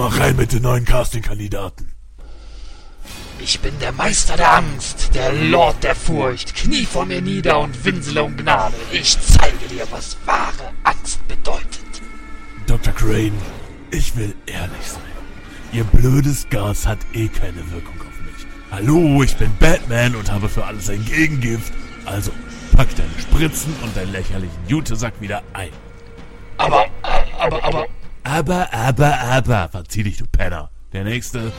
mal rein mit den neuen Casting-Kandidaten. Ich bin der Meister der Angst, der Lord der Furcht. Knie vor mir nieder und winsele um Gnade. Ich zeige dir, was wahre Angst bedeutet. Dr. Crane, ich will ehrlich sein. Ihr blödes Gas hat eh keine Wirkung auf mich. Hallo, ich bin Batman und habe für alles ein Gegengift. Also, pack deine Spritzen und deinen lächerlichen Jutesack wieder ein. Aber, aber, aber... Aber, aber, aber, verzieh dich, du Penner. Der nächste...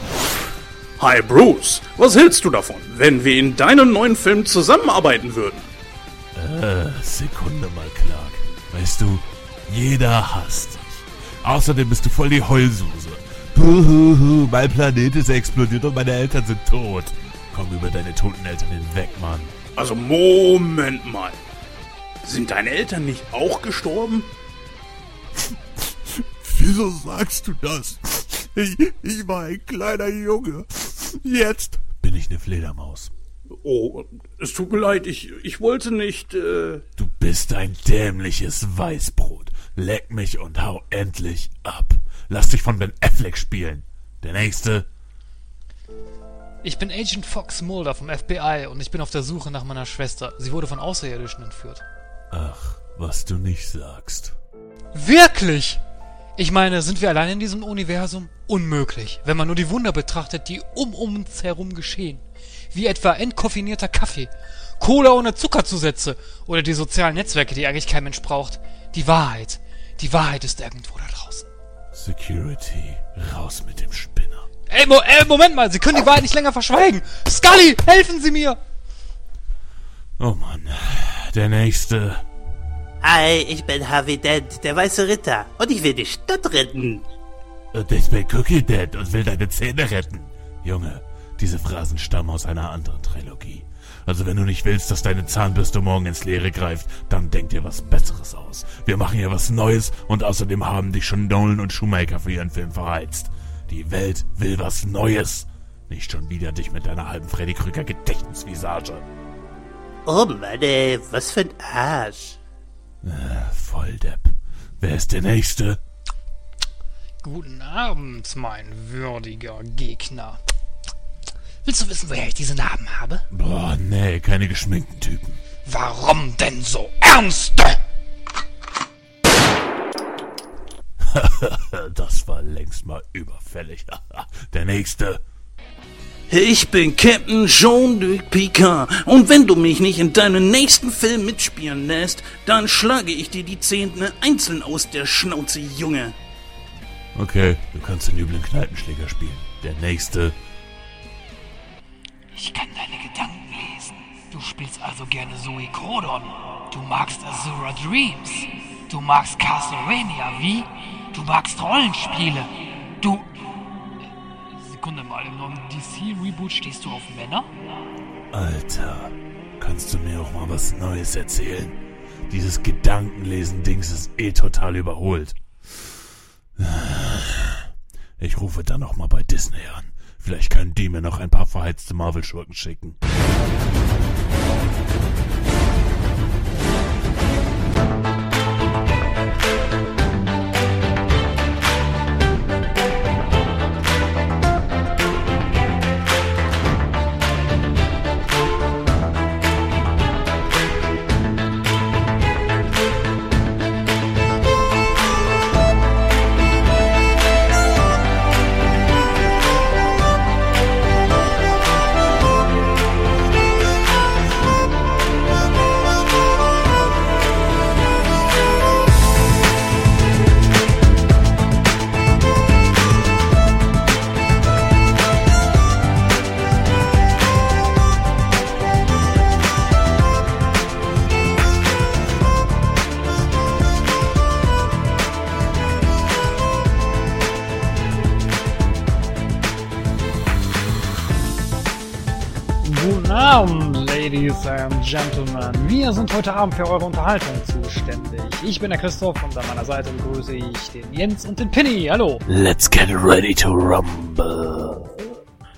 Hi Bruce, was hältst du davon, wenn wir in deinem neuen Film zusammenarbeiten würden? Äh, Sekunde mal, Clark. Weißt du, jeder hasst dich. Außerdem bist du voll die Heulsuse. Huhuhu, mein Planet ist explodiert und meine Eltern sind tot. Komm über deine toten Eltern hinweg, Mann. Also Moment mal. Sind deine Eltern nicht auch gestorben? Wieso sagst du das? Ich, ich war ein kleiner Junge. Jetzt bin ich eine Fledermaus. Oh, es tut mir leid, ich, ich wollte nicht. Äh Du bist ein dämliches Weißbrot. Leck mich und hau endlich ab. Lass dich von Ben Affleck spielen. Der nächste. Ich bin Agent Fox Mulder vom FBI und ich bin auf der Suche nach meiner Schwester. Sie wurde von Außerirdischen entführt. Ach, was du nicht sagst. Wirklich? Ich meine, sind wir allein in diesem Universum? Unmöglich, wenn man nur die Wunder betrachtet, die um uns herum geschehen. Wie etwa entkoffinierter Kaffee, Cola ohne Zuckerzusätze oder die sozialen Netzwerke, die eigentlich kein Mensch braucht. Die Wahrheit. Die Wahrheit ist irgendwo da draußen. Security, raus mit dem Spinner. Ey, Mo äh, Moment mal, Sie können die Wahrheit nicht länger verschweigen. Scully, helfen Sie mir! Oh Mann. Der nächste. Hi, ich bin Harvey Dent, der weiße Ritter. Und ich will die Stadt retten. Und ich bin Cookie Dad und will deine Zähne retten. Junge, diese Phrasen stammen aus einer anderen Trilogie. Also wenn du nicht willst, dass deine Zahnbürste morgen ins Leere greift, dann denk dir was Besseres aus. Wir machen hier was Neues und außerdem haben dich schon Nolan und Shoemaker für ihren Film verheizt. Die Welt will was Neues. Nicht schon wieder dich mit deiner halben Freddy Krüger Gedächtnisvisage. Oh Mann, ey, was für ein Arsch. Äh, Volldepp. Wer ist der Nächste? Guten Abend, mein würdiger Gegner. Willst du wissen, woher ich diese Narben habe? Boah, nee, keine geschminkten Typen. Warum denn so ernste? das war längst mal überfällig. der Nächste. Ich bin Captain Jean-Luc Picard und wenn du mich nicht in deinem nächsten Film mitspielen lässt, dann schlage ich dir die Zähne einzeln aus der Schnauze, Junge. Okay, du kannst den üblen Kneipenschläger spielen. Der Nächste. Ich kann deine Gedanken lesen. Du spielst also gerne Zoe Crodon. Du magst Azura Dreams. Du magst Castlevania, wie? Du magst Rollenspiele. Du... Sekunde mal, im neuen DC-Reboot stehst du auf Männer? Alter, kannst du mir auch mal was Neues erzählen? Dieses Gedankenlesen-Dings ist eh total überholt. Ich rufe dann noch mal bei Disney an. Vielleicht können die mir noch ein paar verheizte Marvel-Schurken schicken. Ladies and Gentlemen. Wir sind heute Abend für eure Unterhaltung zuständig. Ich bin der Christoph und an meiner Seite begrüße ich den Jens und den Pinny. Hallo. Let's get ready to rumble.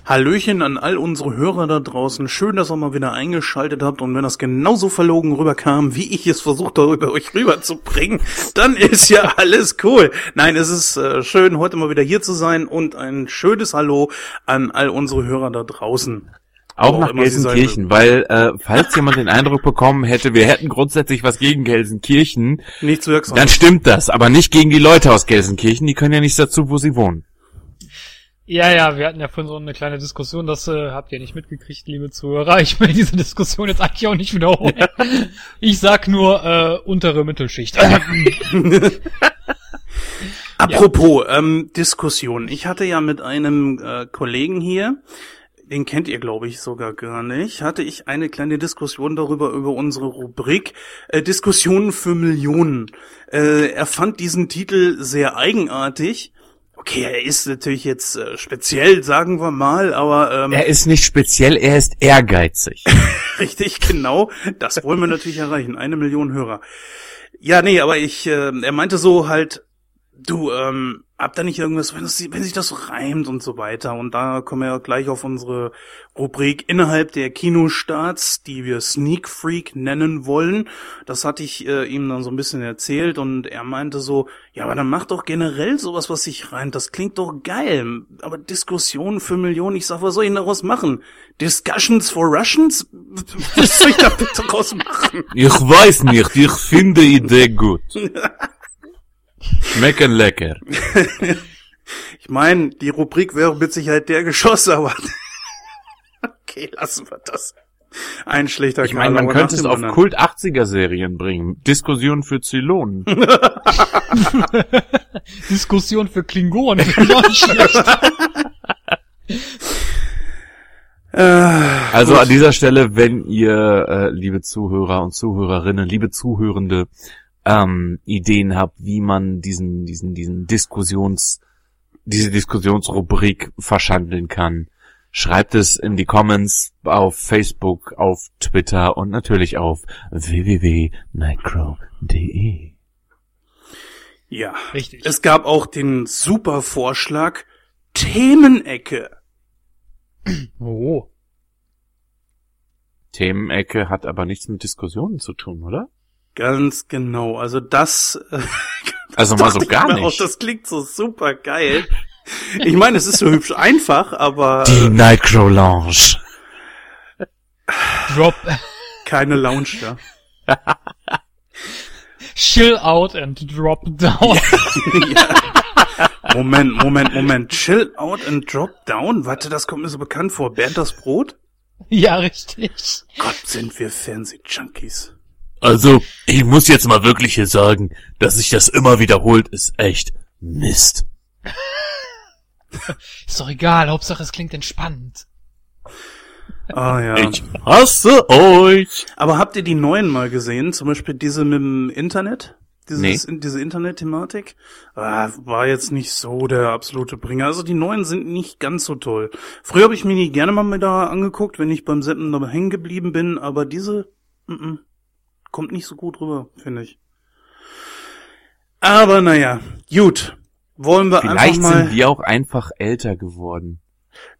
Hallöchen an all unsere Hörer da draußen. Schön, dass ihr mal wieder eingeschaltet habt. Und wenn das genauso verlogen rüberkam, wie ich es versucht habe, über euch rüberzubringen, dann ist ja alles cool. Nein, es ist äh, schön, heute mal wieder hier zu sein und ein schönes Hallo an all unsere Hörer da draußen. Auch nach Gelsenkirchen, weil äh, falls jemand den Eindruck bekommen hätte, wir hätten grundsätzlich was gegen Gelsenkirchen, Nichts wirksam. dann stimmt das, aber nicht gegen die Leute aus Gelsenkirchen, die können ja nichts dazu, wo sie wohnen. Ja, ja, wir hatten ja vorhin so eine kleine Diskussion, das äh, habt ihr nicht mitgekriegt, liebe Zuhörer. Ich will diese Diskussion jetzt eigentlich auch nicht wiederholen. Ich sag nur äh, untere Mittelschicht. Apropos ähm, Diskussion. Ich hatte ja mit einem äh, Kollegen hier, den kennt ihr, glaube ich, sogar gar nicht, hatte ich eine kleine Diskussion darüber, über unsere Rubrik äh, Diskussionen für Millionen. Äh, er fand diesen Titel sehr eigenartig. Okay, er ist natürlich jetzt äh, speziell, sagen wir mal, aber ähm, Er ist nicht speziell, er ist ehrgeizig. Richtig, genau. Das wollen wir natürlich erreichen. Eine Million Hörer. Ja, nee, aber ich, äh, er meinte so halt, du, ähm, hab da nicht irgendwas, wenn, das, wenn sich das so reimt und so weiter. Und da kommen wir ja gleich auf unsere Rubrik innerhalb der Kinostarts, die wir Sneak Freak nennen wollen. Das hatte ich äh, ihm dann so ein bisschen erzählt und er meinte so, ja, aber dann mach doch generell sowas, was sich reimt. Das klingt doch geil. Aber Diskussionen für Millionen, ich sag, was soll ich denn daraus machen? Discussions for Russians? Was soll ich da bitte daraus machen? Ich weiß nicht, ich finde die Idee gut. Schmecken lecker. Ich meine, die Rubrik wäre mit Sicherheit der Geschoss, aber okay, lassen wir das. Ein schlechter Ich meine, man könnte es auf anderen. Kult 80er Serien bringen. Diskussion für Zylonen. Diskussion für Klingonen. Schlecht. Also an dieser Stelle, wenn ihr, äh, liebe Zuhörer und Zuhörerinnen, liebe Zuhörende, ähm, Ideen habt, wie man diesen, diesen, diesen Diskussions, diese Diskussionsrubrik verschandeln kann, schreibt es in die Comments auf Facebook, auf Twitter und natürlich auf www.nightcrow.de. Ja. Richtig. Es gab auch den super Vorschlag Themenecke. Oh. Themenecke hat aber nichts mit Diskussionen zu tun, oder? Ganz genau. Also das äh, Also mal so gar mir Auch, nicht. das klingt so super geil. Ich meine, es ist so hübsch einfach, aber Die äh, Nightcrow Lounge. Drop, keine Lounge da. chill out and drop down. Moment, Moment, Moment. Chill out and drop down. Warte, das kommt mir so bekannt vor. Bernd das Brot? Ja, richtig. Gott, sind wir Fernseh-Junkies. Also, ich muss jetzt mal wirklich hier sagen, dass sich das immer wiederholt, ist echt Mist. Ist doch egal, Hauptsache es klingt entspannt. Ah ja. Ich hasse euch. Aber habt ihr die neuen mal gesehen? Zum Beispiel diese mit dem Internet? Dieses, Nee. Diese Internet-Thematik? Ah, war jetzt nicht so der absolute Bringer. Also die neuen sind nicht ganz so toll. Früher habe ich mir die gerne mal mit da angeguckt, wenn ich beim Seppen dabei hängen geblieben bin, aber diese mm -mm, kommt nicht so gut rüber, finde ich. Aber naja, gut. Wollen wir Vielleicht einfach mal. sind die auch einfach älter geworden.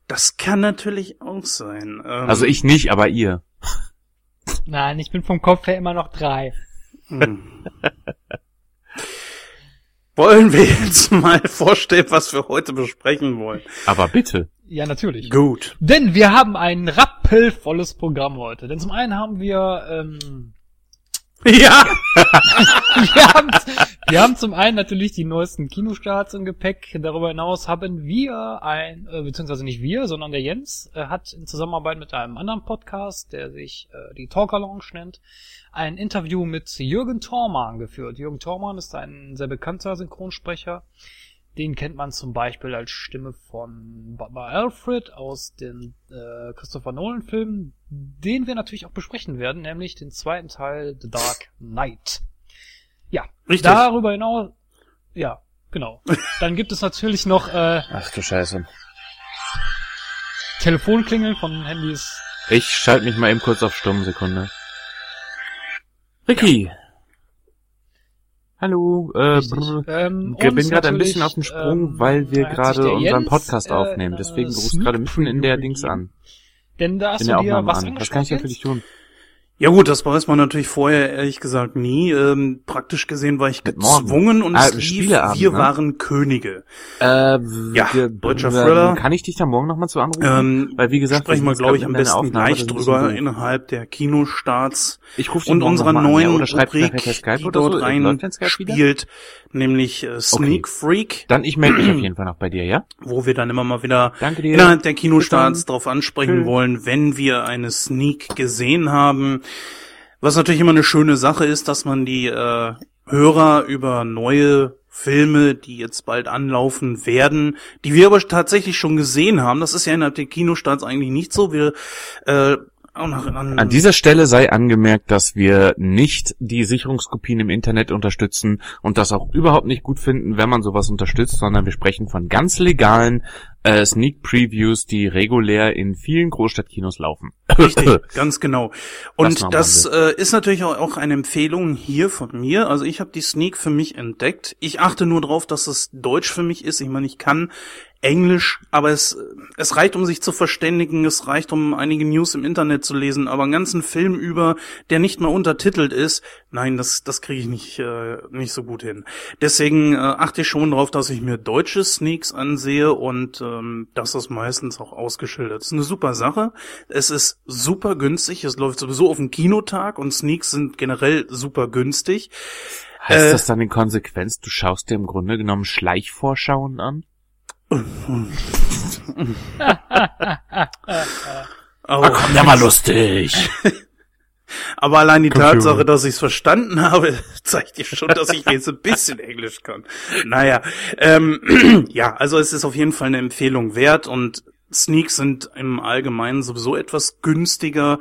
das kann natürlich auch sein. Ähm, Also ich nicht, aber ihr. Nein, ich bin vom Kopf her immer noch drei. wollen wir jetzt mal vorstellen, was wir heute besprechen wollen. Aber bitte. Ja, natürlich. Gut. Denn wir haben ein rappelvolles Programm heute. Denn zum einen haben wir, ähm, Ja. wir, haben, zum einen natürlich die neuesten Kinostarts im Gepäck. Darüber hinaus haben wir ein, äh, beziehungsweise nicht wir, sondern der Jens äh, hat in Zusammenarbeit mit einem anderen Podcast, der sich äh, die Talker Lounge nennt, ein Interview mit Jürgen Thormann geführt. Jürgen Thormann ist ein sehr bekannter Synchronsprecher. Den kennt man zum Beispiel als Stimme von Baba Alfred aus den äh, Christopher Nolan Filmen, den wir natürlich auch besprechen werden, nämlich den zweiten Teil The Dark Knight. Ja, Richtig. darüber hinaus, ja, genau. Dann gibt es natürlich noch äh, Ach du Scheiße. Telefonklingeln von Handys. Ich schalte mich mal eben kurz auf Stumm, Sekunde. Ricky. Hallo, äh, brr, Ähm, bin gerade ein bisschen auf dem Sprung, ähm, weil wir gerade unseren Podcast äh, aufnehmen. Deswegen äh, rufst gerade mitten in der Dings an. Denn da hast In du dir was an. Was kann ich denn für dich tun? Ja gut, das weiß man natürlich vorher ehrlich gesagt nie. Ähm, praktisch gesehen war ich morgen. gezwungen und Ah, es lief, wir ne? waren Könige. Äh, Ja, wir- deutscher wir- Thriller. Kann ich dich da morgen nochmal zu anrufen? Ähm, Weil wie gesagt, sprechen wir, glaube ich, am besten Aufnahme, gleich drüber innerhalb der Kinostarts Ich rufe und unserer mal an, neuen ja, oder Rubrik, Skype die oder dort so. rein spielt, nämlich äh, Sneak Freak, Dann ich melde mich auf jeden Fall noch bei dir, ja? wo wir dann immer mal wieder innerhalb der Kinostarts Bis darauf ansprechen Tschö. wollen, wenn wir eine Sneak gesehen haben. Was natürlich immer eine schöne Sache ist, dass man die äh, Hörer über neue Filme, die jetzt bald anlaufen werden, die wir aber tatsächlich schon gesehen haben. Das ist ja innerhalb der Kinostarts eigentlich nicht so. Wir äh, an, dieser Stelle sei angemerkt, dass wir nicht die Sicherungskopien im Internet unterstützen und das auch überhaupt nicht gut finden, wenn man sowas unterstützt, sondern wir sprechen von ganz legalen äh, Sneak Previews, die regulär in vielen Großstadtkinos laufen. Richtig, ganz genau. Und am das äh, ist natürlich auch, auch eine Empfehlung hier von mir. Also ich habe die Sneak für mich entdeckt. Ich achte nur darauf, dass es Deutsch für mich ist. Ich meine, ich kann Englisch, aber es, es reicht, um sich zu verständigen, es reicht, um einige News im Internet zu lesen, aber einen ganzen Film über, der nicht mal untertitelt ist, nein, das, das kriege ich nicht, äh, nicht so gut hin. Deswegen äh, achte ich schon darauf, dass ich mir deutsche Sneaks ansehe und ähm, das ist meistens auch ausgeschildert. Das ist eine super Sache. Es ist super günstig, es läuft sowieso auf dem Kinotag und Sneaks sind generell super günstig. Heißt Äh, das dann in Konsequenz, du schaust dir im Grunde genommen Schleichvorschauen an? Aber, Komm, der war lustig. aber allein die Computer. Tatsache, dass ich es verstanden habe, zeigt dir schon, dass ich jetzt ein bisschen Englisch kann. Naja, ähm, ja, also es ist auf jeden Fall eine Empfehlung wert und Sneaks sind im Allgemeinen sowieso etwas günstiger.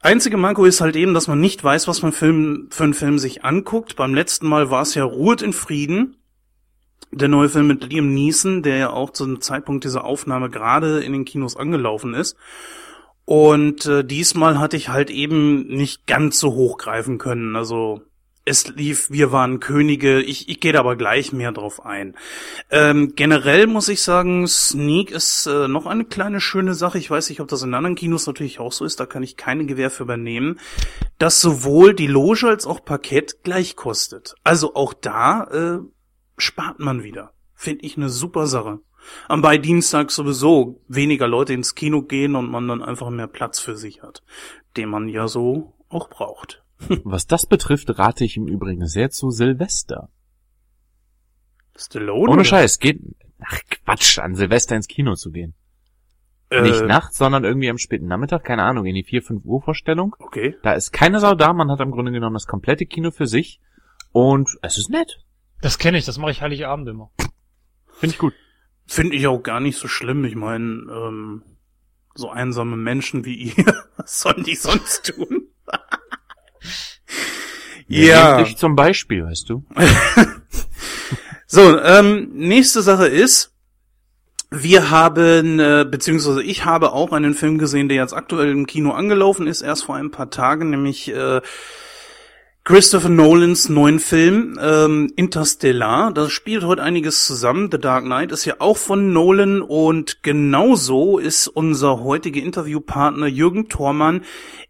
Einzige Manko ist halt eben, dass man nicht weiß, was man Film, für einen Film sich anguckt. Beim letzten Mal war es ja Ruhet in Frieden. Der neue Film mit Liam Neeson, der ja auch zum Zeitpunkt dieser Aufnahme gerade in den Kinos angelaufen ist. Und äh, diesmal hatte ich halt eben nicht ganz so hochgreifen können. Also es lief, wir waren Könige. Ich, ich gehe da aber gleich mehr drauf ein. Ähm, generell muss ich sagen, Sneak ist äh, noch eine kleine schöne Sache. Ich weiß nicht, ob das in anderen Kinos natürlich auch so ist. Da kann ich keine Gewähr für übernehmen, dass sowohl die Loge als auch Parkett gleich kostet. Also auch da äh, spart man wieder. Finde ich eine super Sache. Am bei Dienstag sowieso weniger Leute ins Kino gehen und man dann einfach mehr Platz für sich hat, den man ja so auch braucht. Was das betrifft, rate ich im Übrigen sehr zu Silvester. Stallone? Ohne? Scheiß, geht, ach Quatsch, an Silvester ins Kino zu gehen. Äh, Nicht nachts, sondern irgendwie am späten Nachmittag, keine Ahnung, in die 4, 5 Uhr Vorstellung. Okay. Da ist keine Sau da, man hat im Grunde genommen das komplette Kino für sich und es ist nett. Das kenne ich, das mache ich Heiligabend immer. Finde ich gut. Finde ich auch gar nicht so schlimm. Ich meine, ähm, so einsame Menschen wie ihr, was sollen die sonst tun? Nimmt dich zum Beispiel, weißt du? So, ähm, nächste Sache ist, wir haben, äh, beziehungsweise ich habe auch einen Film gesehen, der jetzt aktuell im Kino angelaufen ist, erst vor ein paar Tagen, nämlich äh, Christopher Nolans neuen Film ähm, Interstellar. Da spielt heute einiges zusammen. The Dark Knight ist ja auch von Nolan und genauso ist unser heutiger Interviewpartner Jürgen Thormann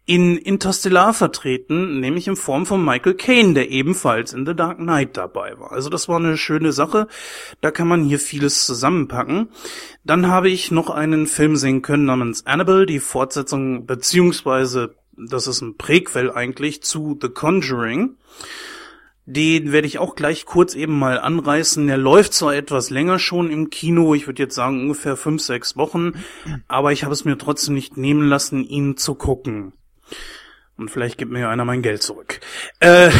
in Interstellar vertreten, nämlich in Form von Michael Caine, der ebenfalls in The Dark Knight dabei war. Also das war eine schöne Sache. Da kann man hier vieles zusammenpacken. Dann habe ich noch einen Film sehen können namens Annabelle, die Fortsetzung beziehungsweise das ist ein Präquel eigentlich zu The Conjuring. Den werde ich auch gleich kurz eben mal anreißen. Der läuft zwar etwas länger schon im Kino, ich würde jetzt sagen ungefähr fünf, sechs Wochen, aber ich habe es mir trotzdem nicht nehmen lassen, ihn zu gucken. Und vielleicht gibt mir ja einer mein Geld zurück. Äh,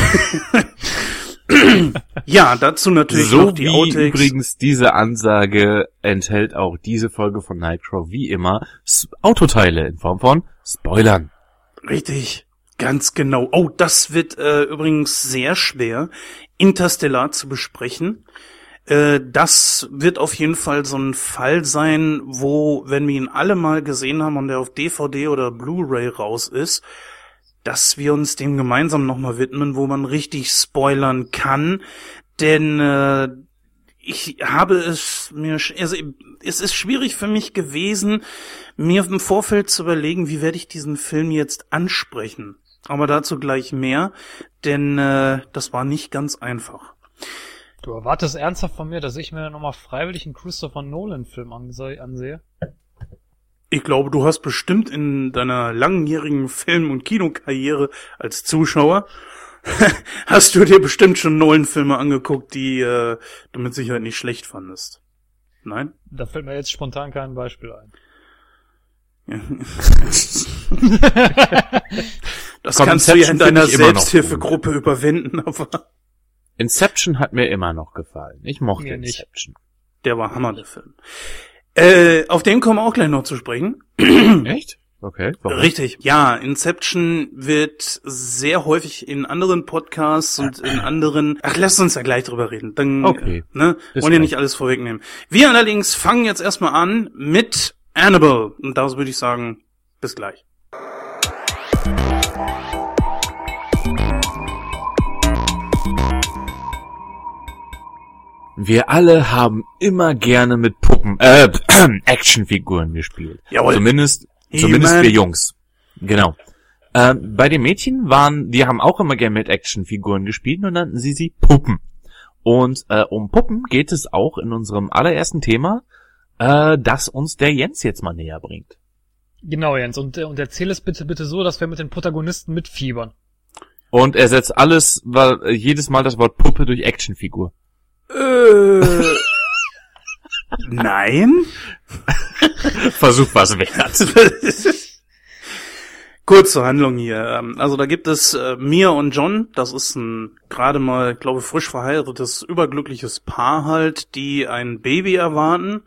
ja, dazu natürlich noch So die wie Outtakes. übrigens diese Ansage enthält auch diese Folge von Nightcrow wie immer Autoteile in Form von Spoilern. Richtig, ganz genau. Oh, das wird äh, übrigens sehr schwer, Interstellar zu besprechen. Äh, das wird auf jeden Fall so ein Fall sein, wo, wenn wir ihn alle mal gesehen haben und der auf DVD oder Blu-ray raus ist, dass wir uns dem gemeinsam nochmal widmen, wo man richtig spoilern kann. Denn äh, ich habe es mir, also es ist schwierig für mich gewesen, mir im Vorfeld zu überlegen, wie werde ich diesen Film jetzt ansprechen. Aber dazu gleich mehr, denn äh, das war nicht ganz einfach. Du erwartest ernsthaft von mir, dass ich mir nochmal freiwillig einen Christopher Nolan-Film ansehe? Ich glaube, du hast bestimmt in deiner langjährigen Film- und Kinokarriere als Zuschauer hast du dir bestimmt schon Nolan-Filme angeguckt, die äh, du mit Sicherheit nicht schlecht fandest. Nein? Da fällt mir jetzt spontan kein Beispiel ein. das Komm, kannst du ja in Inception deiner Selbsthilfegruppe überwinden, aber Inception hat mir immer noch gefallen. Ich mochte Mir nicht. Inception. der war Hammer, der Film. Äh, auf den kommen wir auch gleich noch zu sprechen. Echt? Okay. Warum? Richtig. Ja, Inception wird sehr häufig in anderen Podcasts und in anderen. Ach, lass uns da gleich drüber reden. Dann, Okay. äh, ne, Bis wollen ja nicht alles vorwegnehmen. Wir allerdings fangen jetzt erstmal an mit Annabelle. Und daraus würde ich sagen, bis gleich. Wir alle haben immer gerne mit Puppen, äh, Actionfiguren gespielt. Jawohl. Zumindest, zumindest He-Man. wir Jungs. Genau. Ähm, bei den Mädchen waren, die haben auch immer gerne mit Actionfiguren gespielt und nannten sie sie Puppen. Und äh, um Puppen geht es auch in unserem allerersten Thema, äh, das uns der Jens jetzt mal näher bringt. Genau, Jens. Und, äh, und erzähl es bitte, bitte so, dass wir mit den Protagonisten mitfiebern. Und er setzt alles, weil äh, jedes Mal das Wort Puppe durch Actionfigur. Äh, nein? Versuch was wert. Kurz zur Handlung hier. Ähm, Also da gibt es äh, Mia und John, das ist ein gerade mal, glaube frisch verheiratetes, überglückliches Paar halt, die ein Baby erwarten.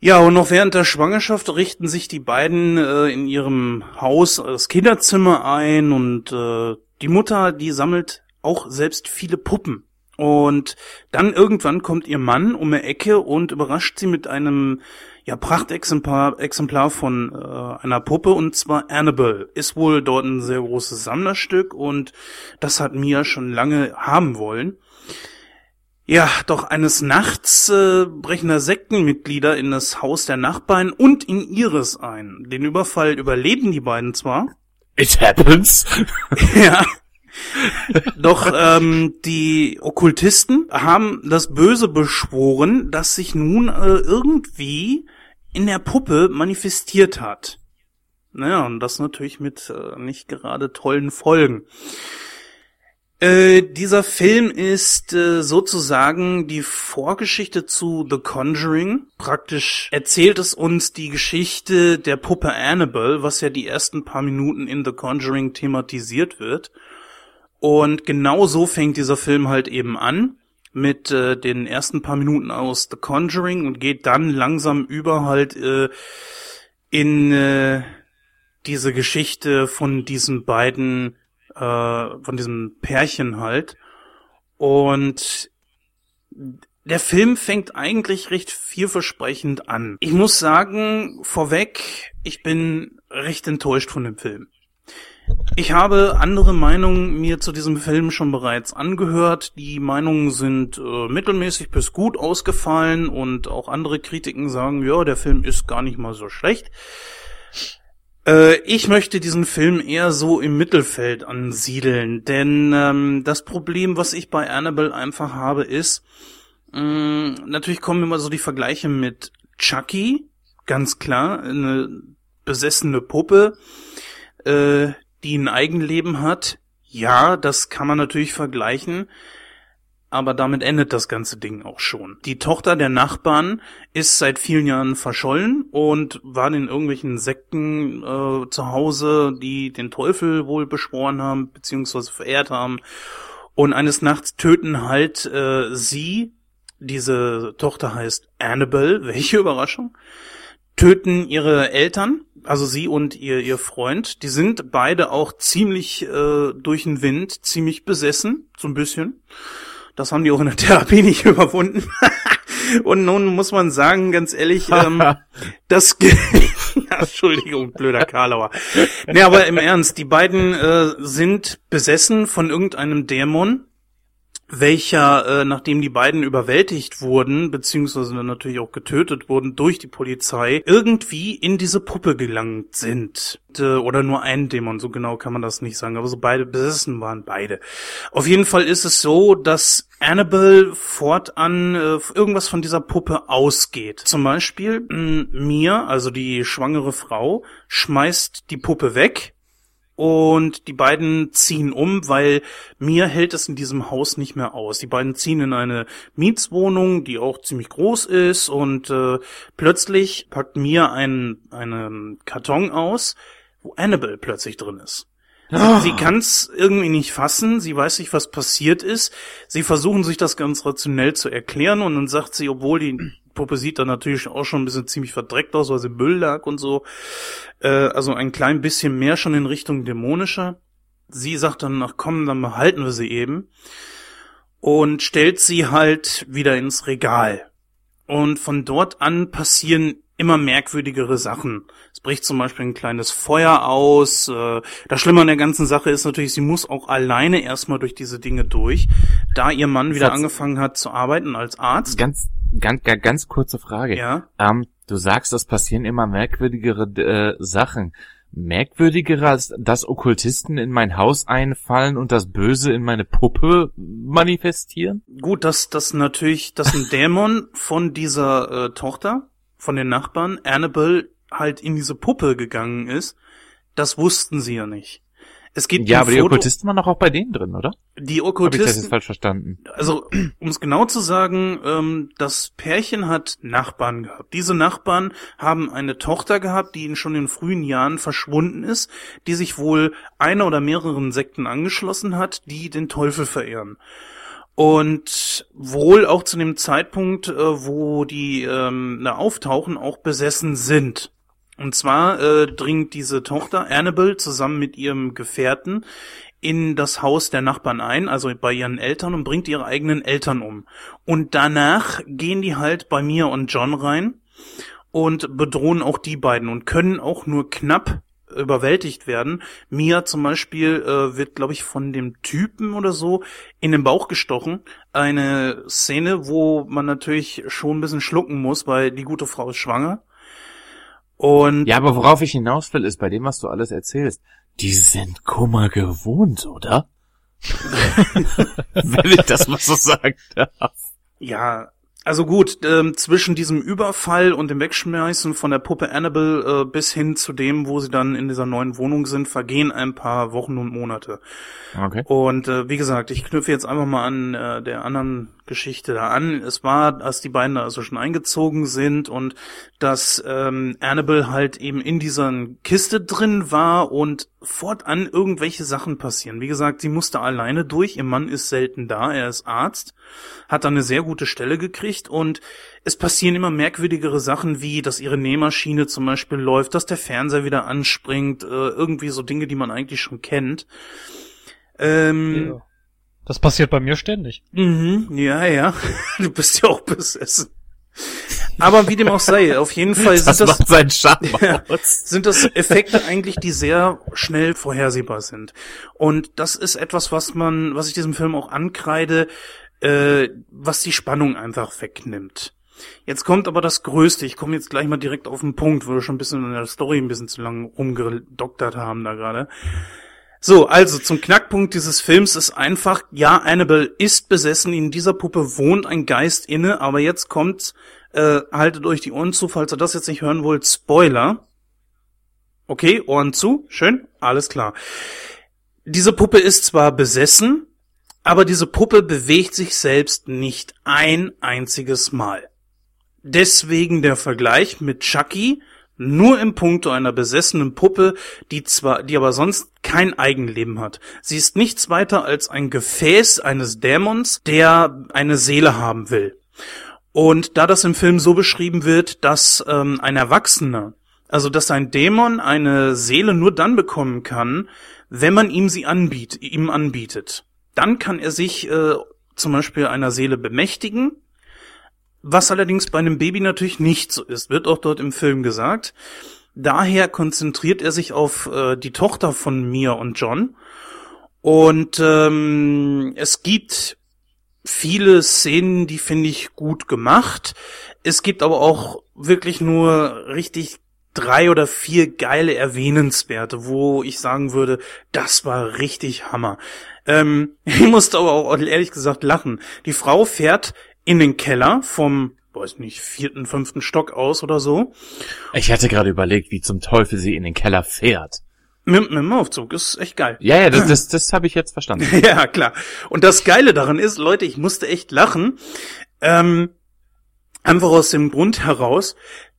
Ja, und noch während der Schwangerschaft richten sich die beiden äh, in ihrem Haus das Kinderzimmer ein und äh, die Mutter, die sammelt auch selbst viele Puppen. Und dann irgendwann kommt ihr Mann um die Ecke und überrascht sie mit einem ja, Prachtexemplar Exemplar von äh, einer Puppe und zwar Annabelle. Ist wohl dort ein sehr großes Sammlerstück und das hat Mia schon lange haben wollen. Ja, doch eines Nachts äh, brechen da Sektenmitglieder in das Haus der Nachbarn und in ihres ein. Den Überfall überleben die beiden zwar, It happens. ja. Doch ähm, die Okkultisten haben das Böse beschworen, das sich nun äh, irgendwie in der Puppe manifestiert hat. Naja, und das natürlich mit äh, nicht gerade tollen Folgen. Äh, dieser Film ist äh, sozusagen die Vorgeschichte zu The Conjuring. Praktisch erzählt es uns die Geschichte der Puppe Annabelle, was ja die ersten paar Minuten in The Conjuring thematisiert wird. Und genau so fängt dieser Film halt eben an mit äh, den ersten paar Minuten aus The Conjuring und geht dann langsam über halt äh, in äh, diese Geschichte von diesen beiden, äh, von diesem Pärchen halt. Und der Film fängt eigentlich recht vielversprechend an. Ich muss sagen, vorweg, ich bin recht enttäuscht von dem Film. Ich habe andere Meinungen mir zu diesem Film schon bereits angehört. Die Meinungen sind äh, mittelmäßig bis gut ausgefallen und auch andere Kritiken sagen, ja, der Film ist gar nicht mal so schlecht. Äh, ich möchte diesen Film eher so im Mittelfeld ansiedeln, denn ähm, das Problem, was ich bei Annabelle einfach habe, ist, mh, natürlich kommen immer so die Vergleiche mit Chucky, ganz klar, eine besessene Puppe, äh, die ein Eigenleben hat. Ja, das kann man natürlich vergleichen. Aber damit endet das ganze Ding auch schon. Die Tochter der Nachbarn ist seit vielen Jahren verschollen und war in irgendwelchen Sekten äh, zu Hause, die den Teufel wohl beschworen haben, beziehungsweise verehrt haben. Und eines Nachts töten halt äh, sie, diese Tochter heißt Annabelle, welche Überraschung, töten ihre Eltern, also sie und ihr, ihr Freund. Die sind beide auch ziemlich äh, durch den Wind, ziemlich besessen, so ein bisschen. Das haben die auch in der Therapie nicht überwunden. und nun muss man sagen, ganz ehrlich, ähm, das, ja, Entschuldigung, blöder Karlauer. Nee, aber im Ernst, die beiden äh, sind besessen von irgendeinem Dämon, welcher, äh, nachdem die beiden überwältigt wurden, beziehungsweise dann natürlich auch getötet wurden durch die Polizei, irgendwie in diese Puppe gelangt sind. Äh, oder nur ein Dämon, so genau kann man das nicht sagen, aber so beide besessen waren beide. Auf jeden Fall ist es so, dass Annabelle fortan äh, irgendwas von dieser Puppe ausgeht. Zum Beispiel mh, mir, also die schwangere Frau, schmeißt die Puppe weg und die beiden ziehen um, weil mir hält es in diesem Haus nicht mehr aus. Die beiden ziehen in eine Mietswohnung, die auch ziemlich groß ist und äh, plötzlich packt mir ein einen Karton aus, wo Annabelle plötzlich drin ist. Sie, sie kann es irgendwie nicht fassen, sie weiß nicht, was passiert ist. Sie versuchen sich das ganz rationell zu erklären und dann sagt sie, obwohl die Puppe sieht dann natürlich auch schon ein bisschen ziemlich verdreckt aus, weil sie Müll lag und so. Äh, also ein klein bisschen mehr schon in Richtung dämonischer. Sie sagt dann, ach komm, dann behalten wir sie eben. Und stellt sie halt wieder ins Regal. Und von dort an passieren immer merkwürdigere Sachen. Es bricht zum Beispiel ein kleines Feuer aus. Äh, Das Schlimme an der ganzen Sache ist natürlich, sie muss auch alleine erstmal durch diese Dinge durch, da ihr Mann wieder angefangen hat zu arbeiten als Arzt. Ganz, ganz, ganz, ganz kurze Frage. Ja. Ähm, du sagst, es passieren immer merkwürdigere äh, Sachen. Merkwürdiger als dass Okkultisten in mein Haus einfallen und das Böse in meine Puppe manifestieren? Gut, dass das natürlich, dass ein Dämon von dieser äh, Tochter, von den Nachbarn, Annabelle, halt in diese Puppe gegangen ist, das wussten sie ja nicht. Es gibt Ja, aber die Foto- Okkultisten waren doch auch bei denen drin, oder? die Hab ich das jetzt Okkultisten, falsch verstanden? also um es genau zu sagen, ähm, das Pärchen hat Nachbarn gehabt. Diese Nachbarn haben eine Tochter gehabt, die in schon in frühen Jahren verschwunden ist, die sich wohl einer oder mehreren Sekten angeschlossen hat, die den Teufel verehren. Und wohl auch zu dem Zeitpunkt, äh, wo die ähm, da auftauchen, auch besessen sind. Und zwar äh, dringt diese Tochter Annabelle zusammen mit ihrem Gefährten in das Haus der Nachbarn ein, also bei ihren Eltern und bringt ihre eigenen Eltern um. Und danach gehen die halt bei Mia und John rein und bedrohen auch die beiden und können auch nur knapp überwältigt werden. Mia zum Beispiel äh, wird, glaube ich, von dem Typen oder so in den Bauch gestochen. Eine Szene, wo man natürlich schon ein bisschen schlucken muss, weil die gute Frau ist schwanger. Und Ja, aber worauf ich hinaus will, ist bei dem, was du alles erzählst, die sind Kummer gewohnt, oder? Wenn ich das mal so sagen darf. Ja, also gut, ähm, zwischen diesem Überfall und dem Wegschmeißen von der Puppe Annabelle äh, bis hin zu dem, wo sie dann in dieser neuen Wohnung sind, vergehen ein paar Wochen und Monate. Okay. Und äh, wie gesagt, ich knüpfe jetzt einfach mal an äh, der anderen Geschichte da an. Es war, als die beiden da also schon eingezogen sind und dass ähm, Annabelle halt eben in dieser Kiste drin war und fortan irgendwelche Sachen passieren. Wie gesagt, sie musste alleine durch. Ihr Mann ist selten da, er ist Arzt, hat dann eine sehr gute Stelle gekriegt und es passieren immer merkwürdigere Sachen, wie dass ihre Nähmaschine zum Beispiel läuft, dass der Fernseher wieder anspringt, äh, irgendwie so Dinge, die man eigentlich schon kennt. Ähm, Ja. Das passiert bei mir ständig. Mhm, ja, ja. Du bist ja auch besessen. Aber wie dem auch sei, auf jeden Fall Das sind das, Charme Ja. sind das Effekte eigentlich, die sehr schnell vorhersehbar sind. Und das ist etwas, was man, was ich diesem Film auch ankreide, äh, was die Spannung einfach wegnimmt. Jetzt kommt aber das Größte. Ich komme jetzt gleich mal direkt auf den Punkt, wo wir schon ein bisschen in der Story ein bisschen zu lange rumgedoktert haben da gerade. So, also zum Knackpunkt dieses Films ist einfach, ja, Annabelle ist besessen, in dieser Puppe wohnt ein Geist inne, aber jetzt kommt, äh, haltet euch die Ohren zu, falls ihr das jetzt nicht hören wollt, Spoiler. Okay, Ohren zu, schön, alles klar. Diese Puppe ist zwar besessen, aber diese Puppe bewegt sich selbst nicht ein einziges Mal. Deswegen der Vergleich mit Chucky, nur im Punkto einer besessenen Puppe, die zwar, die aber sonst kein Eigenleben hat. Sie ist nichts weiter als ein Gefäß eines Dämons, der eine Seele haben will. Und da das im Film so beschrieben wird, dass ähm, ein Erwachsener, also dass ein Dämon eine Seele nur dann bekommen kann, wenn man ihm sie anbiet, ihm anbietet. Dann kann er sich äh, zum Beispiel einer Seele bemächtigen, was allerdings bei einem Baby natürlich nicht so ist, wird auch dort im Film gesagt. daher konzentriert er sich auf äh, die Tochter von Mia und John. Und ähm, es gibt viele Szenen, die finde ich gut gemacht. Es gibt aber auch wirklich nur richtig drei oder vier geile erwähnenswerte, wo ich sagen würde, das war richtig Hammer. Ähm, ich musste aber auch ehrlich gesagt lachen. Die Frau fährt in den Keller vom, weiß nicht, vierten, fünften Stock aus oder so. Ich hatte gerade überlegt, wie zum Teufel sie in den Keller fährt. Mit, mit dem Aufzug ist echt geil. Ja, ja, das, das, das habe ich jetzt verstanden. ja, klar. Und das Geile daran ist, Leute, ich musste echt lachen. Ähm, einfach aus dem Grund heraus,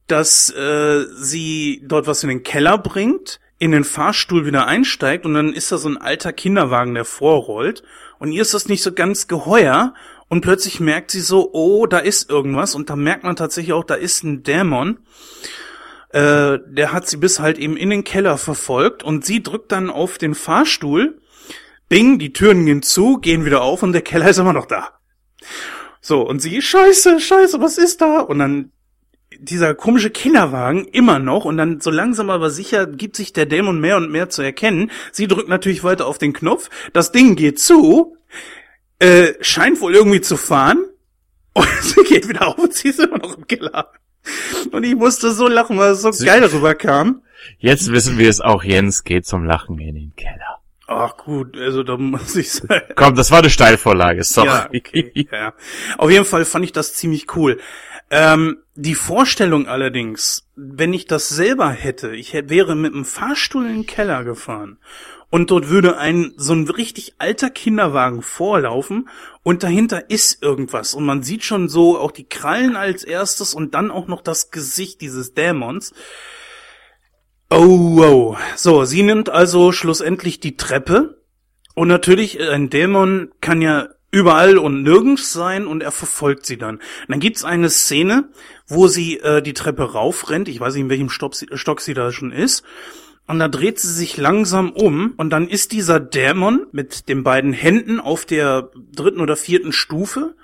dass äh, sie dort was in den Keller bringt, in den Fahrstuhl wieder einsteigt und dann ist da so ein alter Kinderwagen, der vorrollt. Und ihr ist das nicht so ganz geheuer und plötzlich merkt sie so, oh, da ist irgendwas und da merkt man tatsächlich auch, da ist ein Dämon. Äh, der hat sie bis halt eben in den Keller verfolgt und sie drückt dann auf den Fahrstuhl. Bing, die Türen gehen zu, gehen wieder auf und der Keller ist immer noch da. So, und sie, scheiße, scheiße, was ist da? Und dann dieser komische Kinderwagen immer noch und dann so langsam aber sicher gibt sich der Dämon mehr und mehr zu erkennen. Sie drückt natürlich weiter auf den Knopf, das Ding geht zu, äh, scheint wohl irgendwie zu fahren und sie geht wieder auf und sie ist immer noch im Keller. Und ich musste so lachen, weil es so Sie- geil rüberkam. Jetzt wissen wir es auch, Jens geht zum Lachen in den Keller. Ach gut, also da muss ich sagen. Komm, das war eine Steilvorlage, sorry. Ja, okay, ja. Auf jeden Fall fand ich das ziemlich cool. Ähm, die Vorstellung allerdings, wenn ich das selber hätte, ich hätte, wäre mit dem Fahrstuhl in den Keller gefahren und dort würde ein so ein richtig alter Kinderwagen vorlaufen und dahinter ist irgendwas und man sieht schon so auch die Krallen als erstes und dann auch noch das Gesicht dieses Dämons. Oh, wow. So, sie nimmt also schlussendlich die Treppe und natürlich, äh, ein Dämon kann ja überall und nirgends sein und er verfolgt sie dann. Und dann gibt's eine Szene, wo sie äh, die Treppe raufrennt. Ich weiß nicht, in welchem Stock sie, Stock sie da schon ist. Und da dreht sie sich langsam um und dann ist dieser Dämon mit den beiden Händen auf der dritten oder vierten Stufe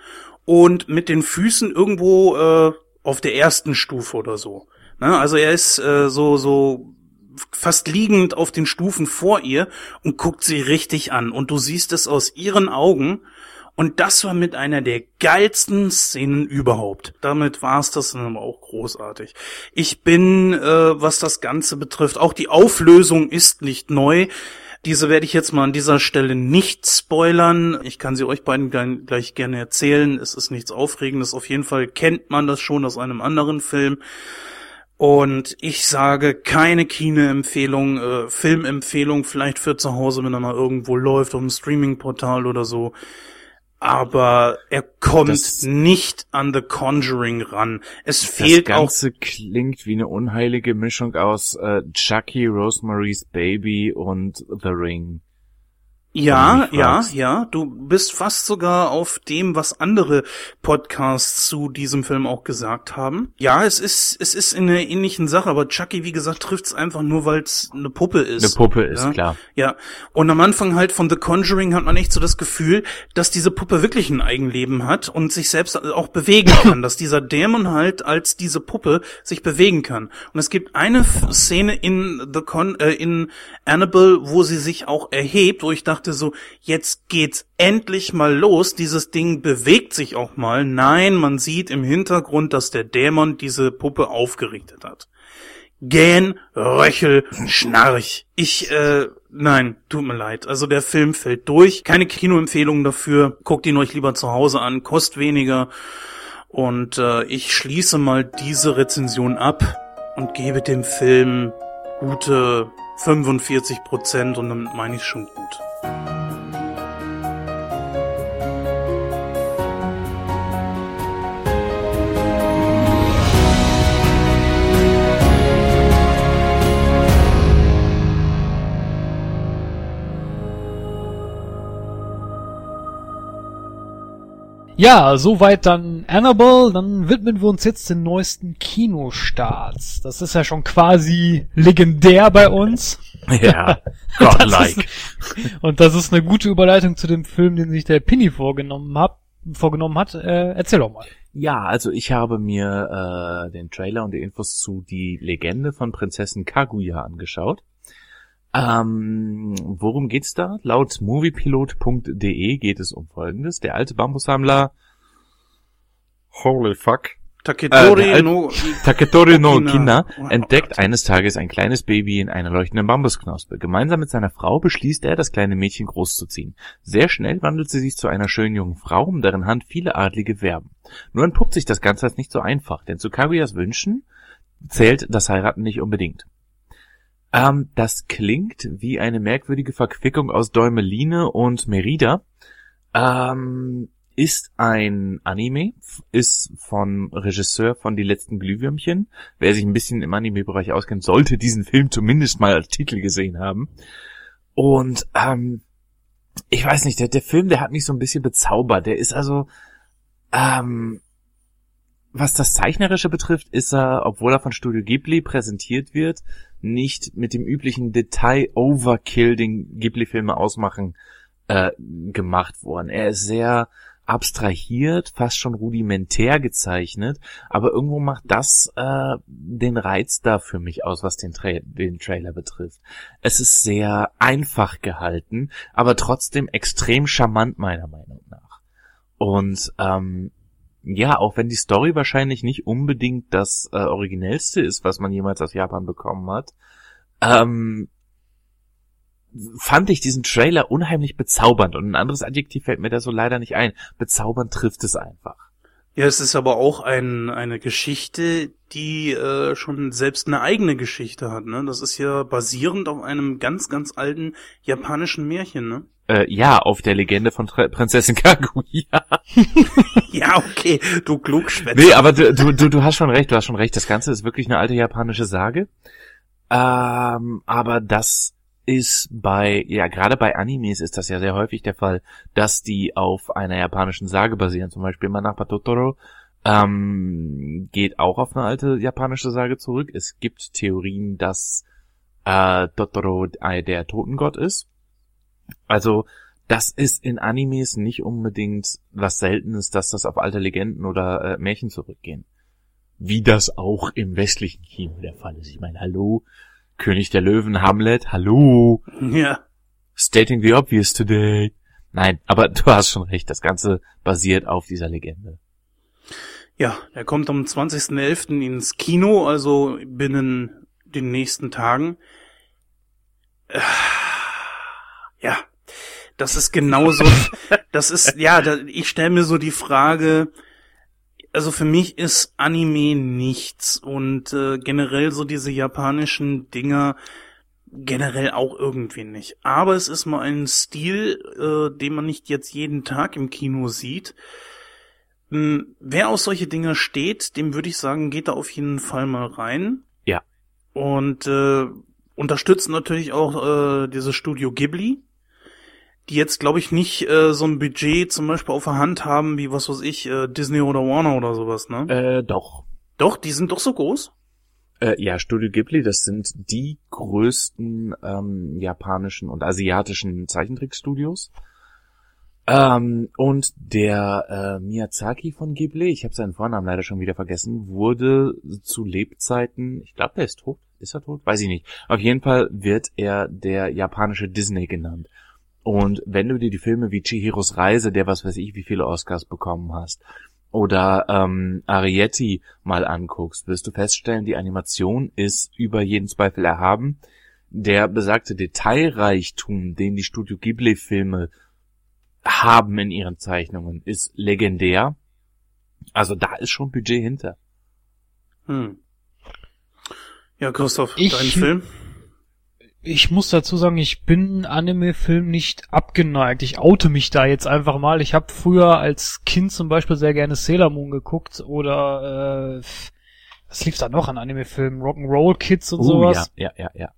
und mit den Füßen irgendwo äh, auf der ersten Stufe oder so. Ne? Also er ist äh, so so fast liegend auf den Stufen vor ihr und guckt sie richtig an und du siehst es aus ihren Augen und das war mit einer der geilsten Szenen überhaupt. Damit war es das dann aber auch großartig. Ich bin, äh, was das Ganze betrifft, auch die Auflösung ist nicht neu. Diese werde ich jetzt mal an dieser Stelle nicht spoilern. Ich kann sie euch beiden gleich, gerne erzählen. Es ist nichts Aufregendes. Auf jeden Fall kennt man das schon aus einem anderen Film. Und ich sage keine Kinoempfehlung, äh, Filmempfehlung, vielleicht für zu Hause, wenn er mal irgendwo läuft, auf einem Streaming-Portal oder so. Aber er kommt Das- nicht an The Conjuring ran. Es Das fehlt auch Ganze klingt wie eine unheilige Mischung aus äh, Chucky, Rosemary's Baby und The Ring. Ja, ja, ja. Du bist fast sogar auf dem, was andere Podcasts zu diesem Film auch gesagt haben. Ja, es ist, es ist in einer ähnlichen Sache, aber Chucky, wie gesagt, trifft's einfach nur, weil es eine Puppe ist. Eine Puppe ist, ja? klar. Ja. Und am Anfang halt von The Conjuring hat man echt so das Gefühl, dass diese Puppe wirklich ein Eigenleben hat und sich selbst auch bewegen kann, dass dieser Dämon halt als diese Puppe sich bewegen kann. Und es gibt eine Szene in The Con, äh, in Annabelle, wo sie sich auch erhebt, wo ich dachte so, jetzt geht's endlich mal los, dieses Ding bewegt sich auch mal. Nein, man sieht im Hintergrund, dass der Dämon diese Puppe aufgerichtet hat. Gähn, Röchel, Schnarch. Ich, äh, nein, tut mir leid. Also der Film fällt durch. Keine Kinoempfehlung dafür. Guckt ihn euch lieber zu Hause an, kostet weniger. Und äh, ich schließe mal diese Rezension ab und gebe dem Film gute 45 Prozent und damit meine ich schon gut. Ja, soweit dann Annabelle. Dann widmen wir uns jetzt den neuesten Kinostarts. Das ist ja schon quasi legendär bei uns. Ja, godlike. und das ist eine gute Überleitung zu dem Film, den sich der Pinny vorgenommen hat. Vorgenommen hat. Äh, erzähl doch mal. Ja, also ich habe mir äh, den Trailer und die Infos zu die Legende von Prinzessin Kaguya angeschaut. Ähm, worum geht's da? Laut moviepilot.de geht es um Folgendes. Der alte Bambussammler Holy fuck. Taketori Äh, no... Taketori no. Kina entdeckt eines Tages ein kleines Baby in einer leuchtenden Bambusknospe. Gemeinsam mit seiner Frau beschließt er, das kleine Mädchen großzuziehen. Sehr schnell wandelt sie sich zu einer schönen jungen Frau, um deren Hand viele Adlige werben. Nur entpuppt sich das Ganze als nicht so einfach, denn zu Kaguyas Wünschen zählt das Heiraten nicht unbedingt. Ähm, das klingt wie eine merkwürdige Verquickung aus Däumeline und Merida. Ähm, ist ein Anime, ist von Regisseur von Die letzten Glühwürmchen. Wer sich ein bisschen im Anime-Bereich auskennt, sollte diesen Film zumindest mal als Titel gesehen haben. Und ähm, ich weiß nicht, der, der Film, der hat mich so ein bisschen bezaubert. Der ist also, ähm, was das Zeichnerische betrifft, ist er, obwohl er von Studio Ghibli präsentiert wird, nicht mit dem üblichen Detail-Overkill, den Ghibli-Filme ausmachen, äh, gemacht worden. Er ist sehr abstrahiert, fast schon rudimentär gezeichnet, aber irgendwo macht das äh, den Reiz da für mich aus, was den, Tra den Trailer betrifft. Es ist sehr einfach gehalten, aber trotzdem extrem charmant meiner Meinung nach. Und ähm, ja, auch wenn die Story wahrscheinlich nicht unbedingt das äh, originellste ist, was man jemals aus Japan bekommen hat, ähm, fand ich diesen Trailer unheimlich bezaubernd und ein anderes Adjektiv fällt mir da so leider nicht ein. Bezaubernd trifft es einfach. Ja, es ist aber auch ein, eine Geschichte, die äh, schon selbst eine eigene Geschichte hat. Ne? Das ist ja basierend auf einem ganz, ganz alten japanischen Märchen. Ne? Äh, ja, auf der Legende von Tra Prinzessin Kaguya. Ja, okay, du Klugschwätzer. Nee, aber du, du, du, du hast schon recht, du hast schon recht. Das Ganze ist wirklich eine alte japanische Sage. Ähm, aber das ist bei, ja, gerade bei Animes ist das ja sehr häufig der Fall, dass die auf einer japanischen Sage basieren. Zum Beispiel Manapa Totoro ähm, geht auch auf eine alte japanische Sage zurück. Es gibt Theorien, dass äh, Totoro äh, der Totengott ist. Also, das ist in Animes nicht unbedingt was Seltenes, dass das auf alte Legenden oder äh, Märchen zurückgehen. Wie das auch im westlichen Kino der Fall ist. Ich meine, hallo, König der Löwen, Hamlet, hallo, Ja, stating the obvious today. Nein, aber du hast schon recht, das Ganze basiert auf dieser Legende. ja, er kommt am 20.11. ins Kino, also binnen den nächsten Tagen. Äh, Ja, das ist genauso, das ist, ja, da, ich stelle mir so die Frage, also für mich ist Anime nichts und äh, generell so diese japanischen Dinger generell auch irgendwie nicht. Aber es ist mal ein Stil, äh, den man nicht jetzt jeden Tag im Kino sieht. Hm, Wer auf solche Dinger steht, dem würde ich sagen, geht da auf jeden Fall mal rein. Ja. Und äh, unterstützt natürlich auch äh, dieses Studio Ghibli, die jetzt, glaube ich, nicht äh, so ein Budget zum Beispiel auf der Hand haben, wie was weiß ich, äh, Disney oder Warner oder sowas, ne? Äh, doch. Doch, die sind doch so groß. Äh, ja, Studio Ghibli, das sind die größten ähm, japanischen und asiatischen Zeichentrickstudios. Ähm, und der äh, Miyazaki von Ghibli, ich habe seinen Vornamen leider schon wieder vergessen, wurde zu Lebzeiten, ich glaube, der ist tot. Ist er tot? Weiß ich nicht. Auf jeden Fall wird er der japanische Disney genannt. Und wenn du dir die Filme wie Chihiros Reise, der was weiß ich, wie viele Oscars bekommen hast, oder ähm, Arietti mal anguckst, wirst du feststellen, die Animation ist über jeden Zweifel erhaben. Der besagte Detailreichtum, den die Studio Ghibli-Filme haben in ihren Zeichnungen, ist legendär. Also da ist schon Budget hinter. Hm. Ja, Christoph, Ich- dein Film? Ich muss dazu sagen, ich bin Anime-Film nicht abgeneigt. Ich oute mich da jetzt einfach mal. Ich habe früher als Kind zum Beispiel sehr gerne Sailor Moon geguckt oder äh, was lief da noch an Anime-Filmen? Rock'n'Roll Kids und sowas. ja, ja, ja, ja.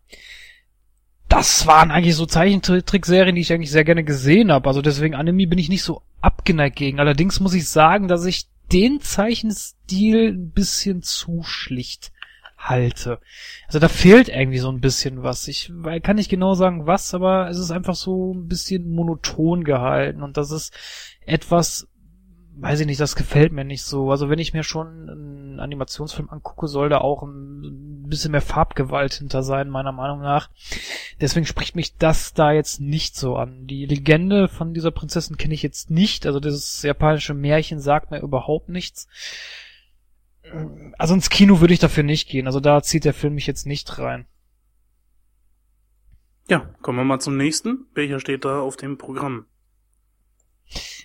Das waren eigentlich so Zeichentrickserien, die ich eigentlich sehr gerne gesehen habe. Also deswegen Anime bin ich nicht so abgeneigt gegen. Allerdings muss ich sagen, dass ich den Zeichenstil ein bisschen zu schlicht halte. Also da fehlt irgendwie so ein bisschen was. Ich kann nicht genau sagen was, aber es ist einfach so ein bisschen monoton gehalten und das ist etwas, weiß ich nicht, das gefällt mir nicht so. Also wenn ich mir schon einen Animationsfilm angucke, soll da auch ein bisschen mehr Farbgewalt hinter sein, meiner Meinung nach. Deswegen spricht mich das da jetzt nicht so an. Die Legende von dieser Prinzessin kenne ich jetzt nicht. Also dieses japanische Märchen sagt mir überhaupt nichts. Also ins Kino würde ich dafür nicht gehen. Also da zieht der Film mich jetzt nicht rein. Ja, kommen wir mal zum nächsten. Welcher steht da auf dem Programm?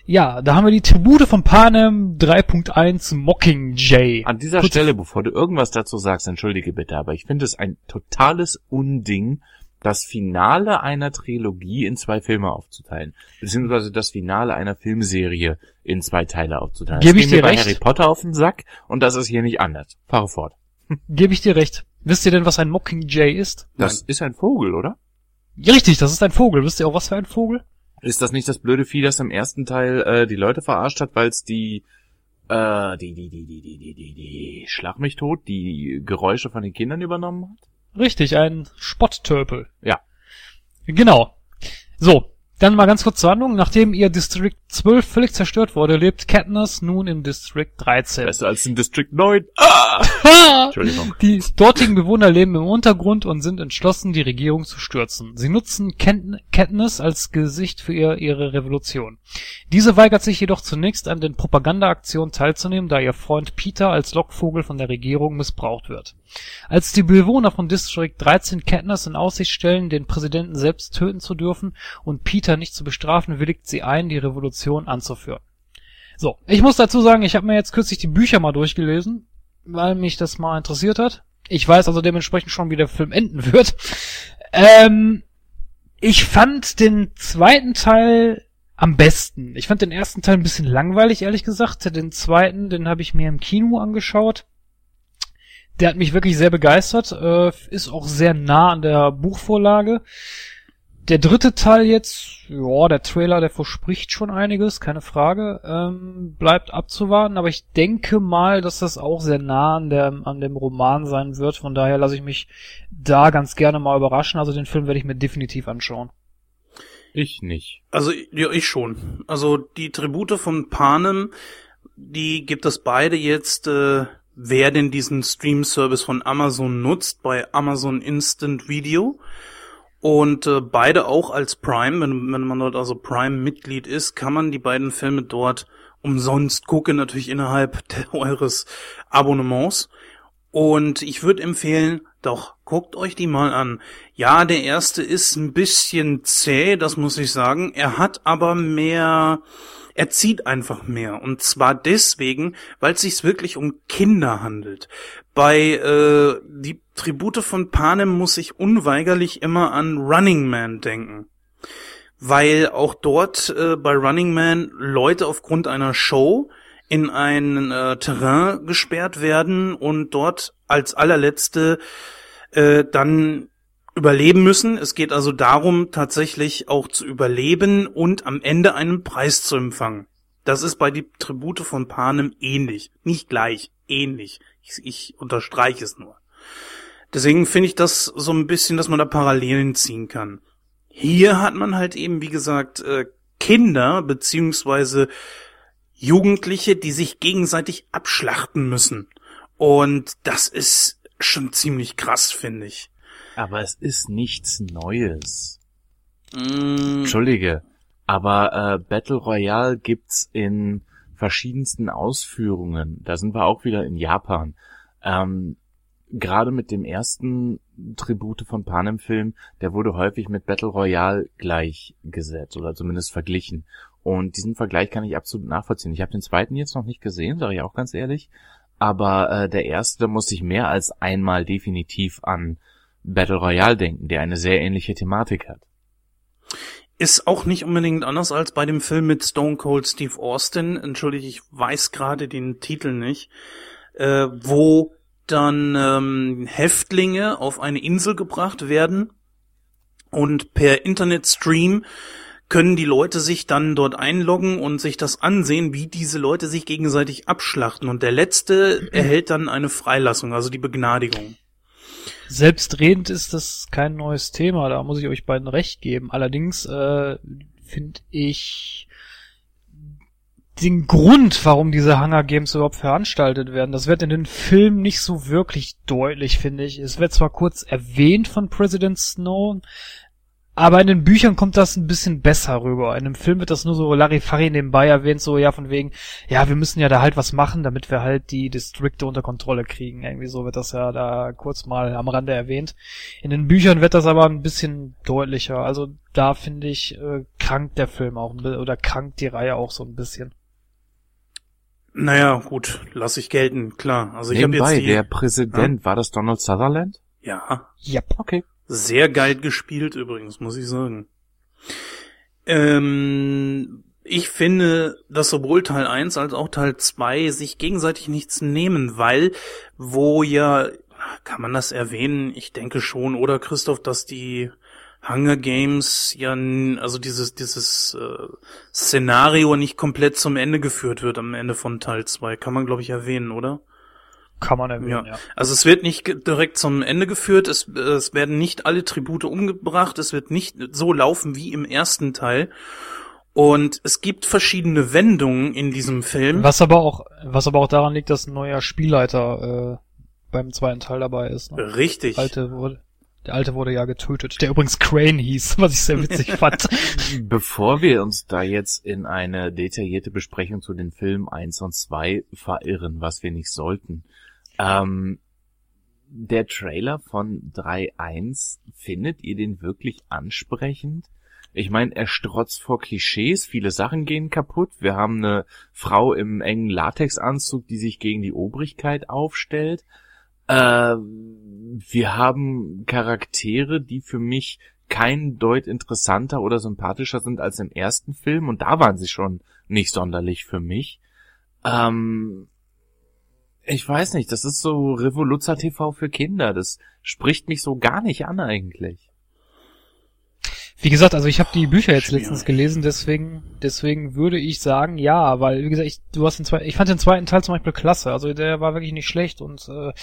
Ja, da haben wir die Tribute von Panem 3.1 Mockingjay. An dieser Kurz- Stelle, bevor du irgendwas dazu sagst, entschuldige bitte, aber ich finde es ein totales Unding, das Finale einer Trilogie in zwei Filme aufzuteilen. Beziehungsweise das Finale einer Filmserie in zwei Teile aufzuteilen. Gebe ich dir bei recht. Harry Potter auf den Sack und das ist hier nicht anders. Fahre fort. Gebe ich dir recht. Wisst ihr denn, was ein Mockingjay ist? Das ist ein Vogel, oder? Ja, richtig, das ist ein Vogel. Wisst ihr auch, was für ein Vogel? Ist das nicht das blöde Vieh, das im ersten Teil äh, die Leute verarscht hat, weil es die äh, die, die, die, die, die, die, die, die, schlag mich tot, die Geräusche von den Kindern übernommen hat? Richtig, ein Spotttörpel. Ja. Genau. So, dann mal ganz kurz zur Handlung. Nachdem ihr District 12 völlig zerstört wurde, lebt Katniss nun im District 13. Besser als in District 9. Ah! Entschuldigung. Die dortigen Bewohner leben im Untergrund und sind entschlossen, die Regierung zu stürzen. Sie nutzen Ken Katniss als Gesicht für ihr, ihre Revolution. Diese weigert sich jedoch zunächst an den Propagandaaktionen teilzunehmen, da ihr Freund Peter als Lockvogel von der Regierung missbraucht wird. Als die Bewohner von District 13 Katniss in Aussicht stellen, den Präsidenten selbst töten zu dürfen und Peter nicht zu bestrafen, willigt sie ein, die Revolution anzuführen. So, ich muss dazu sagen, ich habe mir jetzt kürzlich die Bücher mal durchgelesen, weil mich das mal interessiert hat. Ich weiß also dementsprechend schon, wie der Film enden wird. Ähm, ich fand den zweiten Teil am besten. Ich fand den ersten Teil ein bisschen langweilig, ehrlich gesagt. Den zweiten, den habe ich mir im Kino angeschaut. Der hat mich wirklich sehr begeistert, äh, ist auch sehr nah an der Buchvorlage. Der dritte Teil jetzt, ja, der Trailer, der verspricht schon einiges, keine Frage. Ähm, bleibt abzuwarten, aber ich denke mal, dass das auch sehr nah an, der, an dem Roman sein wird. Von daher lasse ich mich da ganz gerne mal überraschen. Also den Film werde ich mir definitiv anschauen. Ich nicht. Also, ja, ich schon. Also, die Tribute von Panem, die gibt es beide jetzt, äh, wer denn diesen Stream-Service von Amazon nutzt, bei Amazon Instant Video. Und äh, beide auch als Prime, wenn, wenn man dort also Prime-Mitglied ist, kann man die beiden Filme dort umsonst gucken, natürlich innerhalb de eures Abonnements. Und ich würde empfehlen, doch, guckt euch die mal an. Ja, der erste ist ein bisschen zäh, das muss ich sagen. Er hat aber mehr, er zieht einfach mehr. Und zwar deswegen, weil es sich wirklich um Kinder handelt. Bei äh, die Tribute von Panem muss ich unweigerlich immer an Running Man denken. Weil auch dort äh, bei Running Man Leute aufgrund einer Show in ein äh, Terrain gesperrt werden und dort als allerletzte äh, dann überleben müssen. Es geht also darum, tatsächlich auch zu überleben und am Ende einen Preis zu empfangen. Das ist bei die Tribute von Panem ähnlich. Nicht gleich, ähnlich. Ich, ich unterstreiche es nur. Deswegen finde ich das so ein bisschen, dass man da Parallelen ziehen kann. Hier hat man halt eben, wie gesagt, äh, Kinder beziehungsweise Jugendliche, die sich gegenseitig abschlachten müssen. Und das ist schon ziemlich krass, finde ich. Aber es ist nichts Neues. Mm, Entschuldige. Aber äh, Battle Royale gibt's in verschiedensten Ausführungen. Da sind wir auch wieder in Japan. Ähm, Gerade mit dem ersten Tribute von Panem-Film, der wurde häufig mit Battle Royale gleichgesetzt oder zumindest verglichen. Und diesen Vergleich kann ich absolut nachvollziehen. Ich habe den zweiten jetzt noch nicht gesehen, sage ich auch ganz ehrlich. Aber äh, der erste, da musste ich mehr als einmal definitiv an Battle Royale denken, der eine sehr ähnliche Thematik hat. Ist auch nicht unbedingt anders als bei dem Film mit Stone Cold Steve Austin. Entschuldige, ich weiß gerade den Titel nicht. Äh, wo dann ähm, Häftlinge auf eine Insel gebracht werden und per Internetstream können die Leute sich dann dort einloggen und sich das ansehen, wie diese Leute sich gegenseitig abschlachten. Und der letzte erhält dann eine Freilassung, also die Begnadigung. Selbstredend ist das kein neues Thema, da muss ich euch beiden recht geben. Allerdings äh, finde ich den Grund, warum diese Hunger Games überhaupt veranstaltet werden. Das wird in den Filmen nicht so wirklich deutlich, finde ich. Es wird zwar kurz erwähnt von President Snow, aber in den Büchern kommt das ein bisschen besser rüber. In dem Film wird das nur so Larifari nebenbei erwähnt, so ja von wegen, ja, wir müssen ja da halt was machen, damit wir halt die Distrikte unter Kontrolle kriegen. Irgendwie so wird das ja da kurz mal am Rande erwähnt. In den Büchern wird das aber ein bisschen deutlicher. Also da finde ich, äh, krankt der Film auch, oder krankt die Reihe auch so ein bisschen. Naja, gut, lass ich gelten, klar. Also ich habe Nebenbei, jetzt die, der Präsident, war das Donald Sutherland? ja, Yep. Okay. sehr geil gespielt übrigens, muss ich sagen. Ähm, ich finde, dass sowohl Teil 1 als auch Teil 2 sich gegenseitig nichts nehmen, weil, wo ja, kann man das erwähnen? Ich denke schon, oder Christoph, dass die Hunger Games ja, also dieses, dieses äh, Szenario nicht komplett zum Ende geführt wird am Ende von Teil 2. Kann man, glaube ich, erwähnen, oder? Kann man erwähnen, Ja. ja. Also es wird nicht direkt zum Ende geführt, es, es werden nicht alle Tribute umgebracht, es wird nicht so laufen wie im ersten Teil. Und es gibt verschiedene Wendungen in diesem Film. Was aber auch, was aber auch daran liegt, dass ein neuer Spielleiter äh, beim zweiten Teil dabei ist. Ne? Richtig. Alte wurde, der alte wurde ja getötet, der übrigens Crane hieß, was ich sehr witzig fand. Bevor wir uns da jetzt in eine detaillierte Besprechung zu den Filmen 1 und 2 verirren, was wir nicht sollten, ähm, der Trailer von 3.1, findet ihr den wirklich ansprechend? Ich meine, er strotzt vor Klischees, viele Sachen gehen kaputt. Wir haben eine Frau im engen Latexanzug, die sich gegen die Obrigkeit aufstellt. Äh, wir haben Charaktere, die für mich kein Deut interessanter oder sympathischer sind als im ersten Film und da waren sie schon nicht sonderlich für mich. Ähm, ich weiß nicht, das ist so Revoluzzer TV für Kinder. Das spricht mich so gar nicht an eigentlich. Wie gesagt, also ich habe die Bücher jetzt Schwierig. letztens gelesen, deswegen, deswegen würde ich sagen, ja, weil wie gesagt, ich, du hast den zweiten, ich fand den zweiten Teil zum Beispiel klasse, also der war wirklich nicht schlecht und äh,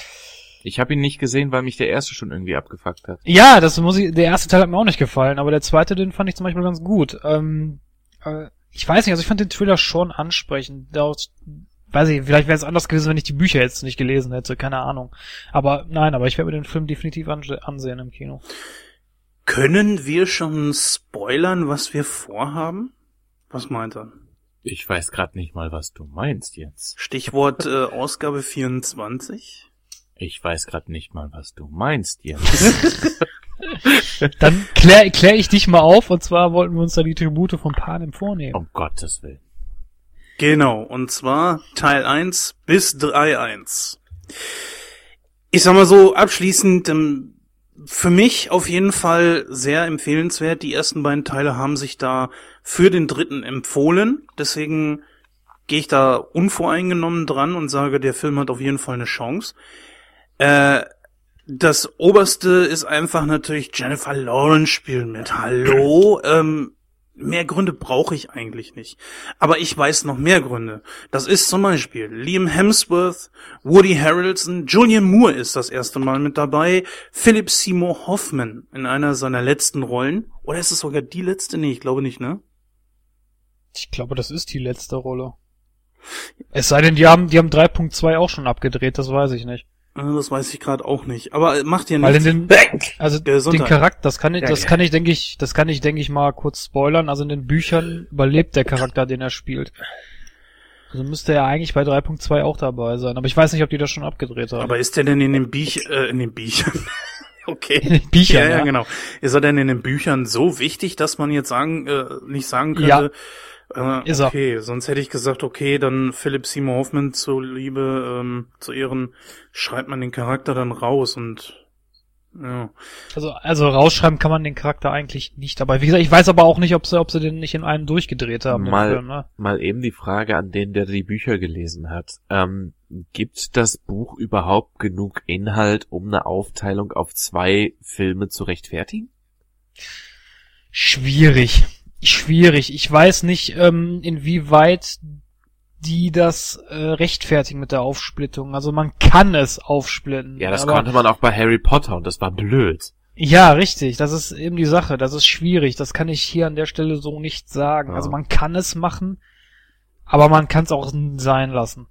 Ich habe ihn nicht gesehen, weil mich der erste schon irgendwie abgefuckt hat. ja, das muss ich, der erste Teil hat mir auch nicht gefallen, aber der zweite, den fand ich zum Beispiel ganz gut. Ähm, äh, ich weiß nicht, also ich fand den Thriller schon ansprechend. Daraus, weiß ich, vielleicht wäre es anders gewesen, wenn ich die Bücher jetzt nicht gelesen hätte, keine Ahnung. Aber nein, aber ich werde mir den Film definitiv anse- ansehen im Kino. Können wir schon spoilern, was wir vorhaben? Was meint er? Ich weiß gerade nicht mal, was du meinst jetzt. Stichwort äh, Ausgabe 24. Ich weiß gerade nicht mal, was du meinst jetzt. Dann klär, klär ich dich mal auf, und zwar wollten wir uns da die Tribute von Panem vornehmen. um Gottes Willen. Genau, und zwar Teil 1 bis 3.1. Ich sag mal so, abschließend, ähm, für mich auf jeden Fall sehr empfehlenswert. Die ersten beiden Teile haben sich da für den dritten empfohlen. Deswegen gehe ich da unvoreingenommen dran und sage, der Film hat auf jeden Fall eine Chance. Äh, das oberste ist einfach natürlich Jennifer Lawrence spielen mit. Hallo? Ähm, mehr Gründe brauche ich eigentlich nicht. Aber ich weiß noch mehr Gründe. Das ist zum Beispiel Liam Hemsworth, Woody Harrelson, Julian Moore ist das erste Mal mit dabei, Philip Seymour Hoffman in einer seiner letzten Rollen. Oder ist es sogar die letzte? Nee, ich glaube nicht, ne? Ich glaube, das ist die letzte Rolle. Es sei denn, die haben, die haben 3.2 auch schon abgedreht, das weiß ich nicht. Äh, Das weiß ich gerade auch nicht. Aber äh, macht ja Weil nichts. in den, Weg! also Gesundheit. den Charakter, das kann ich, das ja. kann ich, denke ich, das kann ich, denke ich mal kurz spoilern. Also in den Büchern überlebt der Charakter, den er spielt. Also müsste er eigentlich bei 3.2 auch dabei sein. Aber ich weiß nicht, ob die das schon abgedreht haben. Aber ist der denn in den Büch äh, in den Büchern? okay. in den Büchern, ja, ja, ja. genau. Ist er denn in den Büchern so wichtig, dass man jetzt sagen, äh, nicht sagen Ja. Äh, Ist er. okay, sonst hätte ich gesagt, okay, dann Philip Seymour Hoffman zu Liebe, ähm, zu Ehren, schreibt man den Charakter dann raus und ja. Also, also rausschreiben kann man den Charakter eigentlich nicht. Aber wie gesagt, ich weiß aber auch nicht, ob sie, ob sie den nicht in einem durchgedreht haben. Mal- Film, ne? Mal eben die Frage an den, der die Bücher gelesen hat. Ähm, gibt das Buch überhaupt genug Inhalt, um eine Aufteilung auf zwei Filme zu rechtfertigen? Schwierig. Schwierig. Ich weiß nicht, ähm, inwieweit die das äh, rechtfertigen mit der Aufsplittung. Also man kann es aufsplitten. Ja, das aber, konnte man auch bei Harry Potter und das war blöd. Ja, richtig. Das ist eben die Sache. Das ist schwierig. Das kann ich hier an der Stelle so nicht sagen. Ja. Also man kann es machen, Aber man kann es auch sein lassen.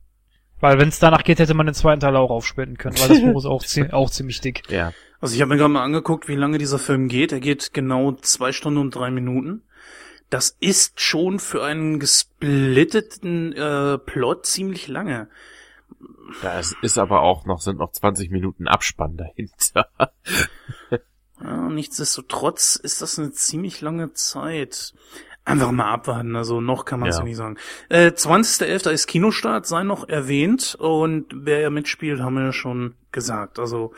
Weil wenn es danach geht, hätte man den zweiten Teil auch aufspenden können, weil das Buch ist auch, zie auch ziemlich dick. Ja. Also ich habe mir gerade mal angeguckt, wie lange dieser Film geht. Er geht genau zwei Stunden und drei Minuten. Das ist schon für einen gesplitteten äh, Plot ziemlich lange. Ja, es ist aber auch noch, sind noch 20 Minuten Abspann dahinter. Ja, nichtsdestotrotz ist das eine ziemlich lange Zeit. Einfach mal abwarten, also noch kann man es Ja. nicht sagen. Äh, 20.11. ist Kinostart, sei noch erwähnt. Und wer ja mitspielt, haben wir ja schon gesagt. Also,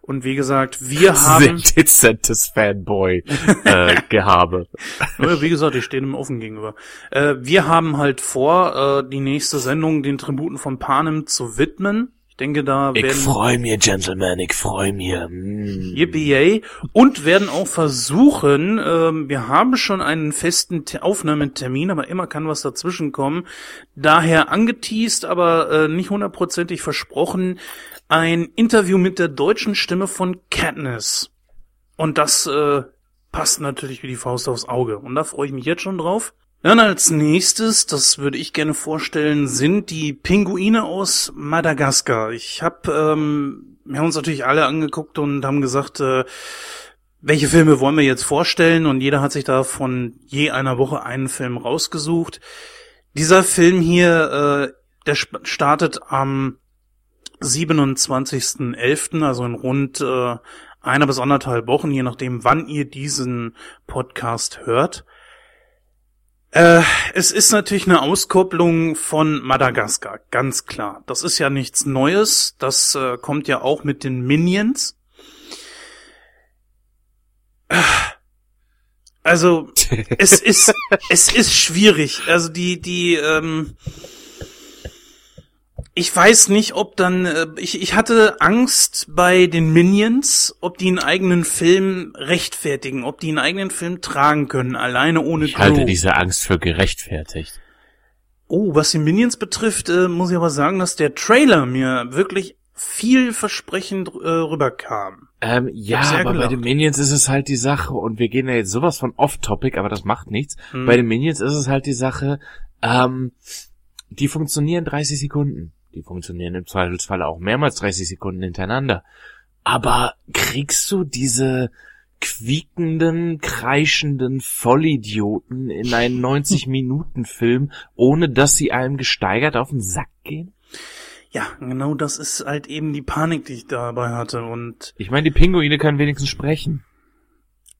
und wie gesagt, wir haben, Sehr dezentes Fanboy-Gehabe. Ja, wie gesagt, ich stehe dem offen gegenüber. Äh, wir haben halt vor, äh, die nächste Sendung den Tributen von Panem zu widmen. Ich denke, da ich werden freu mir, Gentleman, ich freu mir. Mm. Yippie yay. und werden auch versuchen, ähm, wir haben schon einen festen Te- Aufnahmetermin, aber immer kann was dazwischen kommen. Daher angeteased, aber äh, nicht hundertprozentig versprochen, ein Interview mit der deutschen Stimme von Katniss. Und das äh, passt natürlich wie die Faust aufs Auge. Und da freue ich mich jetzt schon drauf. Dann als nächstes, das würde ich gerne vorstellen, sind die Pinguine aus Madagaskar. Ich habe, ähm, wir haben uns natürlich alle angeguckt und haben gesagt, äh, welche Filme wollen wir jetzt vorstellen? Und jeder hat sich da von je einer Woche einen Film rausgesucht. Dieser Film hier, äh, der startet am 27.11., also in rund äh, einer bis anderthalb Wochen, je nachdem, wann ihr diesen Podcast hört. Äh, es ist natürlich eine Auskopplung von Madagaskar, ganz klar. Das ist ja nichts Neues. Das äh, kommt ja auch mit den Minions. Äh, Also, es ist, es ist schwierig. Also die, die, ähm, ich weiß nicht, ob dann, äh, ich, ich hatte Angst bei den Minions, ob die einen eigenen Film rechtfertigen, ob die einen eigenen Film tragen können, alleine ohne Ich halte Crew. diese Angst für gerechtfertigt. Oh, was die Minions betrifft, äh, muss ich aber sagen, dass der Trailer mir wirklich vielversprechend äh, rüberkam. Ähm, ja, aber bei gelacht. den Minions ist es halt die Sache, und wir gehen ja jetzt sowas von off-topic, aber das macht nichts. Hm. Bei den Minions ist es halt die Sache, ähm, die funktionieren 30 Sekunden. Die funktionieren im Zweifelsfall auch mehrmals 30 Sekunden hintereinander. Aber kriegst du diese quiekenden, kreischenden Vollidioten in einen 90-Minuten-Film, ohne dass sie einem gesteigert auf den Sack gehen? Ja, genau das ist halt eben die Panik, die ich dabei hatte und Ich meine, die Pinguine können wenigstens sprechen.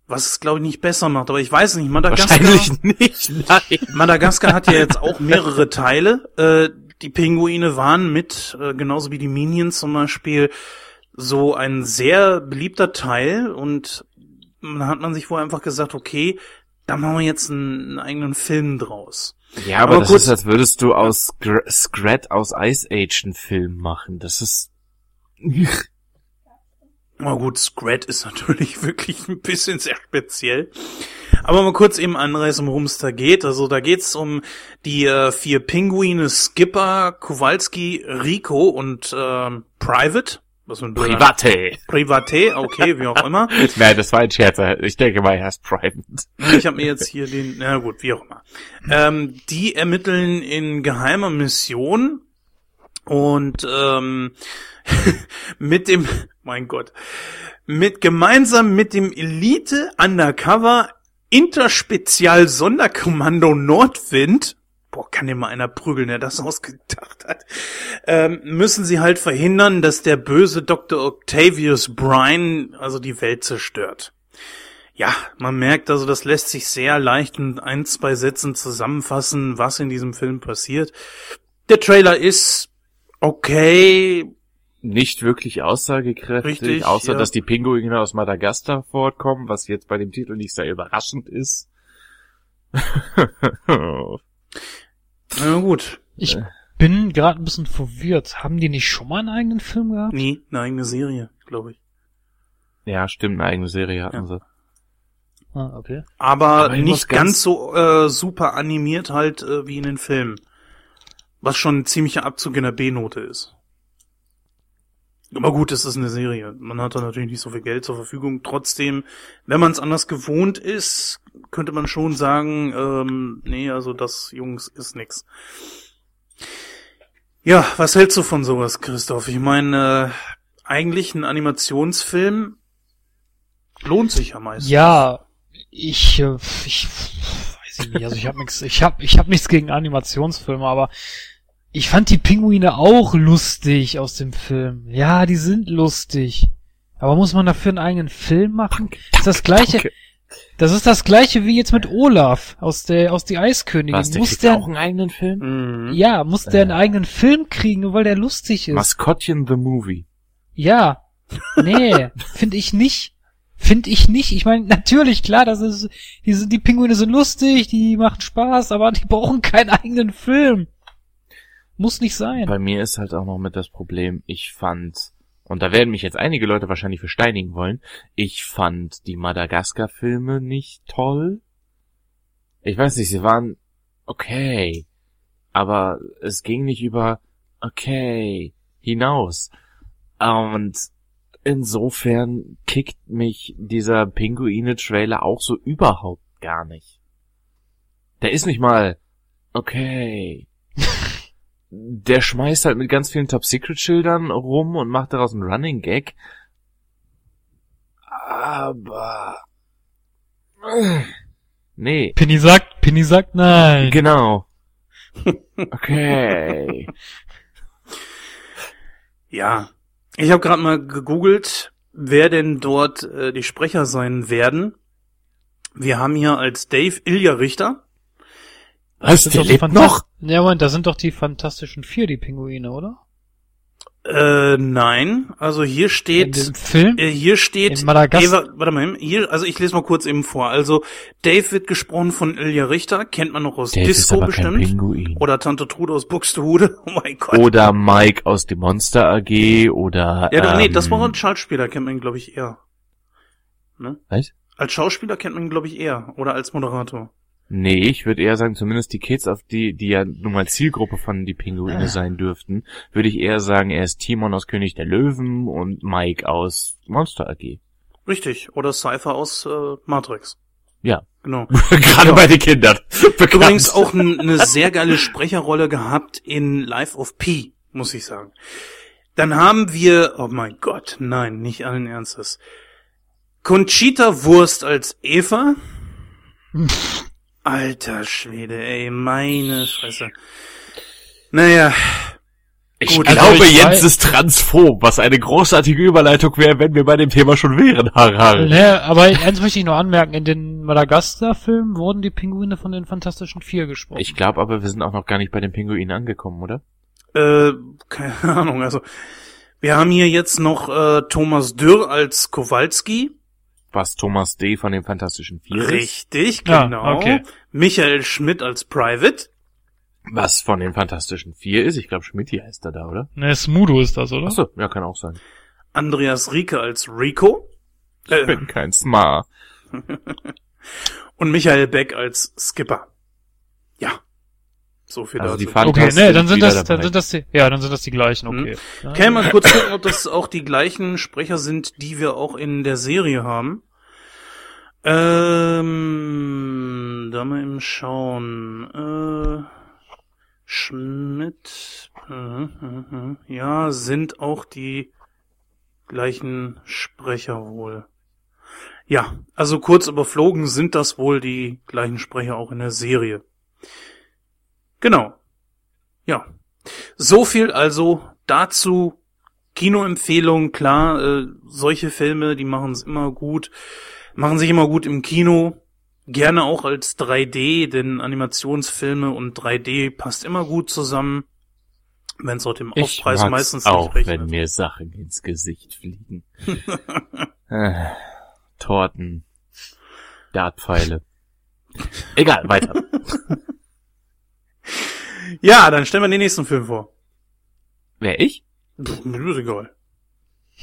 was es glaube ich nicht besser macht, aber ich weiß nicht, Madagaskar, Wahrscheinlich nicht, nein. Madagaskar hat ja jetzt auch mehrere Teile. Äh, die Pinguine waren mit, äh, genauso wie die Minions zum Beispiel, so ein sehr beliebter Teil und dann hat man sich vorher einfach gesagt, okay, da machen wir jetzt einen, einen eigenen Film draus. Ja, aber, Aber das kurz- ist, als würdest du aus Gr Scrat aus Ice Age einen Film machen. Das ist... Aber gut, Scrat ist natürlich wirklich ein bisschen sehr speziell. Aber mal kurz eben anreißen, worum es da geht. Also da geht's um die äh, vier Pinguine Skipper, Kowalski, Rico und ähm, Private. Was blöder- Private. Private, okay, wie auch immer. Nein, das war ein Scherz. Ich denke mal, er ist Private. Ich habe mir jetzt hier den, na gut, wie auch immer. Ähm, die ermitteln in geheimer Mission und ähm, mit dem, mein Gott, mit gemeinsam mit dem Elite Undercover Interspezial Sonderkommando Nordwind, boah, kann dir mal einer prügeln, der das ausgedacht hat, ähm, müssen sie halt verhindern, dass der böse Dr. Octavius Bryan also die Welt zerstört. Ja, man merkt also, das lässt sich sehr leicht in ein, zwei Sätzen zusammenfassen, was in diesem Film passiert. Der Trailer ist okay, Nicht wirklich aussagekräftig, Richtig, außer ja. dass die Pinguine aus Madagaskar vorkommen, was jetzt bei dem Titel nicht sehr überraschend ist. na gut, Ich bin gerade ein bisschen verwirrt. Haben die nicht schon mal einen eigenen Film gehabt? nie, eine eigene Serie, glaube ich. ja, stimmt, eine eigene Serie hatten Ja. sie. Ah, okay. Aber, Aber nicht ganz, ganz- so äh, super animiert halt äh, wie in den Filmen. Was schon ein ziemlicher Abzug in der B-Note ist. Aber gut, es ist eine Serie. Man hat da natürlich nicht so viel Geld zur Verfügung. Trotzdem, wenn man es anders gewohnt ist, könnte man schon sagen, ähm, nee, also das, Jungs, ist nix. Ja, was hältst du von sowas, Christoph? Ich meine, äh, eigentlich ein Animationsfilm lohnt sich ja meistens. Ja, ich, äh, ich weiß ich nicht, also ich habe nichts, ich habe ich hab nichts gegen Animationsfilme, aber ich fand die Pinguine auch lustig aus dem Film. Ja, die sind lustig. Aber muss man dafür einen eigenen Film machen? Das ist das gleiche, Okay. das ist das gleiche wie jetzt mit Olaf aus der, aus die Eiskönigin. Was, der muss der, auch einen eigenen Film? Mhm. ja, muss der einen eigenen Film kriegen, nur weil der lustig ist. Maskottchen the Movie. Ja. Nee, finde ich nicht. Finde ich nicht. Ich meine, natürlich, klar, das ist, die, sind, die Pinguine sind lustig, die machen Spaß, aber die brauchen keinen eigenen Film. Muss nicht sein. Bei mir ist halt auch noch mit das Problem, ich fand, und da werden mich jetzt einige Leute wahrscheinlich für steinigen wollen, ich fand die Madagaskar-Filme nicht toll. Ich weiß nicht, sie waren okay, aber es ging nicht über okay hinaus. Und insofern kickt mich dieser Pinguine-Trailer auch so überhaupt gar nicht. Der ist nicht mal okay. Der schmeißt halt mit ganz vielen Top-Secret-Schildern rum und macht daraus einen Running Gag. Aber... Nee, Penny sagt, Penny sagt nein. genau. Okay. Ja, ich habe gerade mal gegoogelt, wer denn dort äh, die Sprecher sein werden. Wir haben hier als Dave Ilja Richter. Was, Das der sind doch die lebt Fanta- noch? Ja, Moment, da sind doch die Fantastischen Vier, die Pinguine, oder? Äh, nein, also hier In steht, dem Film? äh, hier steht, In Madagaskar- Eva, warte mal, hier, also ich lese mal kurz eben vor. Also Dave wird gesprochen von Ilja Richter, kennt man noch aus ist Disco bestimmt. Pinguin. Oder Tante Trude aus Buxtehude. Oh mein Gott. Oder Mike aus dem Monster AG oder... ja, doch, nee, ähm, das war ein Schauspieler, kennt man glaube ich eher. Ne? Was? Als Schauspieler kennt man ihn glaube ich eher. Oder als Moderator. Nee, ich würde eher sagen, zumindest die Kids, auf die, die ja nun mal Zielgruppe von die Pinguine sein dürften, würde ich eher sagen, er ist Timon aus König der Löwen und Mike aus Monster AG. Richtig. Oder Cypher aus äh, Matrix. Ja. Genau. Gerade bei den Kindern. Bekannt. Übrigens auch eine sehr geile Sprecherrolle gehabt in Life of Pi, muss ich sagen. Dann haben wir, oh mein Gott, nein, nicht allen Ernstes. Conchita Wurst als Eva. Alter Schwede, ey, meine Fresse. Naja, Ich Gut, glaube, ich Jens ist transphob, was eine großartige Überleitung wäre, wenn wir bei dem Thema schon wären, Harald. Ne, aber eins möchte ich noch anmerken, in den Madagaskar-Filmen wurden die Pinguine von den Fantastischen Vier gesprochen. Ich glaube aber, wir sind auch noch gar nicht bei den Pinguinen angekommen, oder? äh, keine Ahnung, also wir haben hier jetzt noch äh, Thomas Dürr als Kowalski. Was Thomas D. von den Fantastischen Vier ist. Richtig, Ja, genau. okay. Michael Schmidt als Private. Was von den Fantastischen Vier ist. Ich glaube, Schmidti heißt er da, oder? Ne, Smudo ist das, oder? Achso, ja, kann auch sein. Andreas Rieke als Rico. Äh, Ich bin kein Smart. und Michael Beck als Skipper. Ja. So viel Also die dazu. Fun- Okay, Fantastisch ne, dann sind das, dann sind das die, ja, dann sind das die gleichen, okay. Ja. Kann ich mal kurz gucken, ob das auch die gleichen Sprecher sind, die wir auch in der Serie haben. Ähm, da mal im Schauen. Äh, Schmidt. Äh, äh, äh, ja, sind auch die gleichen Sprecher wohl. Ja, also kurz überflogen sind das wohl die gleichen Sprecher auch in der Serie. Genau. Ja. So viel also dazu. Kinoempfehlung, klar, äh, solche Filme, die machen es immer gut, machen sich immer gut im Kino, gerne auch als 3D, denn Animationsfilme und 3D passt immer gut zusammen, wenn es auch dem Ich Aufpreis meistens auch, nicht wenn rechnet. mir Sachen ins Gesicht fliegen. äh, Torten. Dartpfeile. Egal, weiter. Ja, dann stellen wir den nächsten Film vor. Wer ich? Pff, mir ist egal.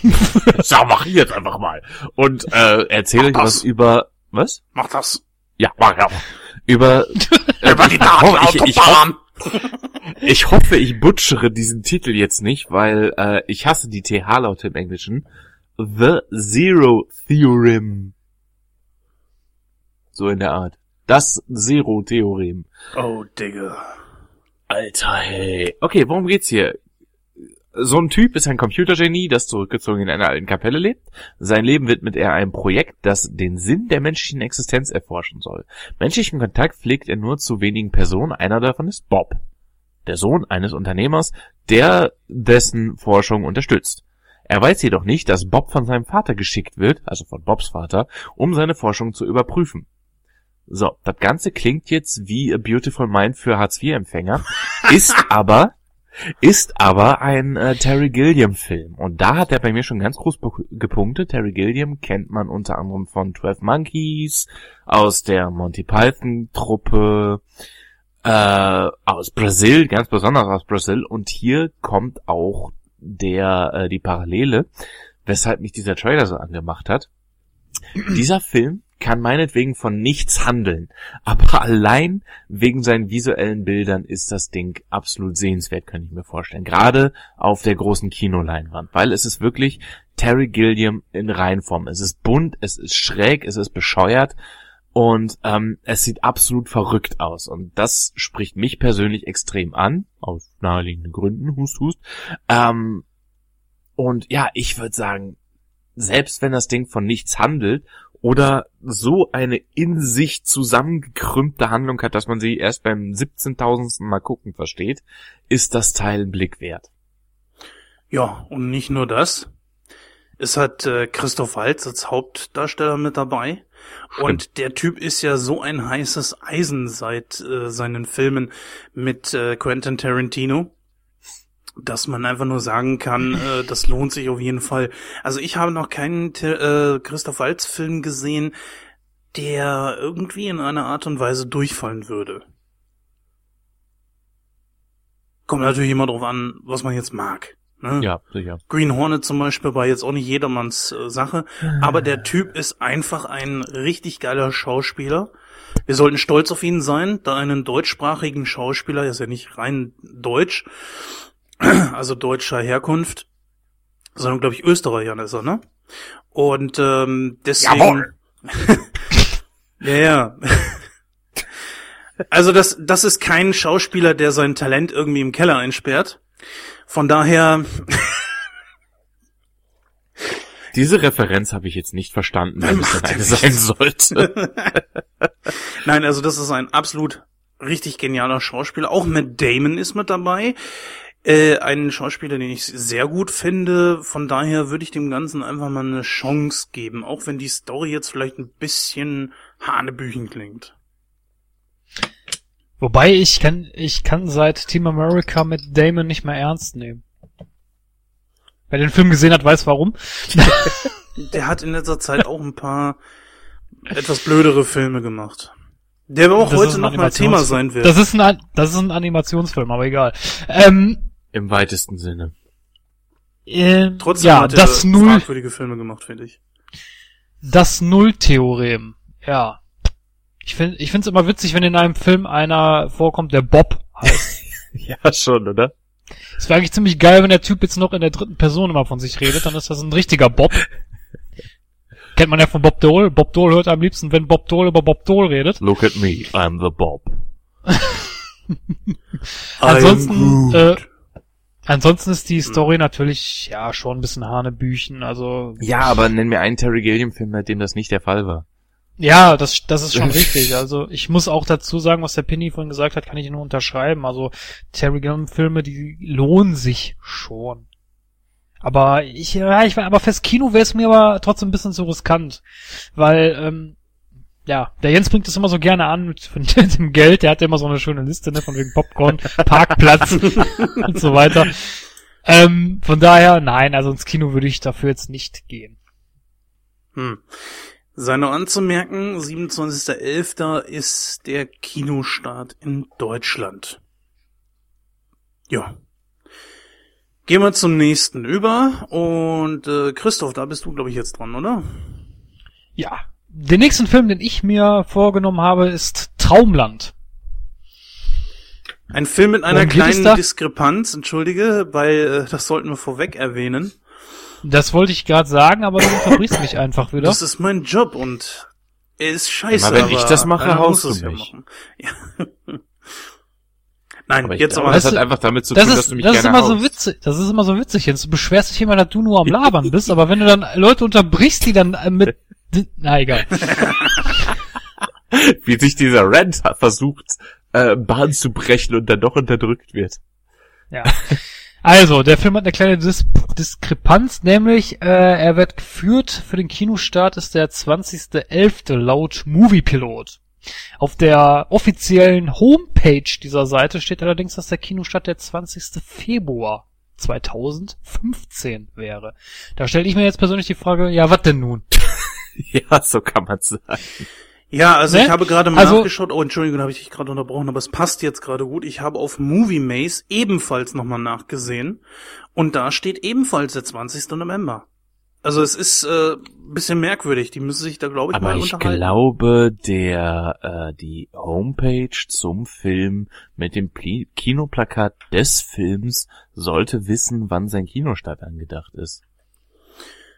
Ja, mach ich jetzt einfach mal. Und äh, erzähle euch was über was? Mach das. Ja, mach ja. Über äh, Über die ich, hoffe, ich, ich, Autobahn. ich hoffe, ich butchere diesen Titel jetzt nicht, weil äh, ich hasse die TH-Laute im Englischen. The Zero Theorem. So in der Art. Das Zero-Theorem. Oh, Digga. Alter, hey. Okay, worum geht's hier? So ein Typ ist ein Computergenie, das zurückgezogen in einer alten Kapelle lebt. Sein Leben widmet er einem Projekt, das den Sinn der menschlichen Existenz erforschen soll. Menschlichen Kontakt pflegt er nur zu wenigen Personen, einer davon ist Bob, der Sohn eines Unternehmers, der dessen Forschung unterstützt. Er weiß jedoch nicht, dass Bob von seinem Vater geschickt wird, also von Bobs Vater, um seine Forschung zu überprüfen. So, das Ganze klingt jetzt wie A Beautiful Mind für Hartz-IV-Empfänger, ist aber ist aber ein äh, Terry Gilliam-Film. Und da hat er bei mir schon ganz groß gepunktet. Terry Gilliam kennt man unter anderem von 12 Monkeys, aus der Monty Python-Truppe, äh, aus Brasil, ganz besonders aus Brasil. Und hier kommt auch der äh, die Parallele, weshalb mich dieser Trailer so angemacht hat. Dieser Film kann meinetwegen von nichts handeln, aber allein wegen seinen visuellen Bildern ist das Ding absolut sehenswert, könnte ich mir vorstellen. Gerade auf der großen Kinoleinwand, weil es ist wirklich Terry Gilliam in Reinform. Es ist bunt, es ist schräg, es ist bescheuert und ähm, es sieht absolut verrückt aus. Und das spricht mich persönlich extrem an, aus naheliegenden Gründen, hust, hust. Ähm, und ja, ich würde sagen, selbst wenn das Ding von nichts handelt oder so eine in sich zusammengekrümmte Handlung hat, dass man sie erst beim 17.000. Mal gucken versteht, ist das Teil ein Blick wert. Ja, und nicht nur das. Es hat äh, Christoph Waltz als Hauptdarsteller mit dabei. Stimmt. Und der Typ ist ja so ein heißes Eisen seit äh, seinen Filmen mit äh, Quentin Tarantino dass man einfach nur sagen kann, äh, das lohnt sich auf jeden Fall. Also ich habe noch keinen äh, Christoph Waltz Film gesehen, der irgendwie in einer Art und Weise durchfallen würde. Kommt natürlich immer drauf an, was man jetzt mag. Ne? Ja, sicher. Green Hornet zum Beispiel war jetzt auch nicht jedermanns äh, Sache, aber der Typ ist einfach ein richtig geiler Schauspieler. Wir sollten stolz auf ihn sein, da einen deutschsprachigen Schauspieler, er ist ja nicht rein deutsch, also deutscher Herkunft, sondern glaube ich Österreicher ist er, ne? Und ähm, deswegen. ja, ja. also das, das ist kein Schauspieler, der sein Talent irgendwie im Keller einsperrt. Von daher. Diese Referenz habe ich jetzt nicht verstanden, wenn es eine sein sollte. Nein, also das ist ein absolut richtig genialer Schauspieler. Auch Matt Damon ist mit dabei. Äh, einen Schauspieler, den ich sehr gut finde. Von daher würde ich dem Ganzen einfach mal eine Chance geben, auch wenn die Story jetzt vielleicht ein bisschen Hanebüchen klingt. Wobei ich kann, ich kann seit Team America mit Damon nicht mehr ernst nehmen. Wer den Film gesehen hat, weiß warum. Der hat in letzter Zeit auch ein paar etwas blödere Filme gemacht. Der auch das heute noch mal Thema sein wird. Das ist ein, das ist ein Animationsfilm, aber egal. Ähm, im weitesten Sinne. Ähm, Trotzdem ja, hat er das Null, fragwürdige Filme gemacht, finde ich. Das Null-Theorem, ja. Ich finde ich finde es immer witzig, wenn in einem Film einer vorkommt, der Bob heißt. ja, schon, oder? Es wäre eigentlich ziemlich geil, wenn der Typ jetzt noch in der dritten Person immer von sich redet, dann ist das ein richtiger Bob. Kennt man ja von Bob Dole. Bob Dole hört am liebsten, wenn Bob Dole über Bob Dole redet. Look at me, I'm the Bob. Ansonsten, äh, Ansonsten ist die Story natürlich ja schon ein bisschen Hanebüchen, also. Ja, aber nenn mir einen Terry Gilliam-Film, bei dem das nicht der Fall war. Ja, das, das ist schon richtig. Also ich muss auch dazu sagen, was der Penny vorhin gesagt hat, kann ich nur unterschreiben. Also Terry Gilliam-Filme, die lohnen sich schon. Aber ich, ja, ich war aber fürs Kino wäre es mir aber trotzdem ein bisschen zu riskant, weil ähm, ja, der Jens bringt es immer so gerne an mit, mit dem Geld. Der hat immer so eine schöne Liste, ne, von wegen Popcorn, Parkplatz und so weiter. Ähm, von daher, nein, also ins Kino würde ich dafür jetzt nicht gehen. Hm. Sei noch anzumerken, 27.11. ist der Kinostart in Deutschland. Ja. Gehen wir zum nächsten über und äh, Christoph, da bist du, glaube ich, jetzt dran, oder? Ja, den nächsten Film, den ich mir vorgenommen habe, ist Traumland. Ein Film mit einer kleinen Diskrepanz, entschuldige, weil äh, das sollten wir vorweg erwähnen. Das wollte ich gerade sagen, aber du unterbrichst mich einfach wieder. Das ist mein Job und er ist scheiße. Aber wenn ich das mache, haust du mich. Ja. Nein, Aber ich jetzt glaube, aber. das Weißt hat einfach damit zu Das tun, dass ist, du mich das ist gerne immer so witzig. Das ist immer so witzig. Jetzt du beschwerst dich immer, dass du nur am Labern bist, aber wenn du dann Leute unterbrichst, die dann äh, mit, na egal. Wie sich dieser Rant versucht, äh, Bahn zu brechen und dann doch unterdrückt wird. Ja. Also, der Film hat eine kleine Dis Diskrepanz, nämlich äh, er wird geführt für den Kinostart ist der 20.11. laut Moviepilot. Auf der offiziellen Homepage dieser Seite steht allerdings, dass der Kinostart der 20. Februar 2015 wäre. Da stelle ich mir jetzt persönlich die Frage, ja, was denn nun? Ja, so kann man sagen. Ja, also Ne? ich habe gerade mal Also- nachgeschaut. Oh, Entschuldigung, da habe ich dich gerade unterbrochen, aber es passt jetzt gerade gut. Ich habe auf Movie Maze ebenfalls nochmal nachgesehen und da steht ebenfalls der 20. November. Also es ist äh, bisschen merkwürdig. Die müssen sich da, glaube ich, Aber mal ich unterhalten. glaube, der äh, die Homepage zum Film mit dem Pli Kinoplakat des Films sollte wissen, wann sein Kinostart angedacht ist.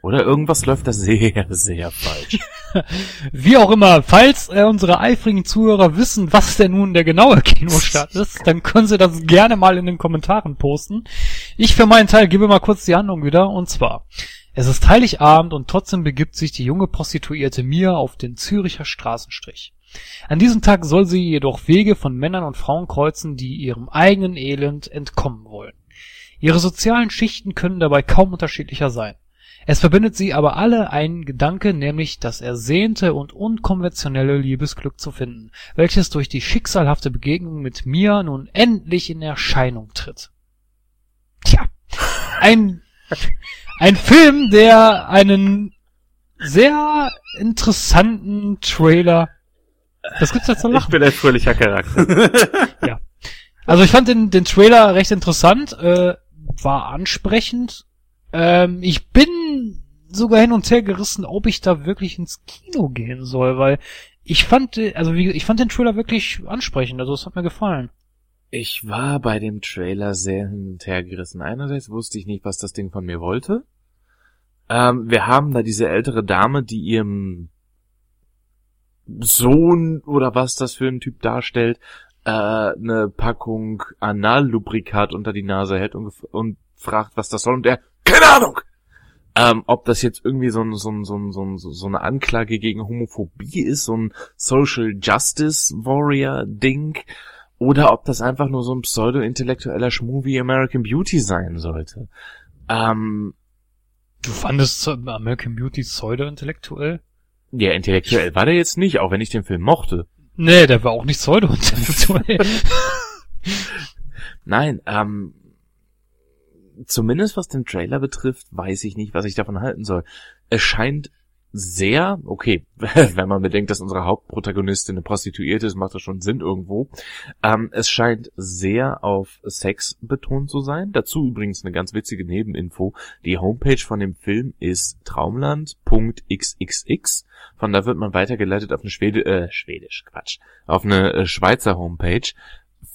Oder irgendwas läuft da sehr, sehr falsch. Wie auch immer, falls äh, unsere eifrigen Zuhörer wissen, was denn nun der genaue Kinostart ist, dann können sie das gerne mal in den Kommentaren posten. Ich für meinen Teil gebe mal kurz die Handlung wieder, und zwar, es ist Heiligabend und trotzdem begibt sich die junge Prostituierte Mia auf den Züricher Straßenstrich. An diesem Tag soll sie jedoch Wege von Männern und Frauen kreuzen, die ihrem eigenen Elend entkommen wollen. Ihre sozialen Schichten können dabei kaum unterschiedlicher sein. Es verbindet sie aber alle ein Gedanke, nämlich das ersehnte und unkonventionelle Liebesglück zu finden, welches durch die schicksalhafte Begegnung mit Mia nun endlich in Erscheinung tritt. Tja, ein, ein Film, der einen sehr interessanten Trailer. Das gibt's ja zu Ich lachen. bin ein fröhlicher Charakter. Also ich fand den, den Trailer recht interessant, äh, war ansprechend. Ähm, ich bin sogar hin und her gerissen, ob ich da wirklich ins Kino gehen soll, weil ich fand, äh, also wie, ich fand den Trailer wirklich ansprechend, also es hat mir gefallen. Ich war bei dem Trailer sehr hin und her gerissen. Einerseits wusste ich nicht, was das Ding von mir wollte. Ähm, wir haben da diese ältere Dame, die ihrem Sohn oder was das für ein Typ darstellt, äh, eine Packung Anallubrikat unter die Nase hält und, und fragt, was das soll. Und er, keine Ahnung! Ähm, ob das jetzt irgendwie so, ein, so, ein, so, ein, so, ein, so eine Anklage gegen Homophobie ist, so ein Social Justice Warrior Ding, oder ob das einfach nur so ein pseudo-intellektueller Schmuh wie American Beauty sein sollte. Ähm, Du fandest American Beauty pseudo-intellektuell? ja, intellektuell war der jetzt nicht, auch wenn ich den Film mochte. Nee, der war auch nicht pseudo-intellektuell. Nein, ähm, zumindest was den Trailer betrifft, weiß ich nicht, was ich davon halten soll. Es scheint sehr, okay, wenn man bedenkt, dass unsere Hauptprotagonistin eine Prostituierte ist, macht das schon Sinn irgendwo. Ähm, es scheint sehr auf Sex betont zu sein. Dazu übrigens eine ganz witzige Nebeninfo. Die Homepage von dem Film ist traumland.xxx. Von da wird man weitergeleitet auf eine Schwede, äh, Schwedisch, Quatsch, auf eine äh, Schweizer Homepage.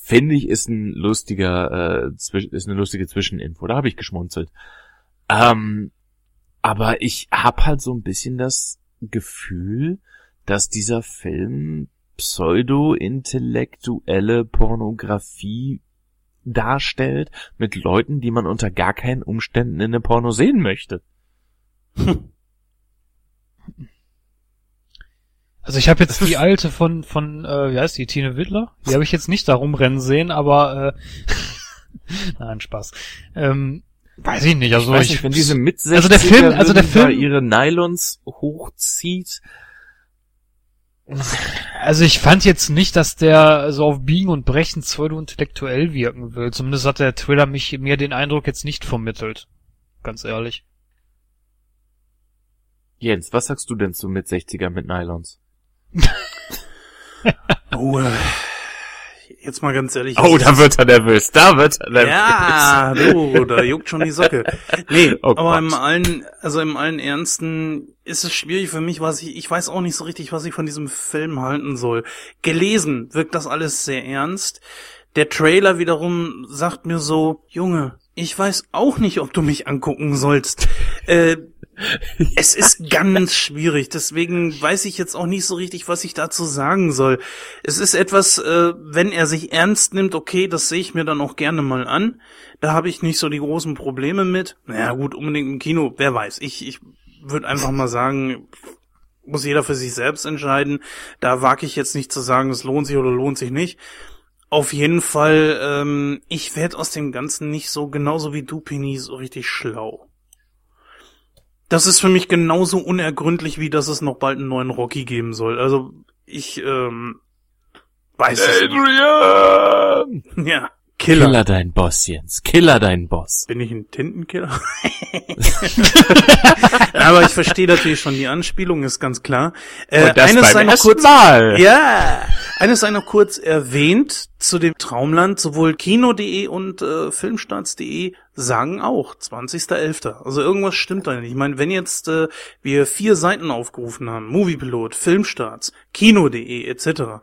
Finde ich, ist ein lustiger, äh, ist eine lustige Zwischeninfo. Da habe ich geschmunzelt. Ähm, aber ich hab halt so ein bisschen das Gefühl, dass dieser Film pseudo-intellektuelle Pornografie darstellt mit Leuten, die man unter gar keinen Umständen in einem Porno sehen möchte. Also ich habe jetzt die alte von, von äh, wie heißt die, Tine Wittler? Die habe ich jetzt nicht da rumrennen sehen, aber äh, nein, Spaß. Ähm, weiß ich nicht, also ich ich, nicht, wenn diese mit also der Film- also der Film- ihre Nylons hochzieht. Also ich fand jetzt nicht, dass der so auf Biegen und Brechen pseudo-intellektuell wirken will. Zumindest hat der Trailer mich, mir den Eindruck jetzt nicht vermittelt. Ganz ehrlich. Jens, was sagst du denn zu mit 60er mit Nylons? Oh, äh, jetzt mal ganz ehrlich. Oh, da wird er nervös, da wird er nervös. Ja, du, da juckt schon die Socke. Nee, Oh aber im allen, also im allen Ernsten ist es schwierig für mich, was ich, ich weiß auch nicht so richtig, was ich von diesem Film halten soll. Gelesen wirkt das alles sehr ernst. Der Trailer wiederum sagt mir so, Junge, Ich weiß auch nicht, ob du mich angucken sollst. Äh, es ist ganz schwierig, deswegen weiß ich jetzt auch nicht so richtig, was ich dazu sagen soll. Es ist etwas, äh, wenn er sich ernst nimmt, okay, das sehe ich mir dann auch gerne mal an. Da habe ich nicht so die großen Probleme mit. Naja, gut, unbedingt im Kino, wer weiß. Ich, ich würde einfach mal sagen, muss jeder für sich selbst entscheiden. Da wage ich jetzt nicht zu sagen, es lohnt sich oder lohnt sich nicht. Auf jeden Fall, ähm, ich werde aus dem Ganzen nicht so, genauso wie du, Penny, so richtig schlau. Das ist für mich genauso unergründlich, wie dass es noch bald einen neuen Rocky geben soll. Also, ich, ähm, weiß es nicht. Adrian! Ja, Killer. Killer dein Boss, Jens. Killer dein Boss. Bin ich ein Tintenkiller? Aber ich verstehe natürlich schon die Anspielung, ist ganz klar. Äh, Und das eines beim sei noch kurz, Mal. Ja, eines sei noch kurz erwähnt zu dem Traumland. Sowohl Kino.de und äh, Filmstarts.de sagen auch 20.11. Also irgendwas stimmt da nicht. Ich meine, wenn jetzt äh, wir vier Seiten aufgerufen haben, Moviepilot, Filmstarts, Kino.de etc.,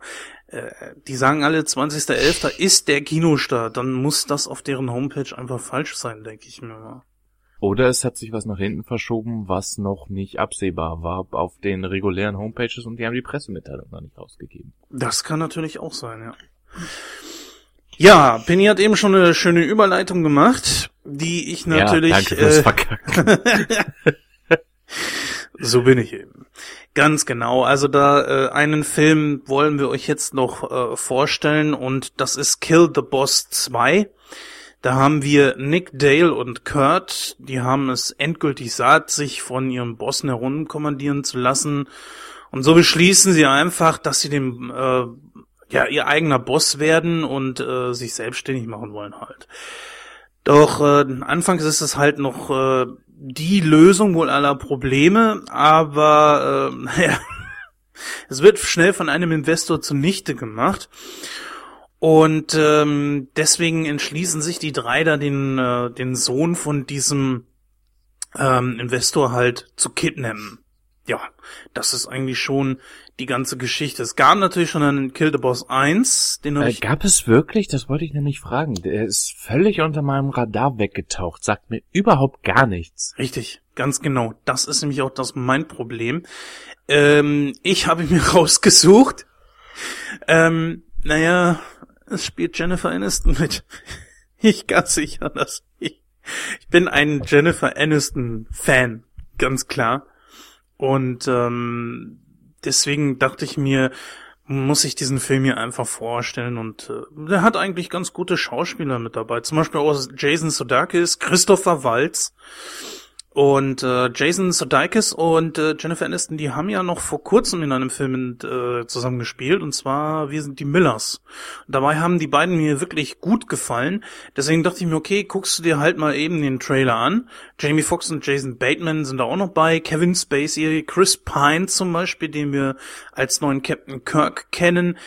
die sagen alle 20.11. ist der Kinostart, dann muss das auf deren Homepage einfach falsch sein, denke ich mir mal. Oder es hat sich was nach hinten verschoben, was noch nicht absehbar war auf den regulären Homepages und die haben die Pressemitteilung noch nicht rausgegeben. Das kann natürlich auch sein, ja. Ja, Penny hat eben schon eine schöne Überleitung gemacht, die ich natürlich. ja, danke fürs äh, so bin ich eben. Ganz genau. Also da äh, einen Film wollen wir euch jetzt noch äh, vorstellen und das ist Kill the Boss 2. Da haben wir Nick Dale und Kurt, die haben es endgültig satt, sich von ihrem Bossen herumkommandieren zu lassen. Und so beschließen sie einfach, dass sie dem äh, ja ihr eigener Boss werden und äh, sich selbstständig machen wollen halt. Doch äh, anfangs ist es halt noch äh, die Lösung wohl aller Probleme, aber äh, naja, es wird schnell von einem Investor zunichte gemacht. Und ähm, deswegen entschließen sich die drei da den, äh, den Sohn von diesem ähm, Investor halt zu kidnappen. Ja, das ist eigentlich schon die ganze Geschichte. Es gab natürlich schon einen Kill the Boss 1, den Äh, ich gab es wirklich? Das wollte ich nämlich fragen. Der ist völlig unter meinem Radar weggetaucht, sagt mir überhaupt gar nichts. Richtig, ganz genau. Das ist nämlich auch das mein Problem. Ähm, ich habe mir rausgesucht. Ähm, naja, es spielt Jennifer Aniston mit. Ich ganz sicher, dass ich, ich bin ein Jennifer Aniston Fan, ganz klar. Und ähm, deswegen dachte ich mir, muss ich diesen Film hier einfach vorstellen und äh, der hat eigentlich ganz gute Schauspieler mit dabei. Zum Beispiel aus Jason Sudeikis, Christopher Waltz und äh, Jason Sudeikis und äh, Jennifer Aniston, die haben ja noch vor kurzem in einem Film äh, zusammen gespielt und zwar Wir sind die Millers. Dabei haben die beiden mir wirklich gut gefallen. Deswegen dachte ich mir, okay, guckst du dir halt mal eben den Trailer an. Jamie Foxx und Jason Bateman sind da auch noch bei. Kevin Spacey, Chris Pine zum Beispiel, den wir als neuen Captain Kirk kennen.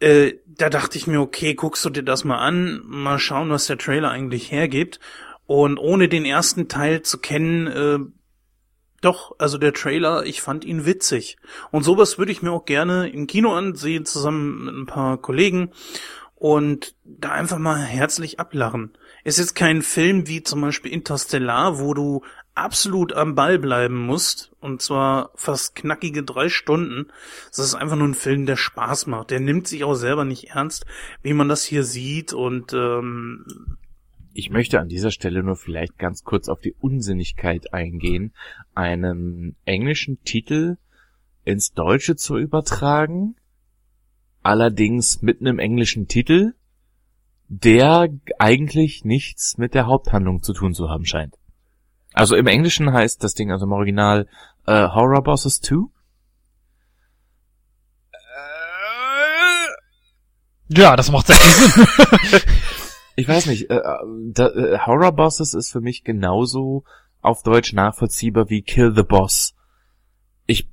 Äh, da dachte ich mir, okay, guckst du dir das mal an, mal schauen, was der Trailer eigentlich hergibt. Und ohne den ersten Teil zu kennen, äh, doch, also der Trailer, ich fand ihn witzig. Und sowas würde ich mir auch gerne im Kino ansehen, zusammen mit ein paar Kollegen und da einfach mal herzlich ablachen. Ist jetzt kein Film wie zum Beispiel Interstellar, wo du absolut am Ball bleiben musst, und zwar fast knackige drei Stunden. Das ist einfach nur ein Film, der Spaß macht. Der nimmt sich auch selber nicht ernst, wie man das hier sieht und ähm, Ich möchte an dieser Stelle nur vielleicht ganz kurz auf die Unsinnigkeit eingehen, einen englischen Titel ins Deutsche zu übertragen, allerdings mit einem englischen Titel, der eigentlich nichts mit der Haupthandlung zu tun zu haben scheint. Also im Englischen heißt das Ding, also im Original, äh, Horror Bosses 2. Ja, das macht sehr viel Sinn. Ich weiß nicht, äh, da, äh, Horror Bosses ist für mich genauso auf Deutsch nachvollziehbar wie Kill the Boss. Ich,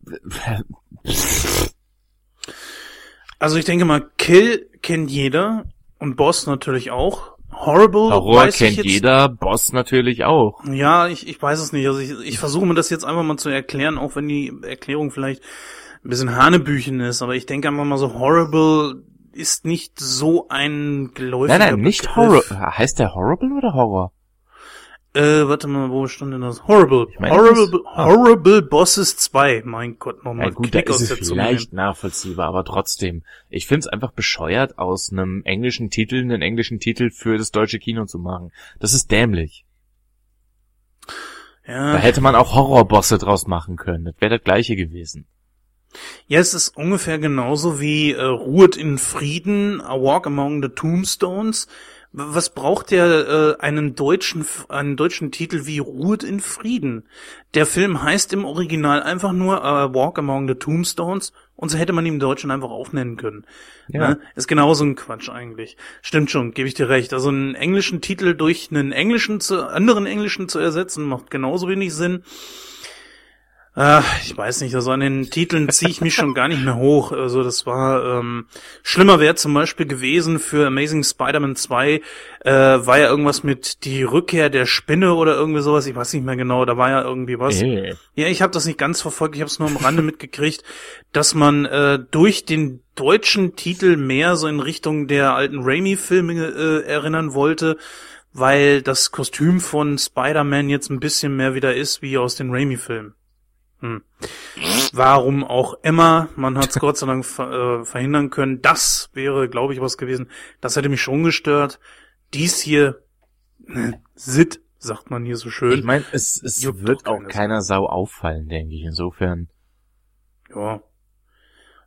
Also ich denke mal, Kill kennt jeder und Boss natürlich auch. Horrible Horror kennt jetzt, jeder, Boss natürlich auch. Ja, ich, ich weiß es nicht. Also ich, ich versuche mir das jetzt einfach mal zu erklären, auch wenn die Erklärung vielleicht ein bisschen Hanebüchen ist. Aber ich denke einfach mal so, Horrible ist nicht so ein geläufiger Nein, nein, nicht. Horror. Heißt der Horrible oder Horror? Äh, warte mal, wo stand denn das? Horrible. meine, Horrible, das-. Horrible Bosses 2. Mein Gott, nochmal. Ja gut, da ist es vielleicht nachvollziehbar, aber trotzdem. Ich find's einfach bescheuert, aus einem englischen Titel einen englischen Titel für das deutsche Kino zu machen. Das ist dämlich. Da Ja. hätte man auch Horrorbosse draus machen können. Das wäre das gleiche gewesen. Ja, es ist ungefähr genauso wie äh, Ruhet in Frieden, A Walk Among the Tombstones. Was braucht der äh, einen deutschen einen deutschen Titel wie Ruhet in Frieden? Der Film heißt im Original einfach nur A Walk Among the Tombstones und so hätte man ihn im Deutschen einfach aufnennen können. Ja. Ne? Ist genauso ein Quatsch eigentlich. Stimmt schon, gebe ich dir recht. Also einen englischen Titel durch einen englischen zu anderen englischen zu ersetzen, macht genauso wenig Sinn. Ah, ich weiß nicht, also an den Titeln ziehe ich mich schon gar nicht mehr hoch. Also das war ähm, schlimmer wäre zum Beispiel gewesen für Amazing Spider-Man 2, äh, war ja irgendwas mit die Rückkehr der Spinne oder irgendwie sowas, ich weiß nicht mehr genau, da war ja irgendwie was. Äh. Ja, ich habe das nicht ganz verfolgt, ich habe es nur am Rande mitgekriegt, dass man äh, durch den deutschen Titel mehr so in Richtung der alten Raimi-Filme äh, erinnern wollte, weil das Kostüm von Spider-Man jetzt ein bisschen mehr wieder ist wie aus den Raimi-Filmen. Hm. Warum auch immer, man hat es Gott sei Dank ver äh, verhindern können. Das wäre, glaube ich, was gewesen. Das hätte mich schon gestört. Dies hier, ne, Sit, sagt man hier so schön. Ich meine, es, es Juckt wird auch keine keiner Sau auffallen, denke ich. Insofern. Ja.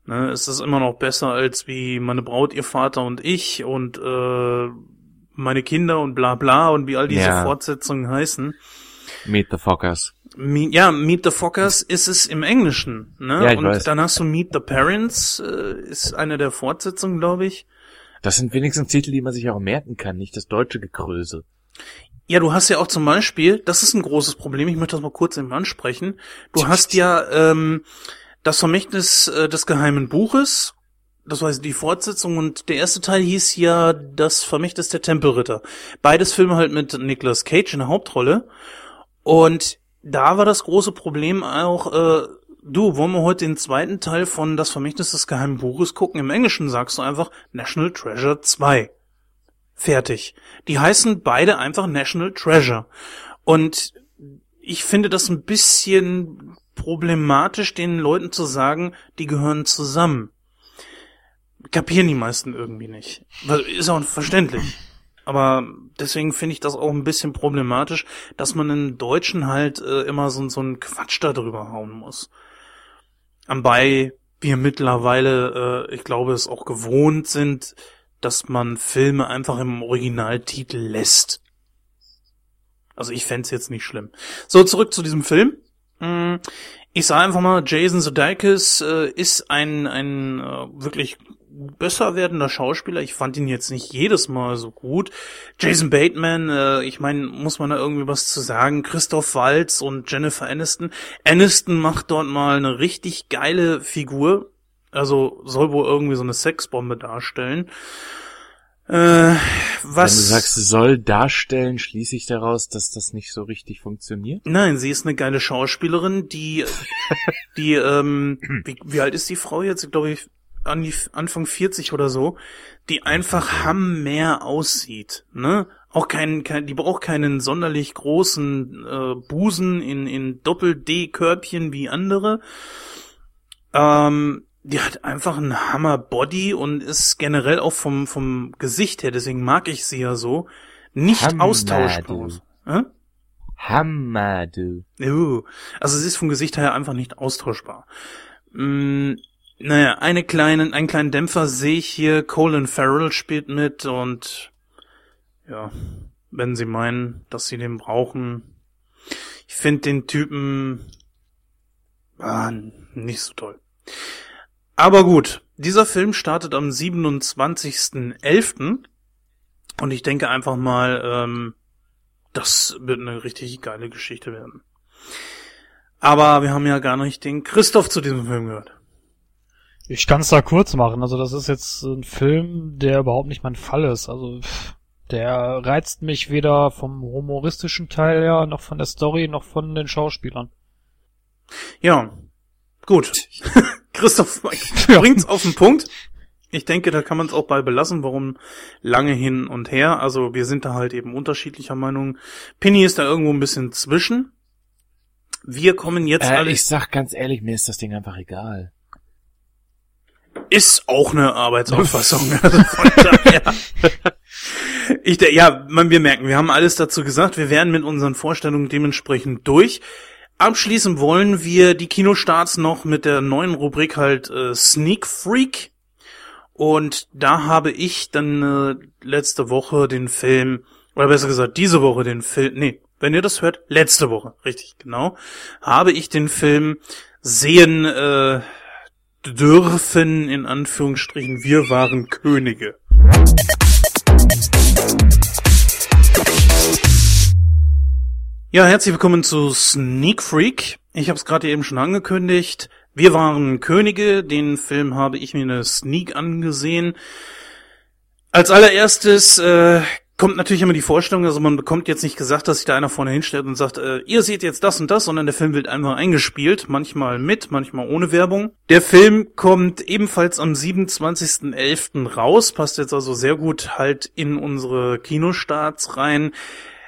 Ne, es ist immer noch besser als wie meine Braut, ihr Vater und ich und äh, meine Kinder und bla bla und wie all diese Ja. Fortsetzungen heißen. Meet the Fuckers. Mi- Ja, Meet the Fockers ist es im Englischen, ne? Ja, ich und weiß. dann hast du Meet the Parents, äh, ist eine der Fortsetzungen, glaube ich. Das sind wenigstens Titel, die man sich auch merken kann, nicht das deutsche Gekröse. Ja, du hast ja auch zum Beispiel, das ist ein großes Problem, ich möchte das mal kurz eben ansprechen. Du hast ja ähm, das Vermächtnis äh, des geheimen Buches, das war die Fortsetzung und der erste Teil hieß ja das Vermächtnis der Tempelritter. Beides Filme halt mit Nicolas Cage in der Hauptrolle. Und da war das große Problem auch, äh, du, wollen wir heute den zweiten Teil von Das Vermächtnis des geheimen Buches gucken? Im Englischen sagst du einfach National Treasure 2. Fertig. Die heißen beide einfach National Treasure. Und ich finde das ein bisschen problematisch, den Leuten zu sagen, die gehören zusammen. Kapieren die meisten irgendwie nicht. Ist auch verständlich. Aber deswegen finde ich das auch ein bisschen problematisch, dass man in Deutschen halt äh, immer so, so einen Quatsch da drüber hauen muss. Anbei wir mittlerweile, äh, ich glaube, es auch gewohnt sind, dass man Filme einfach im Originaltitel lässt. Also ich fänd's jetzt nicht schlimm. So, zurück zu diesem Film. Mm, Ich sage einfach mal, Jason Sudeikis äh, ist ein, ein äh, wirklich besser werdender Schauspieler. Ich fand ihn jetzt nicht jedes Mal so gut. Jason Bateman, äh, ich meine, muss man da irgendwie was zu sagen? Christoph Waltz und Jennifer Aniston. Aniston macht dort mal eine richtig geile Figur. Also soll wohl irgendwie so eine Sexbombe darstellen. Äh, was? Wenn du sagst, soll darstellen, schließe ich daraus, dass das nicht so richtig funktioniert. Nein, sie ist eine geile Schauspielerin, die, die, ähm, wie, wie alt ist die Frau jetzt? Ich glaube, ich, an die, Anfang 40 oder so, die einfach hammer aussieht, ne? Auch kein, kein, die braucht keinen sonderlich großen äh, Busen in, in Doppel-D-Körbchen wie andere. Ähm, die hat einfach einen Hammer-Body und ist generell auch vom, vom Gesicht her, deswegen mag ich sie ja so, nicht Hammer, austauschbar. Äh? Hammer, du. Also sie ist vom Gesicht her einfach nicht austauschbar. Mm, naja, eine kleine, einen kleinen Dämpfer sehe ich hier. Colin Farrell spielt mit und ja, wenn sie meinen, dass sie den brauchen. Ich finde den Typen ah, nicht so toll. Aber gut, dieser Film startet am 27.11. Und ich denke einfach mal, ähm, das wird eine richtig geile Geschichte werden. Aber wir haben ja gar nicht den Christoph zu diesem Film gehört. Ich kann es da kurz machen. Also das ist jetzt ein Film, der überhaupt nicht mein Fall ist. Also pff, der reizt mich weder vom humoristischen Teil her, noch von der Story, noch von den Schauspielern. Ja, gut. Christoph Ja. bringt's auf den Punkt. Ich denke, da kann man es auch bei belassen, warum lange hin und her. Also wir sind da halt eben unterschiedlicher Meinung. Penny ist da irgendwo ein bisschen zwischen. Wir kommen jetzt Äh, alle. ich sag ganz ehrlich, mir ist das Ding einfach egal. Ist auch eine Arbeitsauffassung. Also. Ich, ja, man, wir merken, wir haben alles dazu gesagt. Wir werden mit unseren Vorstellungen dementsprechend durch. Abschließen wollen wir die Kinostarts noch mit der neuen Rubrik halt äh, Sneak Freak. Und da habe ich dann äh, letzte Woche den Film, oder besser gesagt diese Woche den Film, nee, wenn ihr das hört, letzte Woche, richtig, genau, habe ich den Film sehen äh, dürfen, in Anführungsstrichen, wir waren Könige. Ja, herzlich willkommen zu Sneak Freak. Ich habe es gerade eben schon angekündigt. Wir waren Könige. Den Film habe ich mir in der Sneak angesehen. Als allererstes äh, kommt natürlich immer die Vorstellung, also man bekommt jetzt nicht gesagt, dass sich da einer vorne hinstellt und sagt, äh, ihr seht jetzt das und das, sondern der Film wird einfach eingespielt, manchmal mit, manchmal ohne Werbung. Der Film kommt ebenfalls am 27.11. raus, passt jetzt also sehr gut halt in unsere Kinostarts rein.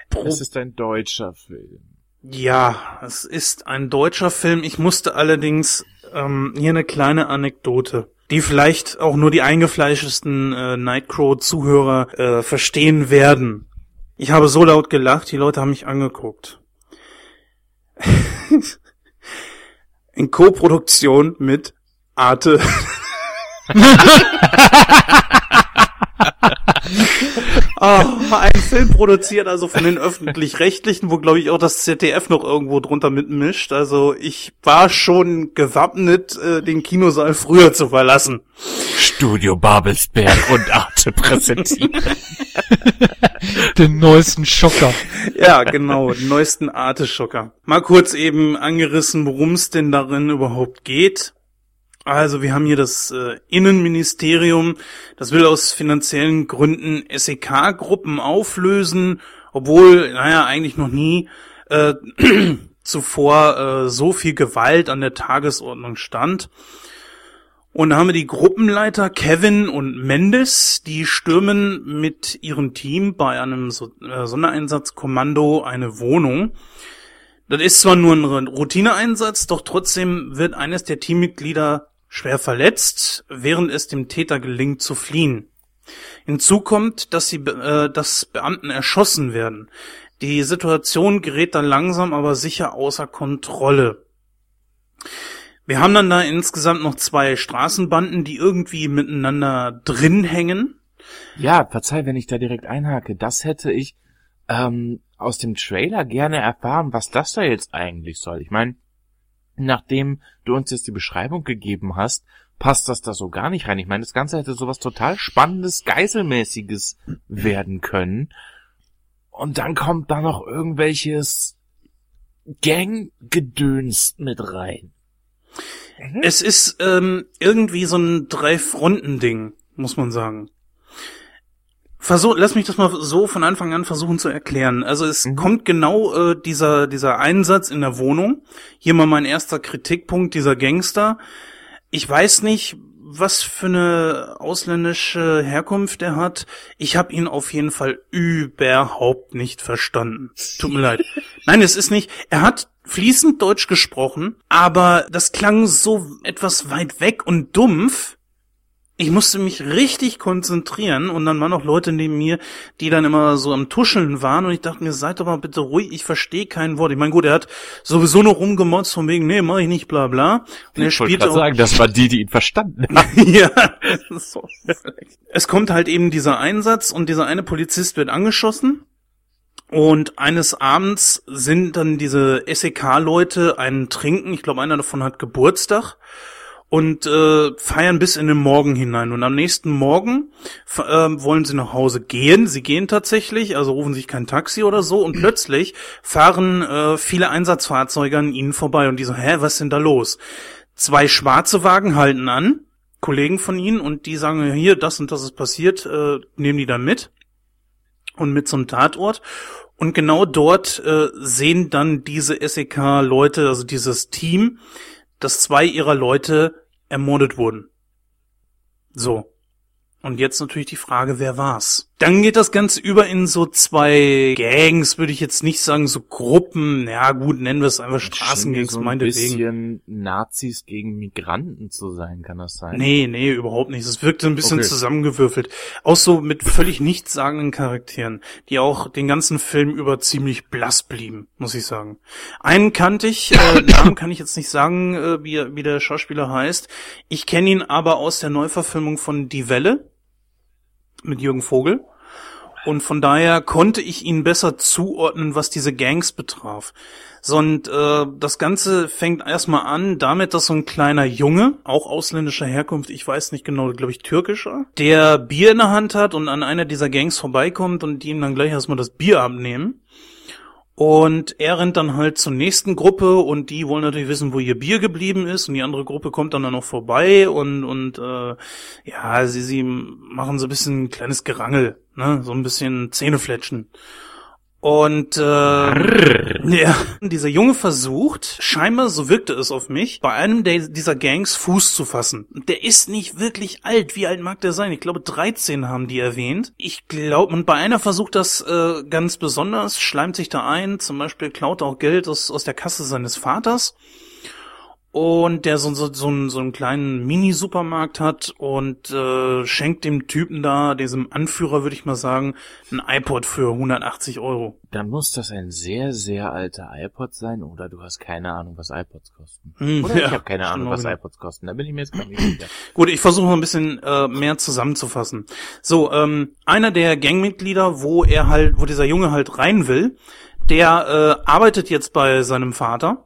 Pro Es ist ein deutscher Film. ja, es ist ein deutscher Film. Ich musste allerdings ähm, hier eine kleine Anekdote, die vielleicht auch nur die eingefleischesten äh, Nightcrow-Zuhörer äh, verstehen werden. Ich habe so laut gelacht, die Leute haben mich angeguckt. In Co-Produktion mit Arte. Oh, ein Film produziert also von den öffentlich-rechtlichen, wo glaube ich auch das ZDF noch irgendwo drunter mitmischt. Also ich war schon gewappnet, äh, den Kinosaal früher zu verlassen. Studio Babelsberg und Arte präsentieren. Den neuesten Schocker. Ja, genau, den neuesten Arte-Schocker. Mal kurz eben angerissen, worum es denn darin überhaupt geht. Also wir haben hier das äh, Innenministerium, das will aus finanziellen Gründen SEK-Gruppen auflösen, obwohl, naja, eigentlich noch nie äh, zuvor äh, so viel Gewalt an der Tagesordnung stand. Und da haben wir die Gruppenleiter Kevin und Mendes, die stürmen mit ihrem Team bei einem so äh, Sondereinsatzkommando eine Wohnung. Das ist zwar nur ein Routineeinsatz, doch trotzdem wird eines der Teammitglieder schwer verletzt, während es dem Täter gelingt zu fliehen. Hinzu kommt, dass, die, äh, dass Beamten erschossen werden. Die Situation gerät dann langsam aber sicher außer Kontrolle. Wir haben dann da insgesamt noch zwei Straßenbanden, die irgendwie miteinander drin hängen. Ja, verzeih, wenn ich da direkt einhake. Das hätte ich ähm, aus dem Trailer gerne erfahren, was das da jetzt eigentlich soll. Ich meine, nachdem du uns jetzt die Beschreibung gegeben hast, passt das da so gar nicht rein. Ich meine, das Ganze hätte sowas total Spannendes, Geiselmäßiges werden können. Und dann kommt da noch irgendwelches Ganggedöns mit rein. Es ist ähm, irgendwie so ein Drei-Fronten-Ding, muss man sagen. Versuch, lass mich das mal so von Anfang an versuchen zu erklären. Also es Mhm. kommt genau äh, dieser dieser Einsatz in der Wohnung. Hier mal mein erster Kritikpunkt dieser Gangster. Ich weiß nicht, was für eine ausländische Herkunft er hat. Ich habe ihn auf jeden Fall überhaupt nicht verstanden. Tut mir leid. Nein, es ist nicht. Er hat fließend Deutsch gesprochen, aber das klang so etwas weit weg und dumpf. Ich musste mich richtig konzentrieren und dann waren noch Leute neben mir, die dann immer so am Tuscheln waren und ich dachte mir, seid doch mal bitte ruhig, ich verstehe kein Wort. Ich meine, gut, er hat sowieso noch rumgemotzt von wegen, nee, mach ich nicht, bla bla. Und er Ich wollte spielt gerade auch, sagen, das waren die, die ihn verstanden haben. ja, das ist so schlecht. Es kommt halt eben dieser Einsatz und dieser eine Polizist wird angeschossen. Und eines Abends sind dann diese SEK-Leute einen trinken. Ich glaube, einer davon hat Geburtstag und äh, feiern bis in den Morgen hinein. Und am nächsten Morgen äh, wollen sie nach Hause gehen. Sie gehen tatsächlich, also rufen sich kein Taxi oder so. Und plötzlich fahren äh, viele Einsatzfahrzeuge an ihnen vorbei. Und die so, hä, was ist denn da los? Zwei schwarze Wagen halten an, Kollegen von ihnen, und die sagen, hier, das und das ist passiert, äh, nehmen die dann mit und mit zum Tatort. Und genau dort äh, sehen dann diese SEK-Leute, also dieses Team, dass zwei ihrer Leute ermordet wurden. So. Und jetzt natürlich die Frage, wer war's? Dann geht das Ganze über in so zwei Gangs, würde ich jetzt nicht sagen, so Gruppen. Ja gut, nennen wir es einfach Straßengangs, so ein meinetwegen. bisschen Nazis gegen Migranten zu sein, kann das sein? Nee, nee, überhaupt nicht. Es wirkte ein bisschen Okay. zusammengewürfelt. Auch so mit völlig nichtssagenden Charakteren, die auch den ganzen Film über ziemlich blass blieben, muss ich sagen. Einen kannte ich, äh, Namen kann ich jetzt nicht sagen, äh, wie, wie der Schauspieler heißt. Ich kenne ihn aber aus der Neuverfilmung von Die Welle mit Jürgen Vogel. Und von daher konnte ich ihn besser zuordnen, was diese Gangs betraf. So, und äh, das Ganze fängt erstmal an damit, dass so ein kleiner Junge, auch ausländischer Herkunft, ich weiß nicht genau, glaube ich türkischer, der Bier in der Hand hat und an einer dieser Gangs vorbeikommt und die ihm dann gleich erstmal das Bier abnehmen. Und er rennt dann halt zur nächsten Gruppe und die wollen natürlich wissen, wo ihr Bier geblieben ist und die andere Gruppe kommt dann, dann noch vorbei und und äh, ja, sie sie machen so ein bisschen ein kleines Gerangel, ne, so ein bisschen Zähnefletschen. Und äh, ja, dieser Junge versucht, scheinbar, so wirkte es auf mich, bei einem der, dieser Gangs Fuß zu fassen. Der ist nicht wirklich alt. Wie alt mag der sein? Ich glaube, 13 haben die erwähnt. Ich glaube, und bei einer versucht das äh, ganz besonders, schleimt sich da ein, zum Beispiel klaut auch Geld aus, aus der Kasse seines Vaters. Und der so, so, so, einen, so einen kleinen Mini-Supermarkt hat und äh, schenkt dem Typen da, diesem Anführer, würde ich mal sagen, ein iPod für 180 Euro. Dann muss das ein sehr, sehr alter iPod sein oder du hast keine Ahnung, was iPods kosten. Hm, Oder ja, ich habe keine Ahnung, was iPods kosten. Da bin ich mir jetzt gar nicht sicher. Gut, ich versuche mal ein bisschen äh, mehr zusammenzufassen. So, ähm, einer der Gangmitglieder, wo er halt, wo dieser Junge halt rein will, der äh, arbeitet jetzt bei seinem Vater.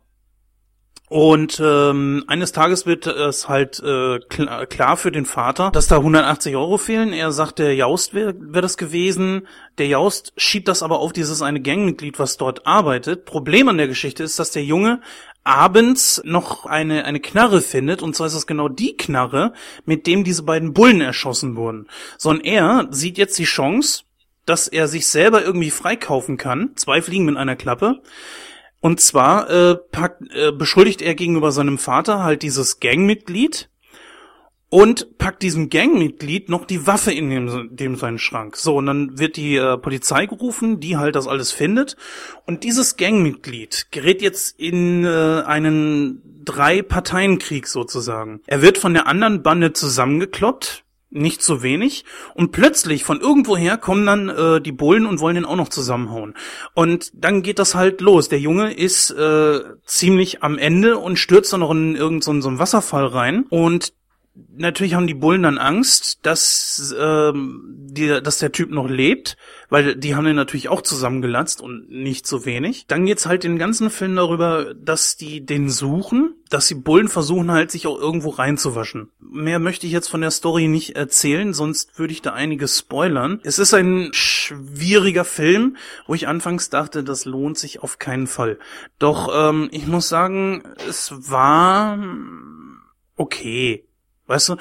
Und ähm, eines Tages wird es halt äh, klar, klar für den Vater, dass da 180 Euro fehlen. Er sagt, der Jaust wäre wär das gewesen. Der Jaust schiebt das aber auf dieses eine Gangmitglied, was dort arbeitet. Problem an der Geschichte ist, dass der Junge abends noch eine, eine Knarre findet, und zwar ist das genau die Knarre, mit dem diese beiden Bullen erschossen wurden. So, und er sieht jetzt die Chance, dass er sich selber irgendwie freikaufen kann. Zwei Fliegen mit einer Klappe. Und zwar äh, packt, äh, beschuldigt er gegenüber seinem Vater halt dieses Gangmitglied und packt diesem Gangmitglied noch die Waffe in dem, dem seinen Schrank. So, und dann wird die äh, Polizei gerufen, die halt das alles findet. Und dieses Gangmitglied gerät jetzt in äh, einen Drei-Parteien-Krieg sozusagen. Er wird von der anderen Bande zusammengekloppt, nicht so wenig. Und plötzlich von irgendwoher kommen dann äh, die Bullen und wollen den auch noch zusammenhauen. Und dann geht das halt los. Der Junge ist äh, ziemlich am Ende und stürzt dann noch in irgendeinen so, so Wasserfall rein. Und natürlich haben die Bullen dann Angst, dass, ähm, die, dass der Typ noch lebt, weil die haben den natürlich auch zusammengelatzt und nicht so wenig. Dann geht's halt den ganzen Film darüber, dass die den suchen, dass die Bullen versuchen halt sich auch irgendwo reinzuwaschen. Mehr möchte ich jetzt von der Story nicht erzählen, sonst würde ich da einiges spoilern. Es ist ein schwieriger Film, wo ich anfangs dachte, das lohnt sich auf keinen Fall. Doch ähm, ich muss sagen, es war okay. Weißt du,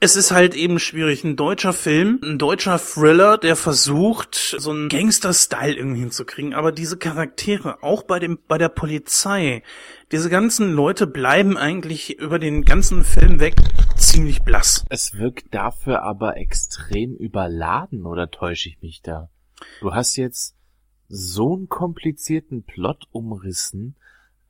es ist halt eben schwierig. Ein deutscher Film, ein deutscher Thriller, der versucht, so einen Gangster-Style irgendwie hinzukriegen. Aber diese Charaktere, auch bei dem, bei der Polizei, diese ganzen Leute bleiben eigentlich über den ganzen Film weg ziemlich blass. Es wirkt dafür aber extrem überladen, oder täusche ich mich da? Du hast jetzt so einen komplizierten Plot umrissen,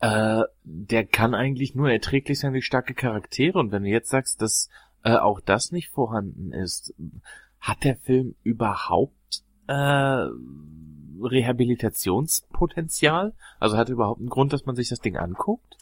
äh, der kann eigentlich nur erträglich sein durch starke Charaktere. Und wenn du jetzt sagst, dass äh, auch das nicht vorhanden ist, hat der Film überhaupt äh, Rehabilitationspotenzial? Also hat er überhaupt einen Grund, dass man sich das Ding anguckt?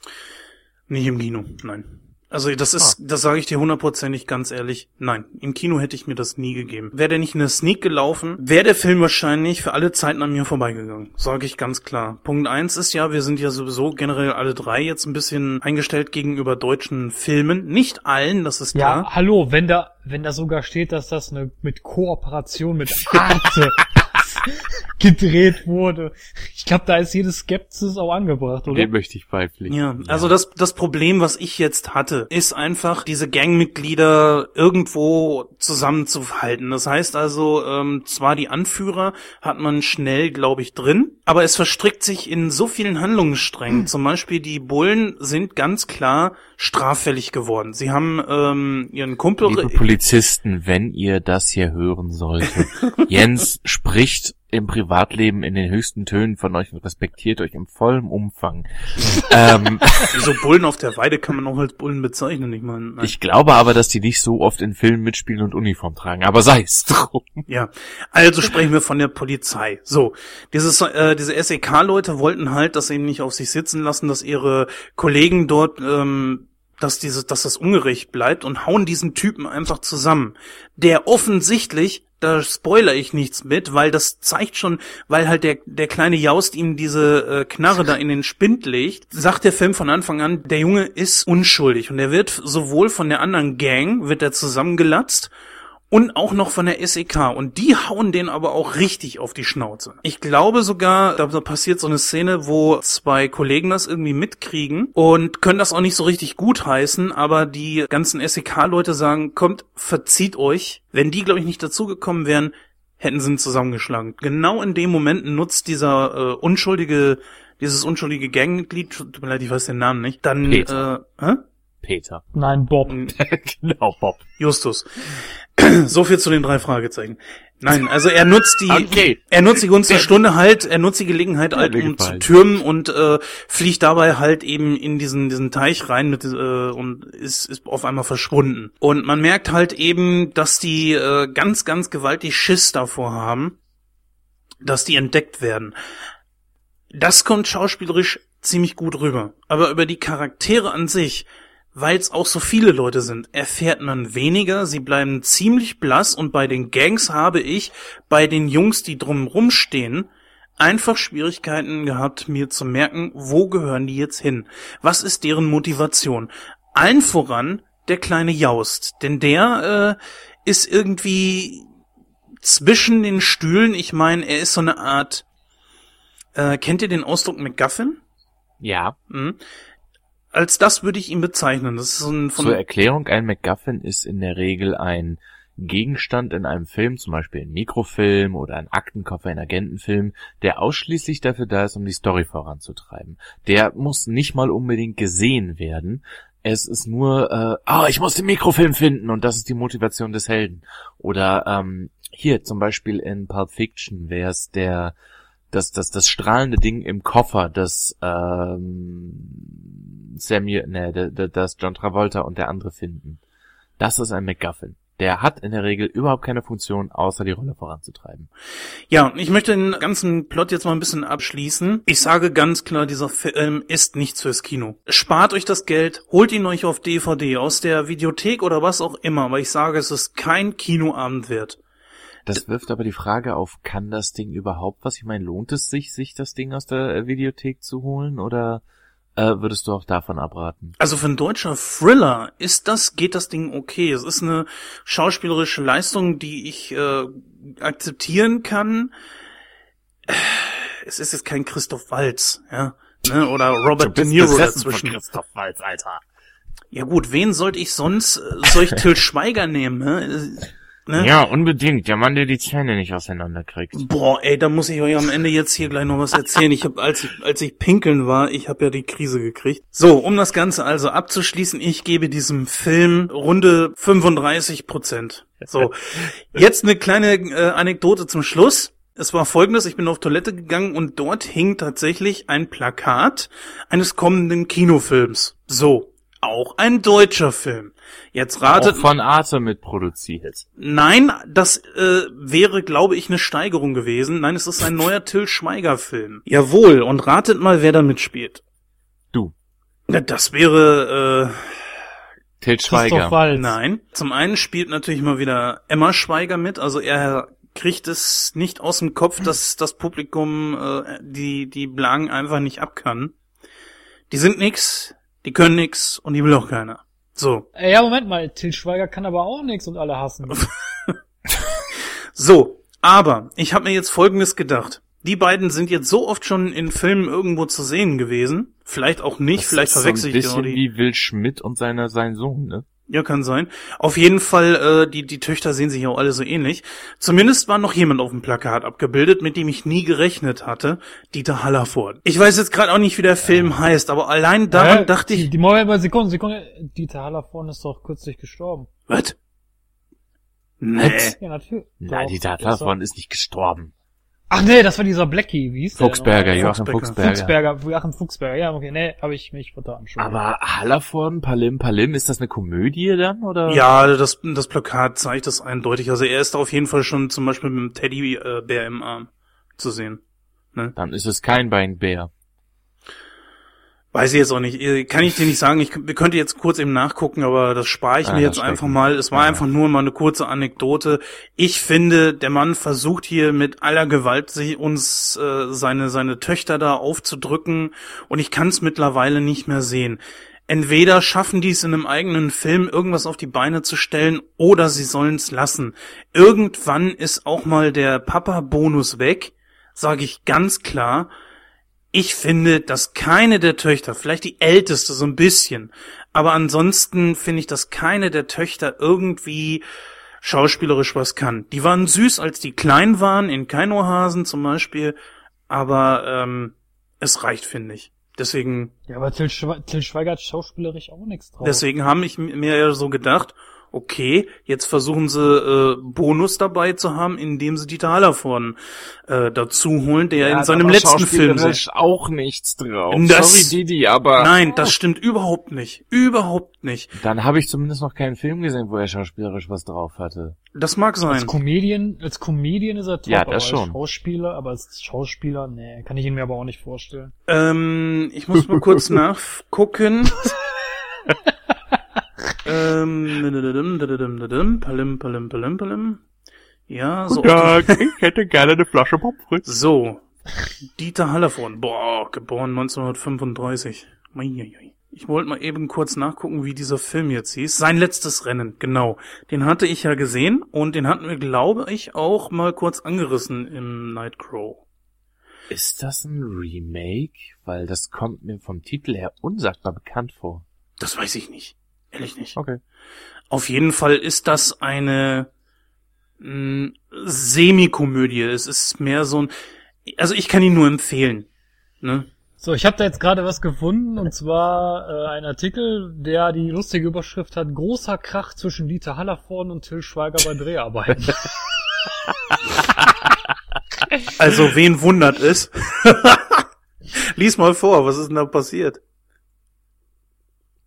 Nicht im Kino, nein. Also das ist, das sage ich dir hundertprozentig ganz ehrlich, nein. Im Kino hätte ich mir das nie gegeben. Wäre der nicht in der Sneak gelaufen, wäre der Film wahrscheinlich für alle Zeiten an mir vorbeigegangen. Sage ich ganz klar. Punkt eins ist ja, wir sind ja sowieso generell alle drei jetzt ein bisschen eingestellt gegenüber deutschen Filmen. Nicht allen, das ist Ja, klar. hallo, wenn da, wenn da sogar steht, dass das eine, mit Kooperation mit Arte gedreht wurde. Ich glaube, da ist jede Skepsis auch angebracht, oder? Dem möchte ich beipflichten. Ja, also das, das Problem, was ich jetzt hatte, ist einfach, diese Gangmitglieder irgendwo zusammenzuhalten. Das heißt also, ähm, zwar die Anführer hat man schnell, glaube ich, drin, aber es verstrickt sich in so vielen Handlungssträngen. Zum Beispiel die Bullen sind ganz klar straffällig geworden. Sie haben ähm, ihren Kumpel... Liebe Polizisten, wenn ihr das hier hören solltet, Jens spricht im Privatleben in den höchsten Tönen von euch und respektiert euch im vollen Umfang. ähm, so Bullen auf der Weide kann man auch als Bullen bezeichnen. Ich meine, nein. ich glaube aber, dass die nicht so oft in Filmen mitspielen und Uniform tragen, aber sei es drum. Ja, also sprechen wir von der Polizei. So, dieses, äh, diese SEK-Leute wollten halt, dass sie ihn nicht auf sich sitzen lassen, dass ihre Kollegen dort, ähm, dass diese, dass das ungerecht bleibt und hauen diesen Typen einfach zusammen, der offensichtlich da spoiler ich nichts mit, weil das zeigt schon, weil halt der, der kleine Jaust ihm diese äh, Knarre da in den Spind legt, sagt der Film von Anfang an, der Junge ist unschuldig und er wird sowohl von der anderen Gang, wird er zusammengelatzt und auch noch von der SEK. Und die hauen den aber auch richtig auf die Schnauze. Ich glaube sogar, da passiert so eine Szene, wo zwei Kollegen das irgendwie mitkriegen und können das auch nicht so richtig gut heißen, aber die ganzen SEK-Leute sagen, kommt, verzieht euch. Wenn die, glaube ich, nicht dazugekommen wären, hätten sie ihn zusammengeschlagen. Genau in dem Moment nutzt dieser äh, unschuldige, dieses unschuldige Gangmitglied, tut mir leid, ich weiß den Namen nicht, dann, Peter. äh, hä? Peter. Nein, Bob. genau, Bob. Justus. so viel zu den drei Fragezeichen. Nein, also er nutzt die, Okay. er nutzt die Gunst der Stunde halt, er nutzt die Gelegenheit halt, um zu türmen und äh, fliegt dabei halt eben in diesen diesen Teich rein mit, äh, und ist, ist auf einmal verschwunden. Und man merkt halt eben, dass die äh, ganz ganz gewaltig Schiss davor haben, dass die entdeckt werden. Das kommt schauspielerisch ziemlich gut rüber. Aber über die Charaktere an sich, weil es auch so viele Leute sind, erfährt man weniger. Sie bleiben ziemlich blass und bei den Gangs habe ich, bei den Jungs, die drumrum stehen, einfach Schwierigkeiten gehabt, mir zu merken, wo gehören die jetzt hin? Was ist deren Motivation? Allen voran der kleine Jaust, denn der äh, ist irgendwie zwischen den Stühlen. Ich meine, er ist so eine Art. Äh, kennt ihr den Ausdruck McGuffin? Ja. Mhm. Als das würde ich ihn bezeichnen. Das ist ein von Zur Erklärung, ein MacGuffin ist in der Regel ein Gegenstand in einem Film, zum Beispiel ein Mikrofilm oder ein Aktenkoffer, ein Agentenfilm, der ausschließlich dafür da ist, um die Story voranzutreiben. Der muss nicht mal unbedingt gesehen werden. Es ist nur, äh, ah, ich muss den Mikrofilm finden und das ist die Motivation des Helden. Oder ähm, hier zum Beispiel in Pulp Fiction wäre es der das, das, das strahlende Ding im Koffer, das ähm, Samuel, ne, da- da- das John Travolta und der andere finden. Das ist ein MacGuffin. Der hat in der Regel überhaupt keine Funktion, außer die Rolle voranzutreiben. Ja, ich möchte den ganzen Plot jetzt mal ein bisschen abschließen. Ich sage ganz klar, dieser Film ist nichts fürs Kino. Spart euch das Geld, holt ihn euch auf DVD aus der Videothek oder was auch immer, aber ich sage, es ist kein Kinoabend wert. Das wirft aber die Frage auf, kann das Ding überhaupt was? Ich meine, lohnt es sich, sich das Ding aus der Videothek zu holen oder äh, würdest du auch davon abraten? Also für ein deutscher Thriller ist das, geht das Ding okay. Es ist eine schauspielerische Leistung, die ich äh, akzeptieren kann. Es ist jetzt kein Christoph Waltz, ja. Ne, oder Robert De Niro dazwischen. Christoph Waltz, Alter. Ja gut, wen sollte ich sonst? äh, Soll ich Till Schweiger nehmen? Ne? Ne? Ja, unbedingt. Der Mann, der die Zähne nicht auseinanderkriegt. Boah, ey, da muss ich euch am Ende jetzt hier gleich noch was erzählen. Ich habe, als ich, als ich pinkeln war, ich habe ja die Krise gekriegt. So, um das Ganze also abzuschließen, ich gebe diesem Film runde 35 Prozent. So, jetzt eine kleine äh, Anekdote zum Schluss. Es war folgendes, ich bin auf Toilette gegangen und dort hing tatsächlich ein Plakat eines kommenden Kinofilms. So, auch ein deutscher Film. Jetzt ratet Auch von Arte mitproduziert. Nein, das äh, wäre, glaube ich, eine Steigerung gewesen. Nein, es ist ein neuer Till Schweiger-Film. Jawohl, und ratet mal, wer da mitspielt. Du. Na, Das wäre, äh, Schweiger. Waltz. nein. Zum einen spielt natürlich mal wieder Emma Schweiger mit. Also er kriegt es nicht aus dem Kopf, dass das Publikum äh, die, die Blagen einfach nicht ab kann. Die sind nix, die können nix und die will auch keiner. So. Äh, Ja, Moment mal, Til Schweiger kann aber auch nichts und alle hassen. So, Aber ich habe mir jetzt Folgendes gedacht. Die beiden sind jetzt so oft schon in Filmen irgendwo zu sehen gewesen. Vielleicht auch nicht, Das vielleicht ist verwechsel so ein ich bisschen die. wie Will Schmidt und seine, sein Sohn, ne? Ja, kann sein. Auf jeden Fall, äh, die, die Töchter sehen sich ja auch alle so ähnlich. Zumindest war noch jemand auf dem Plakat abgebildet, mit dem ich nie gerechnet hatte. Dieter Hallervorden. Ich weiß jetzt gerade auch nicht, wie der Film heißt, aber allein daran Hä? dachte Die, ich, die Moment mal Sekunde, Sekunde. Dieter Hallervorn ist doch kürzlich gestorben. was? Nee. Ja, natürlich. Nein, die doch- davon ist nicht gestorben. Ach nee, das war dieser Blackie, wie hieß der? Fuchsberger, nochmal? Joachim Fuchsberger. Fuchsberger. Fuchsberger, Joachim Fuchsberger, ja, okay, nee, habe ich mich vertan. Aber Hallervorden, Palim, Palim, ist das eine Komödie dann, oder? Ja, das, das Plakat zeigt das eindeutig. Also er ist auf jeden Fall schon zum Beispiel mit dem Teddybär im Arm zu sehen. Dann ist es kein Beinbär. Weiß ich jetzt auch nicht. Äh, Kann ich dir nicht sagen. Ich wir könnte jetzt kurz eben nachgucken, aber das spare ich Ah, mir jetzt einfach mal. Es war Ja. einfach nur mal eine kurze Anekdote. Ich finde, der Mann versucht hier mit aller Gewalt sich uns äh, seine seine Töchter da aufzudrücken und ich kann es mittlerweile nicht mehr sehen. Entweder schaffen die es in einem eigenen Film irgendwas auf die Beine zu stellen oder sie sollen es lassen. Irgendwann ist auch mal der Papa-Bonus weg, sage ich ganz klar. Ich finde, dass keine der Töchter, vielleicht die älteste so ein bisschen, aber ansonsten finde ich, dass keine der Töchter irgendwie schauspielerisch was kann. Die waren süß, als die klein waren, in Keinohasen zum Beispiel, aber ähm, es reicht, finde ich. Deswegen, ja, aber Till, Schwe Till Schweiger hat schauspielerisch auch nichts drauf. deswegen habe ich mir ja so gedacht, okay, jetzt versuchen sie äh, Bonus dabei zu haben, indem sie Dieter Hallervorden äh, dazu holen, der in seinem letzten Film schauspielerisch auch nichts drauf. Das- Sorry, Didi, aber Nein, das stimmt überhaupt nicht. Überhaupt nicht. dann habe ich zumindest noch keinen Film gesehen, wo er schauspielerisch was drauf hatte. Das mag Als sein. Comedian, als Comedian ist er top, Ja, das aber als schon. Schauspieler, aber als Schauspieler, nee, kann ich ihn mir aber auch nicht vorstellen. Ähm, ich muss mal kurz nachgucken. ähm, palim, palim, palim, palim. Ja, so. ich hätte gerne eine Flasche Pommes. So. Dieter Hallervorden. Boah, geboren 1935. Uiuiui. Ich wollte mal eben kurz nachgucken, wie dieser Film jetzt hieß. Sein letztes Rennen, genau. Den hatte ich ja gesehen und den hatten wir, glaube ich, auch mal kurz angerissen im Nightcrow. Ist das ein Remake? Weil das kommt mir vom Titel her unsagbar bekannt vor. Das weiß ich nicht. Ehrlich nicht. Okay. Auf jeden Fall ist das eine mh, Semi-Komödie. Es ist mehr so ein, also ich kann ihn nur empfehlen. Ne? So, ich habe da jetzt gerade was gefunden, und zwar äh, ein Artikel, der die lustige Überschrift hat, großer Krach zwischen Dieter Hallervorden und Till Schweiger bei Dreharbeiten. Also wen wundert es? Lies mal vor, was ist denn da passiert?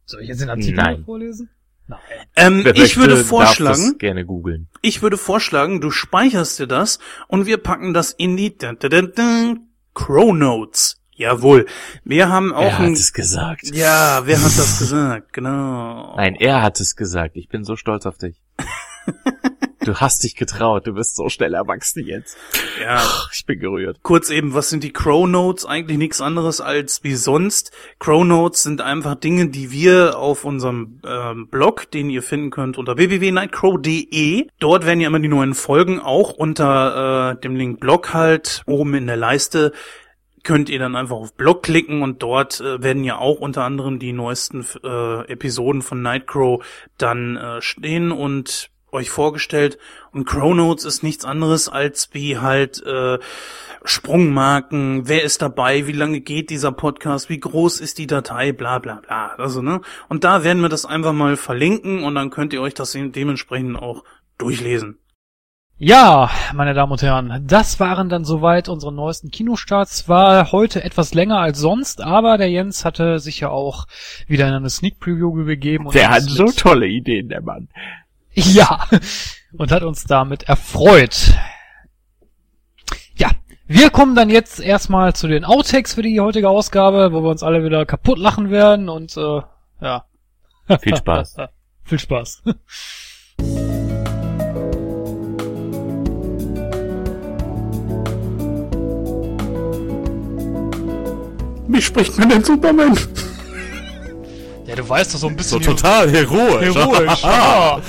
Soll ich jetzt den Artikel Nein. vorlesen? Nein. Ähm, ich möchte, würde darf vorschlagen, das gerne googeln. ich würde vorschlagen, du speicherst dir das und wir packen das in die dun, dun, dun, dun, Crow Notes. Jawohl. Wir haben auch Er hat ein, es gesagt. ja, wer hat das gesagt? Genau. Nein, er hat es gesagt. Ich bin so stolz auf dich. du hast dich getraut. Du bist so schnell erwachsen jetzt. Ja. Ich bin gerührt. Kurz eben, was sind die Crow Notes? Eigentlich nichts anderes als wie sonst. Crow Notes sind einfach Dinge, die wir auf unserem ähm, Blog, den ihr finden könnt unter www.nightcrow.de. Dort werden ja immer die neuen Folgen auch unter äh, dem Link Blog halt oben in der Leiste könnt ihr dann einfach auf Blog klicken und dort äh, werden ja auch unter anderem die neuesten äh, Episoden von Nightcrow dann äh, stehen und euch vorgestellt. Und Crow Notes ist nichts anderes als wie halt äh, Sprungmarken, wer ist dabei, wie lange geht dieser Podcast, wie groß ist die Datei, bla bla bla. Also, ne? Und da werden wir das einfach mal verlinken und dann könnt ihr euch das dementsprechend auch durchlesen. Ja, meine Damen und Herren, das waren dann soweit unsere neuesten Kinostarts. War heute etwas länger als sonst, aber der Jens hatte sich ja auch wieder in eine Sneak Preview begeben. Und Der hat so tolle Ideen, der Mann. Ja, und hat uns damit erfreut. Ja, wir kommen dann jetzt erstmal zu den Outtakes für die heutige Ausgabe, wo wir uns alle wieder kaputt lachen werden und äh, ja. Viel Spaß. Viel Spaß. Wie spricht man denn Superman? Ja, du weißt doch so ein So bisschen... total heroisch. Heroisch. ah.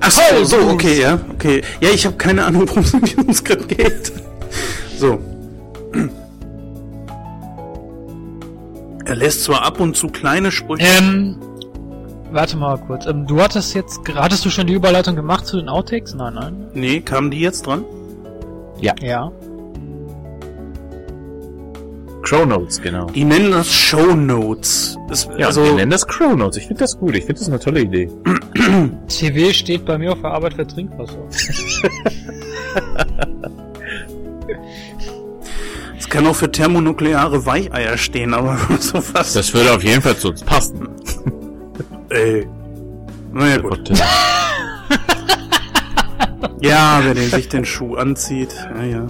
Ach so, so, okay, ja, okay. Ja, ich habe keine Ahnung, worum es in diesem Skript geht. So. Er lässt zwar ab und zu kleine Sprüche. Ähm, warte mal kurz. Ähm, du hattest jetzt, hattest du schon die Überleitung gemacht zu den Outtakes? Nein, nein. Nee, kamen die jetzt dran? Ja. Crow Notes, genau. Die nennen das Show Notes. Das, Ja, also, wir nennen das Crow Notes. Ich finde das gut. Ich finde das eine tolle Idee. TV steht bei mir auf der Arbeit für Trinkwasser. es kann auch für thermonukleare Weicheier stehen, aber so fast. Das würde auf jeden Fall zu uns passen. Ey. Naja, gut. Ja, wenn er sich den Schuh anzieht. Ja, ja.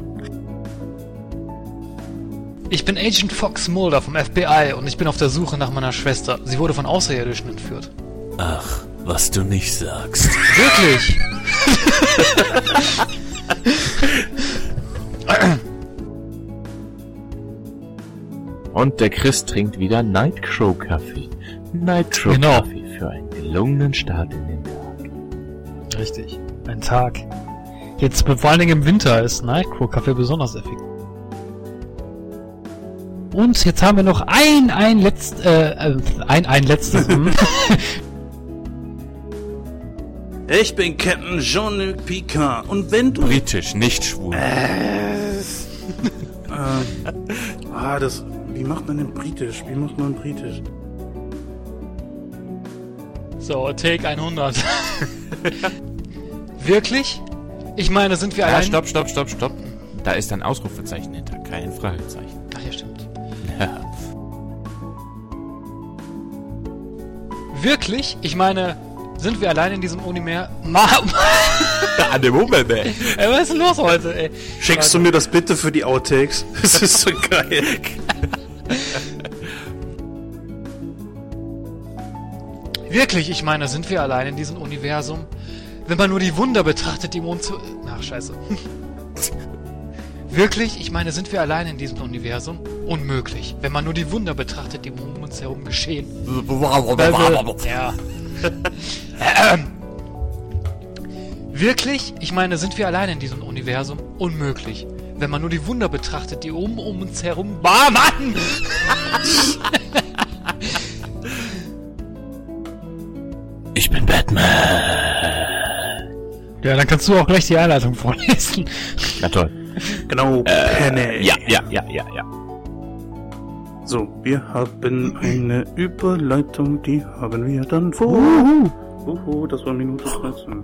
Ich bin Agent Fox Mulder vom FBI und ich bin auf der Suche nach meiner Schwester. Sie wurde von Außerirdischen entführt. Ach, was du nicht sagst. Wirklich? Und der Chris trinkt wieder Nightcrow Kaffee. Nightcrow Genau. Kaffee für einen gelungenen Start in den Tag. Richtig. Ein Tag. Jetzt vor allen Dingen im Winter ist Nightcrow Kaffee besonders effektiv. Und jetzt haben wir noch ein, ein letzt, äh, äh, ein, ein letztes. hm. Ich bin Captain Jean-Luc Picard. Und wenn du. Britisch, nicht schwul. Äh, ah, das. Wie macht man denn britisch? Wie macht man britisch? So, Take 100. Wirklich? Ich meine, sind wir Ja, allein... stopp, stopp, stopp, stopp. Da ist ein Ausrufezeichen hinter, kein Fragezeichen. Wirklich? Ich meine, sind wir allein in diesem Unimer... Ma An dem Moment, ey. was ist denn los heute, ey? Schickst du mir das bitte für die Outtakes? Das ist so geil. Wirklich? Ich meine, sind wir allein in diesem Universum? Wenn man nur die Wunder betrachtet, die um uns... Ach, scheiße. Wirklich? Ich meine, sind wir allein in diesem Universum? Unmöglich. Wenn man nur die Wunder betrachtet, die um uns herum geschehen. Ja. Ähm. Wirklich? Ich meine, sind wir allein in diesem Universum? Unmöglich. Wenn man nur die Wunder betrachtet, die um, um uns herum... Ah, Mann! Ich bin Batman. ja, dann kannst du auch gleich die Einleitung vorlesen. Na toll. Genau, Penne. Ja, ja, ja, ja, ja. So, wir haben eine Überleitung, die haben wir dann vor. Uhu, das war Minute 13.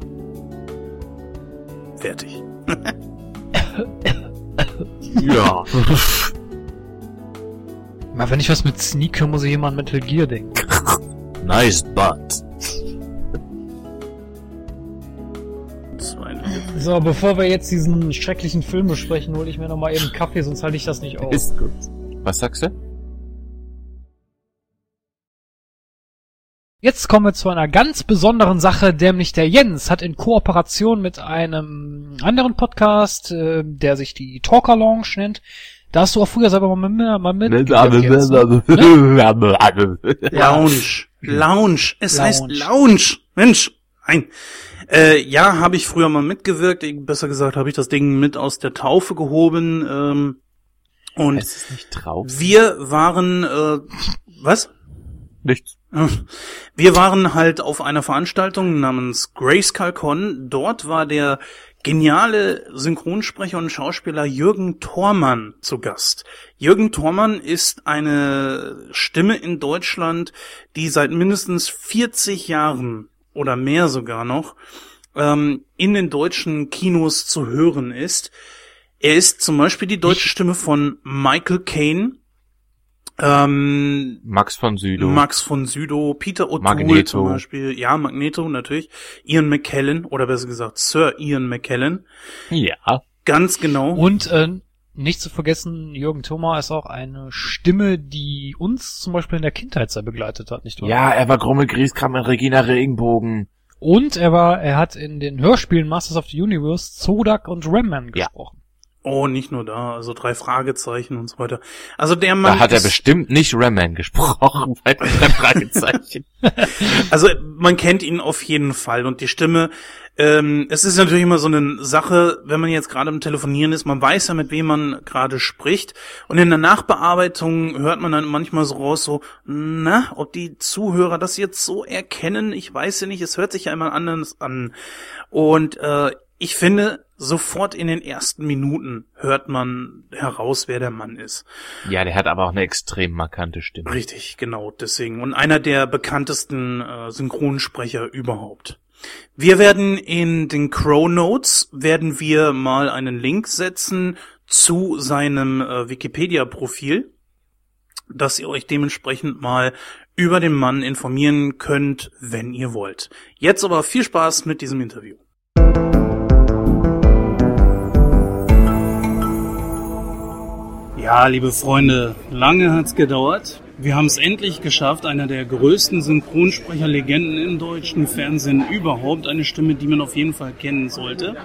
Fertig. Ja. Mal, wenn ich was mit Sneak höre, muss ich immer an Metal Gear denken. nice butt. 42. So, bevor wir jetzt diesen schrecklichen Film besprechen, hole ich mir noch mal eben Kaffee, sonst halte ich das nicht aus. Ist gut. Was sagst du? Jetzt kommen wir zu einer ganz besonderen Sache, nämlich der Jens hat in Kooperation mit einem anderen Podcast, äh, der sich die Talker Lounge nennt, da hast du auch früher selber mal, mit- mal mit. Jens, ne? Lounge. Lounge. Es Lounge. heißt Lounge. Mensch. Nein. Äh, ja, habe ich früher mal mitgewirkt. Ich- Besser gesagt, habe ich das Ding mit aus der Taufe gehoben. Ähm, und Es ist nicht traurig. wir waren, äh, was? Nichts. Wir waren halt auf einer Veranstaltung namens Grayskull Con. Dort war der geniale Synchronsprecher und Schauspieler Jürgen Thormann zu Gast. Jürgen Thormann ist eine Stimme in Deutschland, die seit mindestens 40 Jahren oder mehr sogar noch ähm, in den deutschen Kinos zu hören ist. Er ist zum Beispiel die deutsche Stimme von Michael Caine, ähm, Max von Südow. Max von Südow, Peter O'Toole Magneto. zum Beispiel, ja, Magneto natürlich, Ian McKellen, oder besser gesagt Sir Ian McKellen, ja. ganz genau. Und äh, nicht zu vergessen, Jürgen Thoma ist auch eine Stimme, die uns zum Beispiel in der Kindheit sehr begleitet hat, nicht wahr? Ja, er war Grummel Grieskram in Regina Regenbogen. Und er war, er hat in den Hörspielen Masters of the Universe Zodak und Ramman Ja. gesprochen. Oh, nicht nur da, also drei Fragezeichen und so weiter. Also der Mann. Da hat er bestimmt nicht Rayman gesprochen bei drei Fragezeichen. Also man kennt ihn auf jeden Fall und die Stimme, ähm, es ist natürlich immer so eine Sache, wenn man jetzt gerade im Telefonieren ist, man weiß ja, mit wem man gerade spricht und in der Nachbearbeitung hört man dann manchmal so raus, so, na, ob die Zuhörer das jetzt so erkennen, ich weiß ja nicht, es hört sich ja immer anders an und äh, ich finde, sofort in den ersten Minuten hört man heraus, wer der Mann ist. ja, der hat aber auch eine extrem markante Stimme. Richtig, genau, deswegen. Und einer der bekanntesten äh, Synchronsprecher überhaupt. Wir werden in den Crow Notes, werden wir mal einen Link setzen zu seinem äh, Wikipedia-Profil, dass ihr euch dementsprechend mal über den Mann informieren könnt, wenn ihr wollt. Jetzt aber viel Spaß mit diesem Interview. Ja, liebe Freunde, lange hat's gedauert. Wir haben es endlich geschafft, einer der größten Synchronsprecherlegenden im deutschen Fernsehen überhaupt, eine Stimme, die man auf jeden Fall kennen sollte.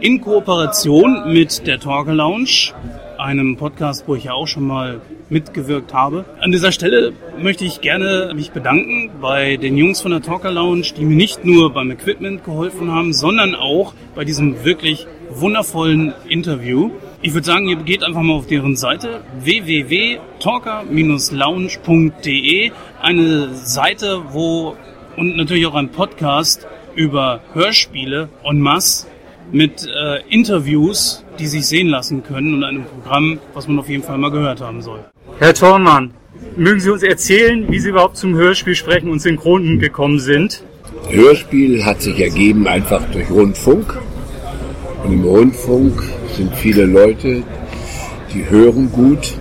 In Kooperation mit der Talker Lounge, einem Podcast, wo ich ja auch schon mal mitgewirkt habe. An dieser Stelle möchte ich gerne mich bedanken bei den Jungs von der Talker Lounge, die mir nicht nur beim Equipment geholfen haben, sondern auch bei diesem wirklich wundervollen Interview. Ich würde sagen, ihr geht einfach mal auf deren Seite www.talker-lounge.de, eine Seite, wo und natürlich auch ein Podcast über Hörspiele en masse mit äh, Interviews, die sich sehen lassen können und einem Programm, was man auf jeden Fall mal gehört haben soll. Herr Thormann, mögen Sie uns erzählen, wie Sie überhaupt zum Hörspiel sprechen und Synchronen gekommen sind? Hörspiel hat sich ergeben einfach durch Rundfunk. Und im Rundfunk sind viele Leute, die hören gut,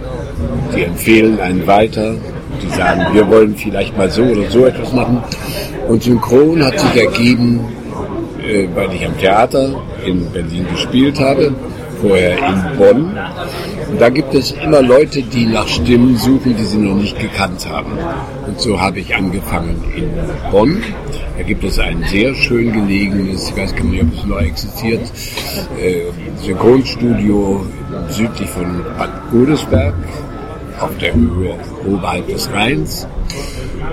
die empfehlen einen weiter, die sagen, wir wollen vielleicht mal so oder so etwas machen. Und Synchron hat sich ergeben, äh, weil ich am Theater in Berlin gespielt habe, vorher in Bonn. Und da gibt es immer Leute, die nach Stimmen suchen, die sie noch nicht gekannt haben. Und so habe ich angefangen in Bonn. Da gibt es ein sehr schön gelegenes, ich weiß gar nicht, ob es noch existiert, äh, Synchronstudio südlich von Bad Godesberg auf der Höhe oberhalb des Rheins.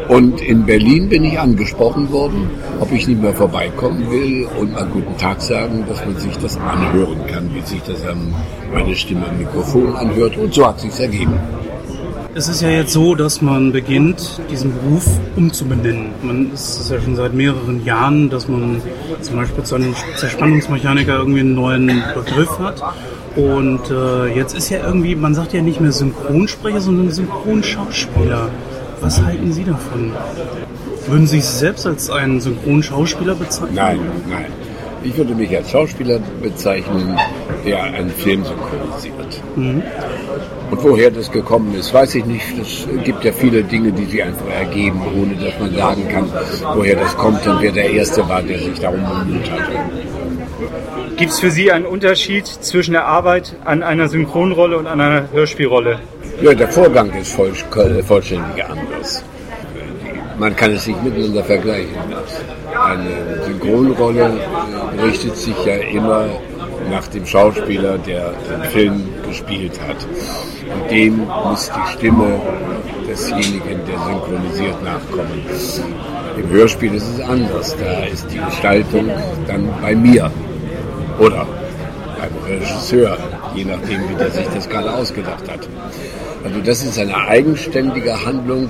Und in Berlin bin ich angesprochen worden, ob ich nicht mehr vorbeikommen will und mal guten Tag sagen, dass man sich das anhören kann, wie sich das an meine Stimme am Mikrofon anhört. Und so hat sich's ergeben. Es ist ja jetzt so, dass man beginnt, diesen Beruf umzubenennen. Man ist es ja schon seit mehreren Jahren, dass man zum Beispiel zu einem Zerspannungsmechaniker irgendwie einen neuen Begriff hat. Und äh, jetzt ist ja irgendwie, man sagt ja nicht mehr Synchronsprecher, sondern Synchronschauspieler. Was halten Sie davon? Würden Sie sich selbst als einen Synchronschauspieler bezeichnen? Nein, nein. Ich würde mich als Schauspieler bezeichnen, der einen Film synchronisiert. Und woher das gekommen ist, weiß ich nicht. Es gibt ja viele Dinge, die sich einfach ergeben, ohne dass man sagen kann, woher das kommt und wer der Erste war, der sich darum bemüht hat. Gibt es für Sie einen Unterschied zwischen der Arbeit an einer Synchronrolle und an einer Hörspielrolle? Ja, der Vorgang ist voll, vollständig anders. Man kann es nicht miteinander vergleichen. Eine Synchronrolle äh, richtet sich ja immer nach dem Schauspieler, der den Film gespielt hat. Und dem muss die Stimme desjenigen, der synchronisiert, nachkommen. Im Hörspiel ist es anders. Da ist die Gestaltung dann bei mir oder beim Regisseur, je nachdem, wie der sich das gerade ausgedacht hat. Also das ist eine eigenständige Handlung,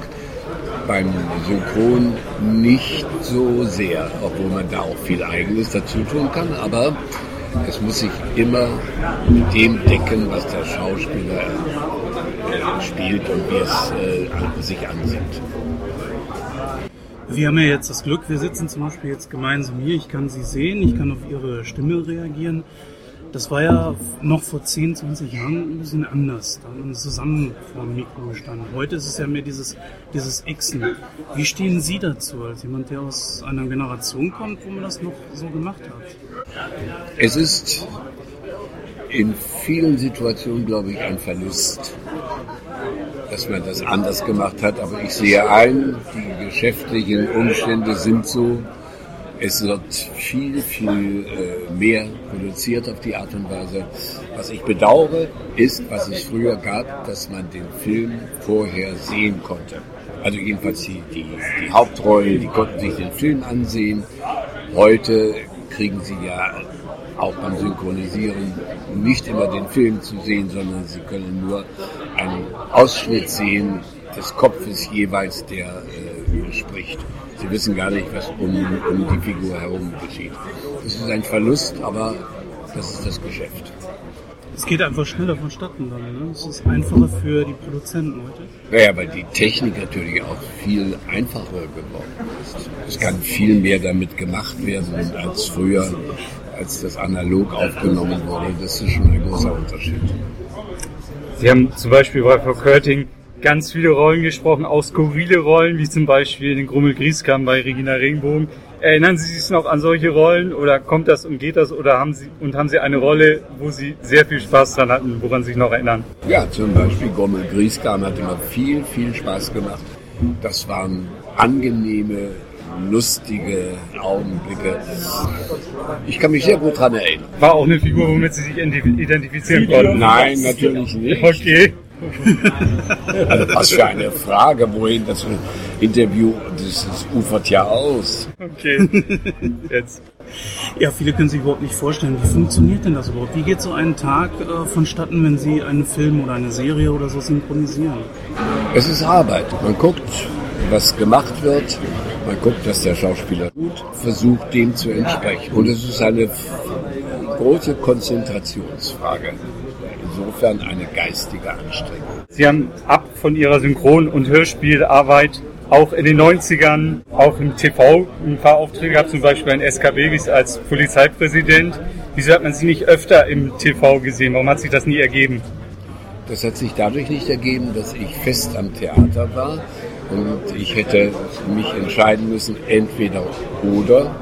beim Synchron nicht so sehr, obwohl man da auch viel Eigenes dazu tun kann, aber es muss sich immer mit dem decken, was der Schauspieler äh, spielt und wie es äh, sich ansieht. Wir haben ja jetzt das Glück, wir sitzen zum Beispiel jetzt gemeinsam hier. Ich kann Sie sehen, ich kann auf Ihre Stimme reagieren. Das war ja noch vor 10, 20 Jahren ein bisschen anders. Da haben wir zusammen vor dem Mikro gestanden. Heute ist es ja mehr dieses, dieses Xen. Wie stehen Sie dazu, als jemand, der aus einer Generation kommt, wo man das noch so gemacht hat? Es ist in vielen Situationen, glaube ich, ein Verlust, dass man das anders gemacht hat. Aber ich sehe ein, die geschäftlichen Umstände sind so. Es wird viel, viel äh, mehr produziert auf die Art und Weise. Was ich bedauere, ist, was es früher gab, dass man den Film vorher sehen konnte. Also jedenfalls die, die, die Hauptrollen, die konnten sich den Film ansehen. Heute kriegen sie ja auch beim Synchronisieren nicht immer den Film zu sehen, sondern sie können nur einen Ausschnitt sehen des Kopfes jeweils, der äh, spricht. Sie wissen gar nicht, was um, um die Figur herum geschieht. Das ist ein Verlust, aber das ist das Geschäft. Es geht einfach schneller vonstatten dann. Ne? Es ist einfacher für die Produzenten heute. Naja, weil die Technik natürlich auch viel einfacher geworden ist. Es kann viel mehr damit gemacht werden als früher, als das analog aufgenommen wurde. Das ist schon ein großer Unterschied. Sie haben zum Beispiel bei Frau Körting ganz viele Rollen gesprochen, auch skurrile Rollen, wie zum Beispiel den Grummel Grieskam bei Regina Regenbogen. Erinnern Sie sich noch an solche Rollen oder kommt das und geht das oder haben Sie und haben Sie eine Rolle, wo Sie sehr viel Spaß dran hatten, woran Sie sich noch erinnern? Ja, zum Beispiel Grummel Grieskam hat immer viel, viel Spaß gemacht. Das waren angenehme, lustige Augenblicke. Ich kann mich sehr gut daran erinnern. War auch eine Figur, womit Sie sich identifizieren konnten? Nein, natürlich nicht. Okay. Also was für eine Frage, wohin das Interview, das, das ufert ja aus. Okay. Jetzt. Ja, viele können sich überhaupt nicht vorstellen, wie funktioniert denn das überhaupt? Wie geht so ein Tag äh, vonstatten, wenn Sie einen Film oder eine Serie oder so synchronisieren? Es ist Arbeit. Man guckt, was gemacht wird. Man guckt, dass der Schauspieler gut versucht, dem zu entsprechen. Und es ist eine große Konzentrationsfrage. Insofern eine geistige Anstrengung. Sie haben ab von Ihrer Synchron- und Hörspielarbeit auch in den 90ern, auch im TV, ein paar Aufträge gehabt, zum Beispiel in SKB als Polizeipräsident. Wieso hat man Sie nicht öfter im TV gesehen? Warum hat sich das nie ergeben? Das hat sich dadurch nicht ergeben, dass ich fest am Theater war und ich hätte mich entscheiden müssen, entweder oder,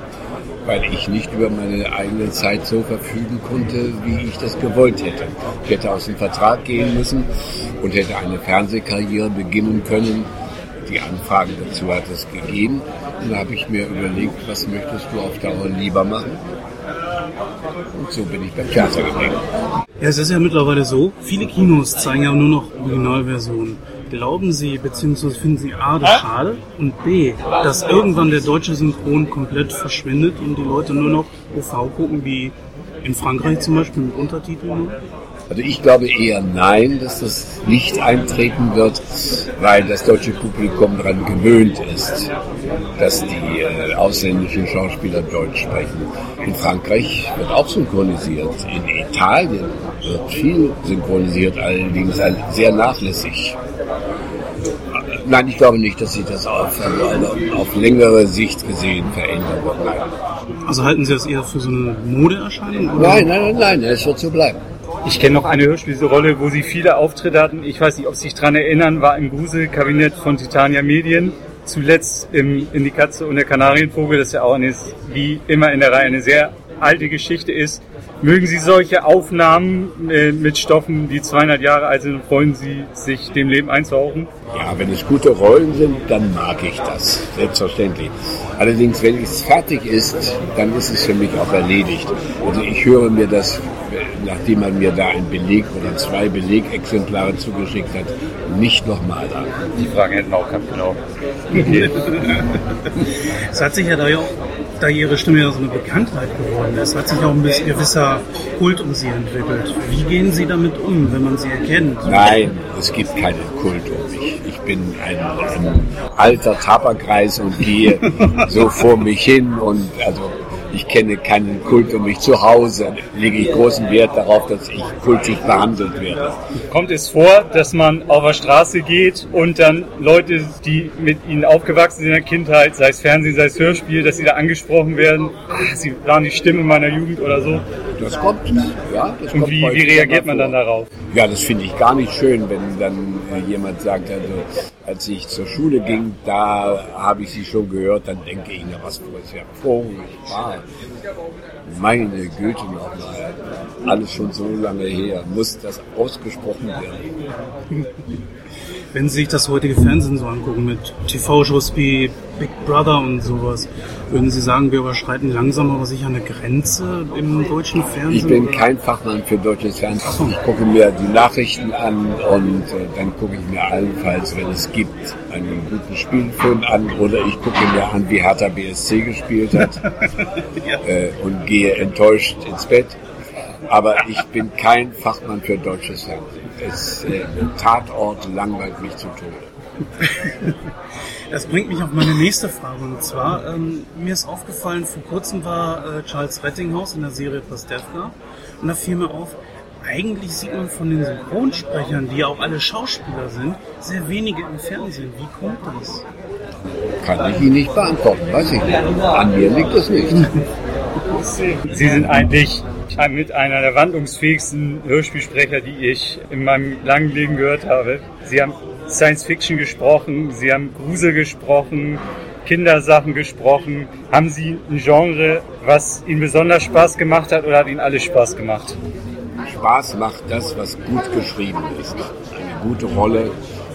weil ich nicht über meine eigene Zeit so verfügen konnte, wie ich das gewollt hätte. Ich hätte aus dem Vertrag gehen müssen und hätte eine Fernsehkarriere beginnen können. Die Anfragen dazu hat es gegeben. Und da habe ich mir überlegt, was möchtest du auf Dauer lieber machen? Und so bin ich beim Theater geblieben. Ja, es ist ja mittlerweile so, viele Kinos zeigen ja nur noch Originalversionen. Glauben Sie, beziehungsweise finden Sie A, das schade und B, dass irgendwann der deutsche Synchron komplett verschwindet und die Leute nur noch OV gucken, wie in Frankreich zum Beispiel mit Untertiteln? Also ich glaube eher nein, dass das nicht eintreten wird, weil das deutsche Publikum daran gewöhnt ist, dass die äh, ausländischen Schauspieler Deutsch sprechen. In Frankreich wird auch synchronisiert. In Italien wird viel synchronisiert, allerdings sehr nachlässig. Nein, ich glaube nicht, dass sich das auf, auf längere Sicht gesehen verändern wird. Nein. Also halten Sie das eher für so eine Modeerscheinung? Nein, nein, nein, nein, es wird so bleiben. Ich kenne noch eine Hörspielrolle, wo sie viele Auftritte hatten. Ich weiß nicht, ob Sie sich daran erinnern, war im Gruselkabinett von Titania Medien. Zuletzt im, in die Katze und der Kanarienvogel, das ja auch eine, wie immer in der Reihe eine sehr alte Geschichte ist. Mögen Sie solche Aufnahmen äh, mit Stoffen, die 200 Jahre alt sind, freuen Sie sich, dem Leben einzuhauchen? Ja, wenn es gute Rollen sind, dann mag ich das, selbstverständlich. Allerdings, wenn es fertig ist, dann ist es für mich auch erledigt. Also ich höre mir das, nachdem man mir da ein Beleg oder zwei Belegexemplare zugeschickt hat, nicht nochmal an. Die Fragen hätten auch gehabt, genau. Okay. es hat sich ja da ja auch, da ihre Stimme ja so eine Bekanntheit geworden ist, hat sich auch ein bisschen gewisser Kult um sie entwickelt. Wie gehen Sie damit um, wenn man sie erkennt? Nein, es gibt keinen Kult um mich. Ich bin ein, ein alter Tabakreis und gehe so vor mich hin und also ich kenne keinen Kult um mich zu Hause. Lege ich großen Wert darauf, dass ich kultig behandelt werde. Kommt es vor, dass man auf der Straße geht und dann Leute, die mit ihnen aufgewachsen sind in der Kindheit, sei es Fernsehen, sei es Hörspiel, dass sie da angesprochen werden, ah, sie waren die Stimme meiner Jugend oder so? Das kommt, ja. Das und kommt wie, wie reagiert man dann darauf? Ja, das finde ich gar nicht schön, wenn dann äh, jemand sagt, also als ich zur Schule ging, da habe ich sie schon gehört, dann denke ich, na was für ein furchtbar. Meine Güte nochmal, alles schon so lange her, muss das ausgesprochen werden. Wenn Sie sich das heutige Fernsehen so angucken mit TV-Shows wie Big Brother und sowas, würden Sie sagen, wir überschreiten langsam aber sicher eine Grenze im deutschen Fernsehen? Ich bin kein Fachmann für deutsches Fernsehen. Ich gucke mir die Nachrichten an und äh, dann gucke ich mir allenfalls, wenn es gibt, einen guten Spielfilm an oder ich gucke mir an, wie Hertha BSC gespielt hat äh, und gehe enttäuscht ins Bett. Aber ich bin kein Fachmann für deutsches Fernsehen. Es, äh, Tatort langweilt mich zu Tode. Das bringt mich auf meine nächste Frage. Und zwar, ähm, mir ist aufgefallen, vor kurzem war äh, Charles Rettinghaus in der Serie Pastewka. Und da fiel mir auf, eigentlich sieht man von den Synchronsprechern, die ja auch alle Schauspieler sind, sehr wenige im Fernsehen. Wie kommt das? Kann ich Ihnen nicht beantworten, weiß ich nicht. An mir liegt es nicht. Sie sind eigentlich mit einer der wandlungsfähigsten Hörspielsprecher, die ich in meinem langen Leben gehört habe. Sie haben Science Fiction gesprochen, Sie haben Grusel gesprochen, Kindersachen gesprochen. Haben Sie ein Genre, was Ihnen besonders Spaß gemacht hat oder hat Ihnen alles Spaß gemacht? Spaß macht das, was gut geschrieben ist. Eine gute Rolle,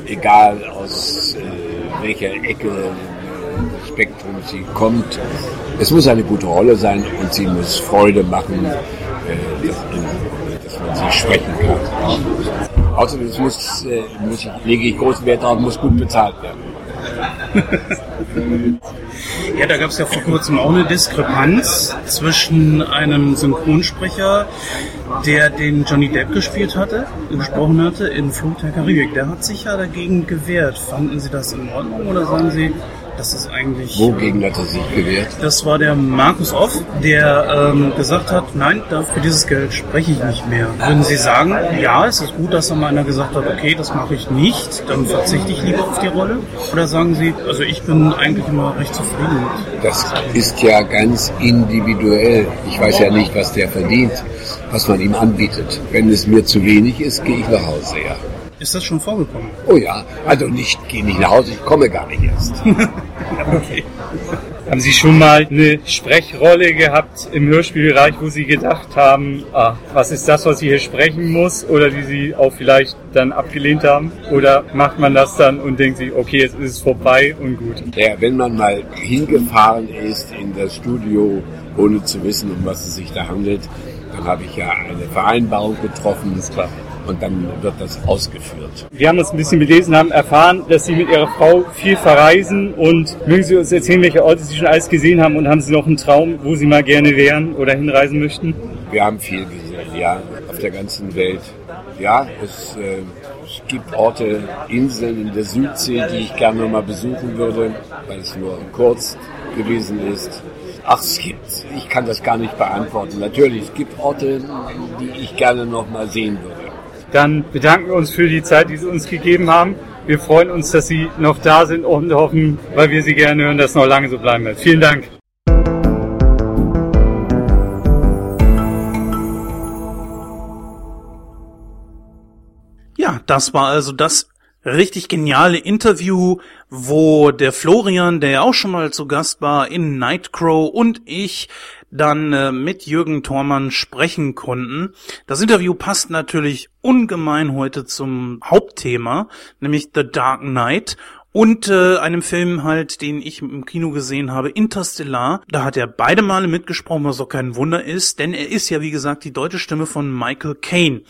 egal aus äh, welcher Ecke des Spektrums sie kommt. Es muss eine gute Rolle sein und sie muss Freude machen, äh, dass, dass man sie sprechen kann. Außerdem muss, äh, muss, lege ich großen Wert darauf, muss gut bezahlt werden. Ja, da gab es ja vor kurzem auch eine Diskrepanz zwischen einem Synchronsprecher, der den Johnny Depp gespielt hatte, gesprochen hatte, in Flut der Karibik. Der hat sich ja dagegen gewehrt. Fanden Sie das in Ordnung oder sagen Sie, das ist eigentlich... Wogegen hat er sich gewehrt? Das war der Markus Off, der ähm, gesagt hat, nein, für dieses Geld spreche ich nicht mehr. Würden Sie sagen, ja, es ist gut, dass da mal einer gesagt hat, okay, das mache ich nicht, dann verzichte ich lieber auf die Rolle? Oder sagen Sie, also ich bin eigentlich immer recht zufrieden mit. Das ist ja ganz individuell. Ich weiß ja nicht, was der verdient, was man ihm anbietet. Wenn es mir zu wenig ist, gehe ich nach Hause, ja. Ist das schon vorgekommen? Oh ja, also nicht, gehe nicht nach Hause, ich komme gar nicht erst. okay. Haben Sie schon mal eine Sprechrolle gehabt im Hörspielbereich, wo Sie gedacht haben, ah, was ist das, was ich hier sprechen muss? Oder die Sie auch vielleicht dann abgelehnt haben? Oder macht man das dann und denkt sich, okay, jetzt ist es vorbei und gut? Ja, wenn man mal hingefahren ist in das Studio, ohne zu wissen, um was es sich da handelt, dann habe ich ja eine Vereinbarung getroffen. Ist klar. Und dann wird das ausgeführt. Wir haben uns ein bisschen belesen, haben erfahren, dass Sie mit Ihrer Frau viel verreisen und mögen Sie uns erzählen, welche Orte Sie schon alles gesehen haben und haben Sie noch einen Traum, wo Sie mal gerne wären oder hinreisen möchten? Wir haben viel gesehen, ja, auf der ganzen Welt. Ja, es, äh, es gibt Orte, Inseln in der Südsee, die ich gerne mal besuchen würde, weil es nur kurz gewesen ist. Ach, es gibt, ich kann das gar nicht beantworten. Natürlich, es gibt Orte, die ich gerne noch mal sehen würde. Dann bedanken wir uns für die Zeit, die Sie uns gegeben haben. Wir freuen uns, dass Sie noch da sind und hoffen, weil wir Sie gerne hören, dass es noch lange so bleiben wird. Vielen Dank. Ja, das war also das richtig geniale Interview, wo der Florian, der ja auch schon mal zu Gast war in Nightcrow und ich dann äh, mit Jürgen Thormann sprechen konnten. Das Interview passt natürlich ungemein heute zum Hauptthema, nämlich The Dark Knight und äh, einem Film halt, den ich im Kino gesehen habe, Interstellar. Da hat er beide Male mitgesprochen, was auch kein Wunder ist, denn er ist ja wie gesagt die deutsche Stimme von Michael Caine.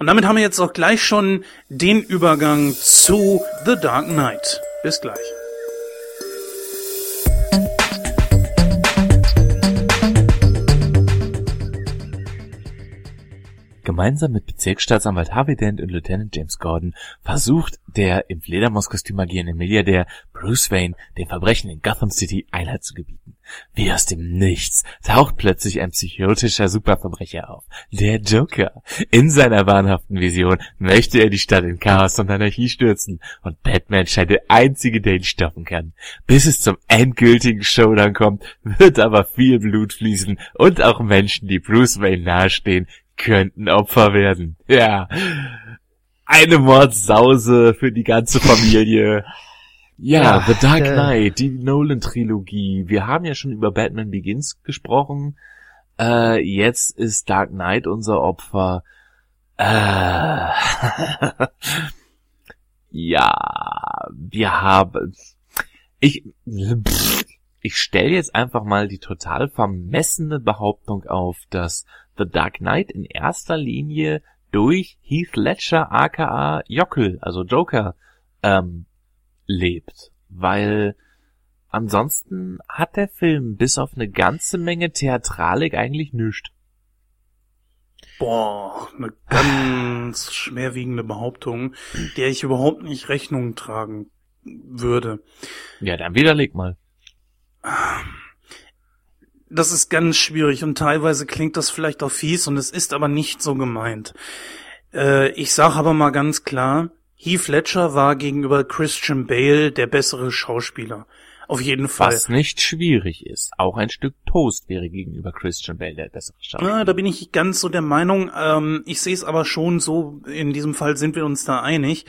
Und damit haben wir jetzt auch gleich schon den Übergang zu The Dark Knight. Bis gleich. Gemeinsam mit Bezirksstaatsanwalt Harvey Dent und Lieutenant James Gordon versucht der im Fledermauskostüm agierende Milliardär Bruce Wayne den Verbrechen in Gotham City Einhalt zu gebieten. Wie aus dem Nichts taucht plötzlich ein psychotischer Superverbrecher auf, der Joker. In seiner wahnhaften Vision möchte er die Stadt in Chaos und Anarchie stürzen und Batman scheint der einzige, der ihn stoppen kann. Bis es zum endgültigen Showdown kommt, wird aber viel Blut fließen und auch Menschen, die Bruce Wayne nahestehen, könnten Opfer werden. Ja. Eine Mordsause für die ganze Familie. Ja, Ja, The Dark äh, Knight, die Nolan-Trilogie. Wir haben ja schon über Batman Begins gesprochen. Äh, jetzt ist Dark Knight unser Opfer. Äh, Ja, wir haben. Ich. Ich stelle jetzt einfach mal die total vermessene Behauptung auf, dass The Dark Knight in erster Linie durch Heath Ledger aka Jockel, also Joker, ähm, lebt. Weil ansonsten hat der Film bis auf eine ganze Menge Theatralik eigentlich nichts. Boah, eine ganz schwerwiegende Behauptung, der ich überhaupt nicht Rechnung tragen würde. Ja, dann widerleg mal. Das ist ganz schwierig und teilweise klingt das vielleicht auch fies und es ist aber nicht so gemeint. Äh, ich sage aber mal ganz klar, Heath Ledger war gegenüber Christian Bale der bessere Schauspieler. Auf jeden Fall. Was nicht schwierig ist. Auch ein Stück Toast wäre gegenüber Christian Bale der bessere Schauspieler. Ja, da bin ich ganz so der Meinung. Ähm, ich sehe es aber schon so, in diesem Fall sind wir uns da einig,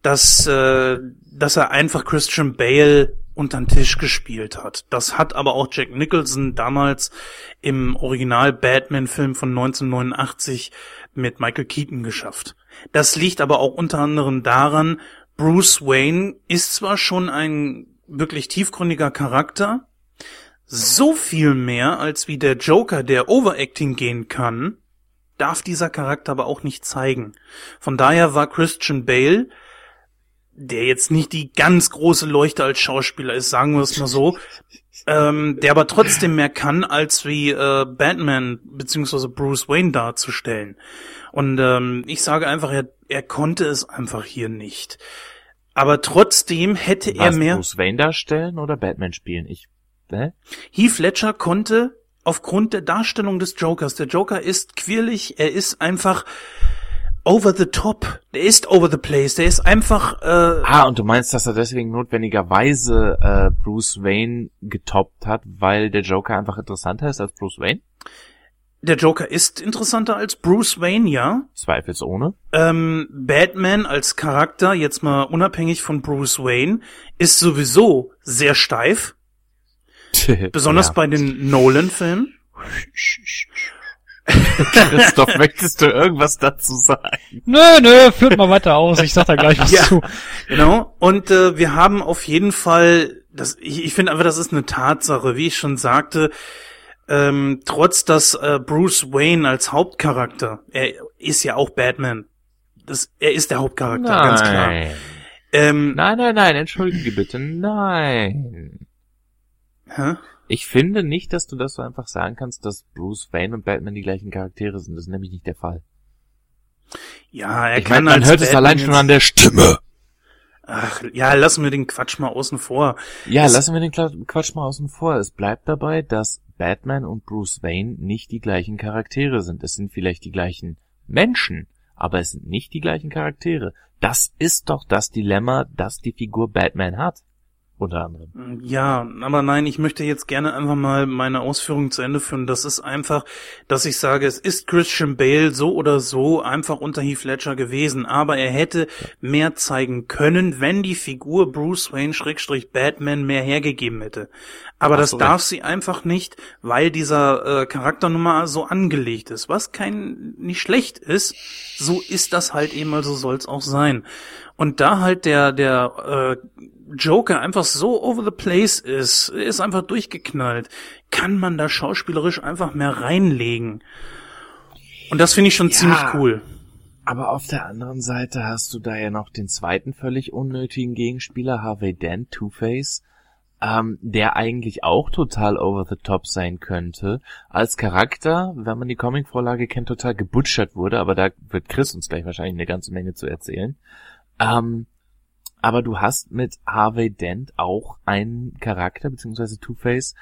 dass, äh, dass er einfach Christian Bale unter den Tisch gespielt hat. Das hat aber auch Jack Nicholson damals im Original Batman-Film von 1989 mit Michael Keaton geschafft. Das liegt aber auch unter anderem daran, Bruce Wayne ist zwar schon ein wirklich tiefgründiger Charakter, so viel mehr als wie der Joker, der Overacting gehen kann, darf dieser Charakter aber auch nicht zeigen. Von daher war Christian Bale der jetzt nicht die ganz große Leuchte als Schauspieler ist, sagen wir es mal so, ähm, der aber trotzdem mehr kann, als wie äh, Batman beziehungsweise Bruce Wayne darzustellen. Und ähm, ich sage einfach, er, er konnte es einfach hier nicht. Aber trotzdem hätte Was, er mehr. Bruce Wayne darstellen oder Batman spielen? Ich, hä? Heath Ledger konnte aufgrund der Darstellung des Jokers, der Joker ist quirlig, er ist einfach over the top. Der ist over the place. Der ist einfach. Äh, Ah, und du meinst, dass er deswegen notwendigerweise äh, Bruce Wayne getoppt hat, weil der Joker einfach interessanter ist als Bruce Wayne? der Joker ist interessanter als Bruce Wayne, ja. Zweifelsohne. Ähm, Batman als Charakter, jetzt mal unabhängig von Bruce Wayne, ist sowieso sehr steif. Besonders Ja. bei den Nolan-Filmen. Christoph, möchtest du irgendwas dazu sagen? Nö, nö, führt mal weiter aus. Ich sag da gleich was Ja. zu. Genau. Und äh, wir haben auf jeden Fall, das, ich, ich finde einfach, das ist eine Tatsache, wie ich schon sagte, ähm, trotz dass äh, Bruce Wayne als Hauptcharakter, er ist ja auch Batman. Das, er ist der Hauptcharakter, ganz klar. Nein. Ähm, Nein, nein, nein, entschuldige bitte. Nein. hä? Ich finde nicht, dass du das so einfach sagen kannst, dass Bruce Wayne und Batman die gleichen Charaktere sind. Das ist nämlich nicht der Fall. Ja, er ich kann meine, man hört es Batman allein schon an der Stimme. Ach, ja, lassen wir den Quatsch mal außen vor. Ja, Es- lassen wir den Quatsch mal außen vor. Es bleibt dabei, dass Batman und Bruce Wayne nicht die gleichen Charaktere sind. Es sind vielleicht die gleichen Menschen, aber es sind nicht die gleichen Charaktere. Das ist doch das Dilemma, das die Figur Batman hat. Unter anderem. Ja, aber nein, ich möchte jetzt gerne einfach mal meine Ausführungen zu Ende führen. Das ist einfach, dass ich sage, es ist Christian Bale so oder so einfach unter Heath Ledger gewesen, aber er hätte mehr zeigen können, wenn die Figur Bruce Wayne Schrägstrich Batman mehr hergegeben hätte. Aber Hast das du darf recht. sie einfach nicht, weil dieser äh, Charakter nun mal so angelegt ist, was kein nicht schlecht ist. So ist das halt eben, also soll's auch sein. Und da halt der der äh, Joker einfach so over the place ist, ist einfach durchgeknallt, kann man da schauspielerisch einfach mehr reinlegen. Und das finde ich schon Ja. ziemlich cool. Aber auf der anderen Seite hast du da ja noch den zweiten völlig unnötigen Gegenspieler, Harvey Dent, Two-Face, ähm, der eigentlich auch total over the top sein könnte. Als Charakter, wenn man die Comicvorlage kennt, total gebutschert wurde, aber da wird Chris uns gleich wahrscheinlich eine ganze Menge zu erzählen. Ähm, aber du hast mit Harvey Dent auch einen Charakter, beziehungsweise Two-Face,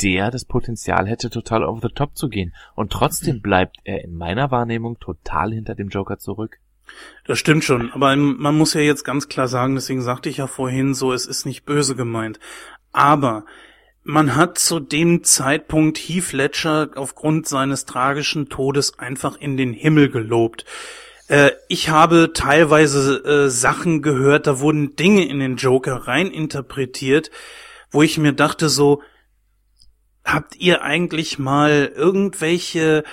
der das Potenzial hätte, total over the top zu gehen. Und trotzdem bleibt er in meiner Wahrnehmung total hinter dem Joker zurück. Das stimmt schon, aber man muss ja jetzt ganz klar sagen, deswegen sagte ich ja vorhin so, es ist nicht böse gemeint. Aber man hat zu dem Zeitpunkt Heath Ledger aufgrund seines tragischen Todes einfach in den Himmel gelobt. Äh, ich habe teilweise äh, Sachen gehört, da wurden Dinge in den Joker rein interpretiert, wo ich mir dachte so, habt ihr eigentlich mal irgendwelche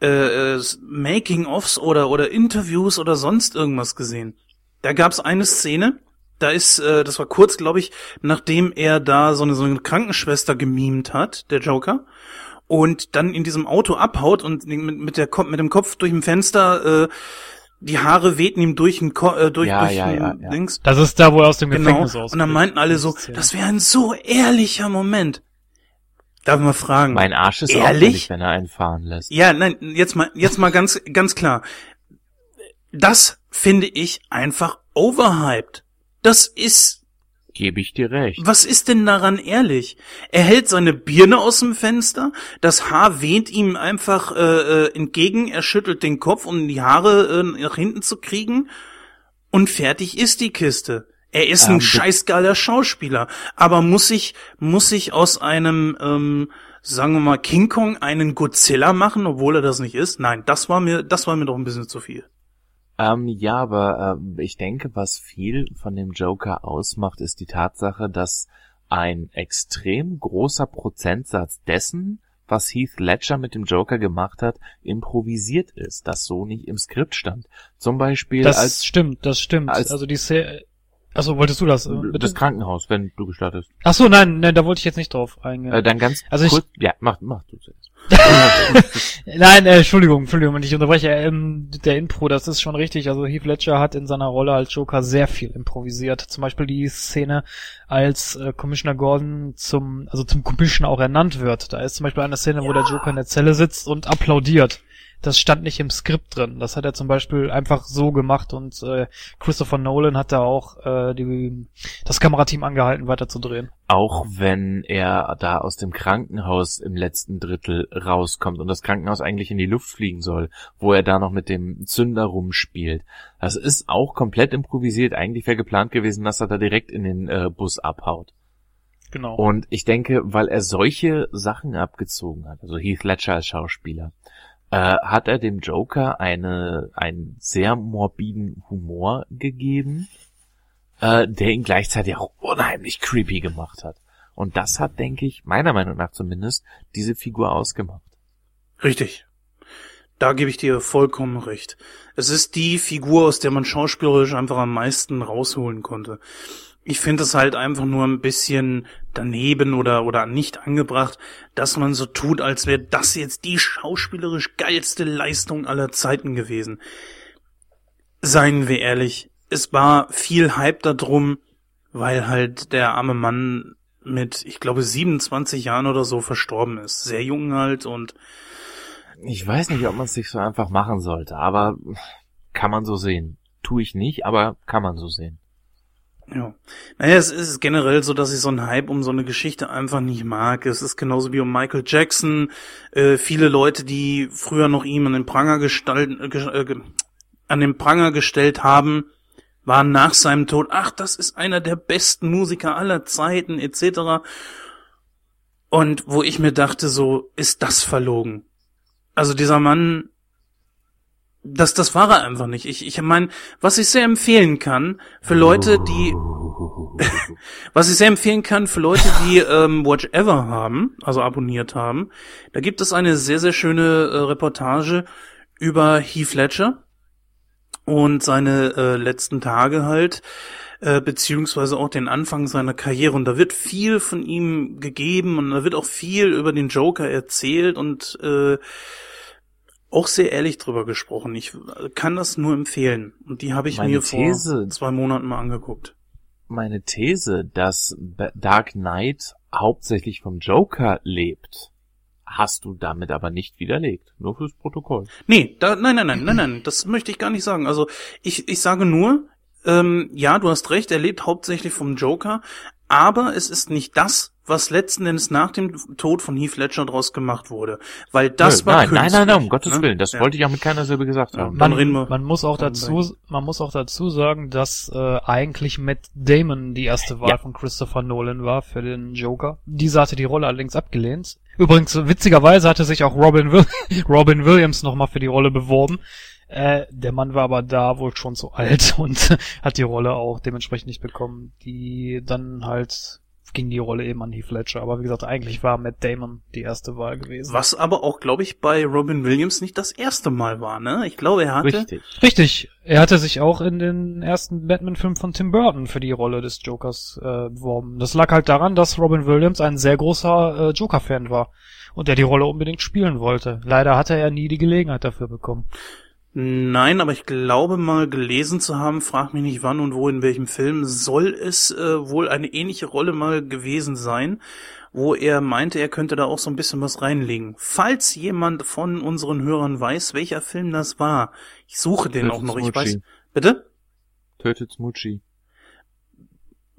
äh, äh, Making-ofs oder oder Interviews oder sonst irgendwas gesehen? Da gab's eine Szene, da ist, äh, das war kurz, glaube ich, nachdem er da so eine, so eine Krankenschwester gemimt hat, der Joker, und dann in diesem Auto abhaut und mit, mit, der, mit dem Kopf durch ein Fenster, äh, die Haare wehten ihm durch den Ko äh, durch, Ja, durch ja, den ja, ja. Dings. Das ist da, wo er aus dem Genau. Gefängnis Und ausbricht. dann meinten alle so, das wäre ein so ehrlicher Moment. Darf ich mal fragen? Mein Arsch ist Ehrlich? auffällig, wenn er einen fahren lässt. Ja, nein, jetzt mal, jetzt mal ganz, ganz klar. Das finde ich einfach overhyped. Das ist, Gebe ich dir recht. was ist denn daran ehrlich? Er hält seine Birne aus dem Fenster, das Haar weht ihm einfach äh, äh, entgegen, er schüttelt den Kopf, um die Haare äh, nach hinten zu kriegen und fertig ist die Kiste. Er ist Ähm, ein be- scheißgeiler Schauspieler, aber muss ich muss ich aus einem ähm, sagen wir mal King Kong einen Godzilla machen, obwohl er das nicht ist? Nein, das war mir das war mir doch ein bisschen zu viel. Ähm, ja, aber ähm, ich denke, was viel von dem Joker ausmacht, ist die Tatsache, dass ein extrem großer Prozentsatz dessen, was Heath Ledger mit dem Joker gemacht hat, improvisiert ist, das so nicht im Skript stand. Zum Beispiel Das als stimmt, das stimmt. als- also die Szene, Achso, wolltest du das? äh, Bitte? das Krankenhaus, wenn du gestartet. Ach so, nein, nein, da wollte ich jetzt nicht drauf eingehen. Äh, dann ganz Also ich- kurz, ja, mach, mach du zuerst. Nein, äh, Entschuldigung, Entschuldigung, wenn ich unterbreche. Ähm, der Impro, das ist schon richtig. Also Heath Ledger hat in seiner Rolle als Joker sehr viel improvisiert. Zum Beispiel die Szene, als äh, Commissioner Gordon zum, also zum Commissioner auch ernannt wird. Da ist zum Beispiel eine Szene, wo der Joker in der Zelle sitzt und applaudiert. Das stand nicht im Skript drin. Das hat er zum Beispiel einfach so gemacht und äh, Christopher Nolan hat da auch äh, die, das Kamerateam angehalten, weiterzudrehen. Auch wenn er da aus dem Krankenhaus im letzten Drittel rauskommt und das Krankenhaus eigentlich in die Luft fliegen soll, wo er da noch mit dem Zünder rumspielt. Das ist auch komplett improvisiert. Eigentlich wäre geplant gewesen, dass er da direkt in den äh, Bus abhaut. Genau. Und ich denke, weil er solche Sachen abgezogen hat, also Heath Ledger als Schauspieler, äh, hat er dem Joker eine, einen sehr morbiden Humor gegeben, äh, der ihn gleichzeitig auch unheimlich creepy gemacht hat. Und das hat, denke ich, meiner Meinung nach zumindest, diese Figur ausgemacht. Richtig. Da gebe ich dir vollkommen recht. Es ist die Figur, aus der man schauspielerisch einfach am meisten rausholen konnte. Ich finde es halt einfach nur ein bisschen daneben oder, oder nicht angebracht, dass man so tut, als wäre das jetzt die schauspielerisch geilste Leistung aller Zeiten gewesen. Seien wir ehrlich, es war viel Hype darum, weil halt der arme Mann mit, ich glaube, 27 Jahren oder so verstorben ist. Sehr jung halt und Ich weiß nicht, ob man es sich so einfach machen sollte, aber kann man so sehen. Tue ich nicht, aber kann man so sehen. Ja. Naja, es ist generell so, dass ich so einen Hype um so eine Geschichte einfach nicht mag. Es ist genauso wie um Michael Jackson. Äh, viele Leute, die früher noch ihm an den Pranger gestalten, äh, äh, ge- an den Pranger gestellt haben, waren nach seinem Tod, ach, das ist einer der besten Musiker aller Zeiten, etc. Und wo ich mir dachte, so, ist das verlogen? Also dieser Mann, das, das war er einfach nicht. Ich, ich meine, was ich sehr empfehlen kann für Leute, die, was ich sehr empfehlen kann für Leute, die ähm, Watch Ever haben, also abonniert haben, da gibt es eine sehr, sehr schöne äh, Reportage über Heath Ledger und seine äh, letzten Tage halt, äh, beziehungsweise auch den Anfang seiner Karriere. Und da wird viel von ihm gegeben und da wird auch viel über den Joker erzählt und äh, auch sehr ehrlich drüber gesprochen. Ich kann das nur empfehlen. Und die habe ich Meine mir These- vor zwei Monaten mal angeguckt. Meine These, dass Dark Knight hauptsächlich vom Joker lebt, hast du damit aber nicht widerlegt. Nur fürs Protokoll. Nee, da, nein, nein, nein, nein, nein, das möchte ich gar nicht sagen. Also ich, ich sage nur, ähm, ja, du hast recht, er lebt hauptsächlich vom Joker, aber es ist nicht das, was letzten Endes nach dem Tod von Heath Ledger draus gemacht wurde. Weil das Nö, war nein, nein, nein, nein, um künstlich, Gottes ne? Willen. Das Ja. wollte ich auch mit keiner Silbe gesagt haben. Dann man, reden wir- man muss auch dazu, man muss auch dazu sagen, dass äh, eigentlich Matt Damon die erste Wahl Ja. von Christopher Nolan war für den Joker. Dieser hatte die Rolle allerdings abgelehnt. Übrigens, witzigerweise hatte sich auch Robin, Will Robin Williams nochmal für die Rolle beworben. Äh, der Mann war aber da wohl schon zu alt und hat die Rolle auch dementsprechend nicht bekommen, die dann halt ging die Rolle eben an Heath Ledger. Aber wie gesagt, eigentlich war Matt Damon die erste Wahl gewesen. Was aber auch, glaube ich, bei Robin Williams nicht das erste Mal war, ne? Ich glaube, er hatte. Richtig. Richtig. Er hatte sich auch in den ersten Batman-Film von Tim Burton für die Rolle des Jokers äh, beworben. Das lag halt daran, dass Robin Williams ein sehr großer äh, Joker-Fan war und der die Rolle unbedingt spielen wollte. Leider hatte er nie die Gelegenheit dafür bekommen. Nein, aber ich glaube mal gelesen zu haben, frag mich nicht wann und wo in welchem Film, soll es äh, wohl eine ähnliche Rolle mal gewesen sein, wo er meinte, er könnte da auch so ein bisschen was reinlegen. Falls jemand von unseren Hörern weiß, welcher Film das war, ich suche den Tötet auch noch, ich Smoochie. weiß. Bitte? Tötet Smoochie.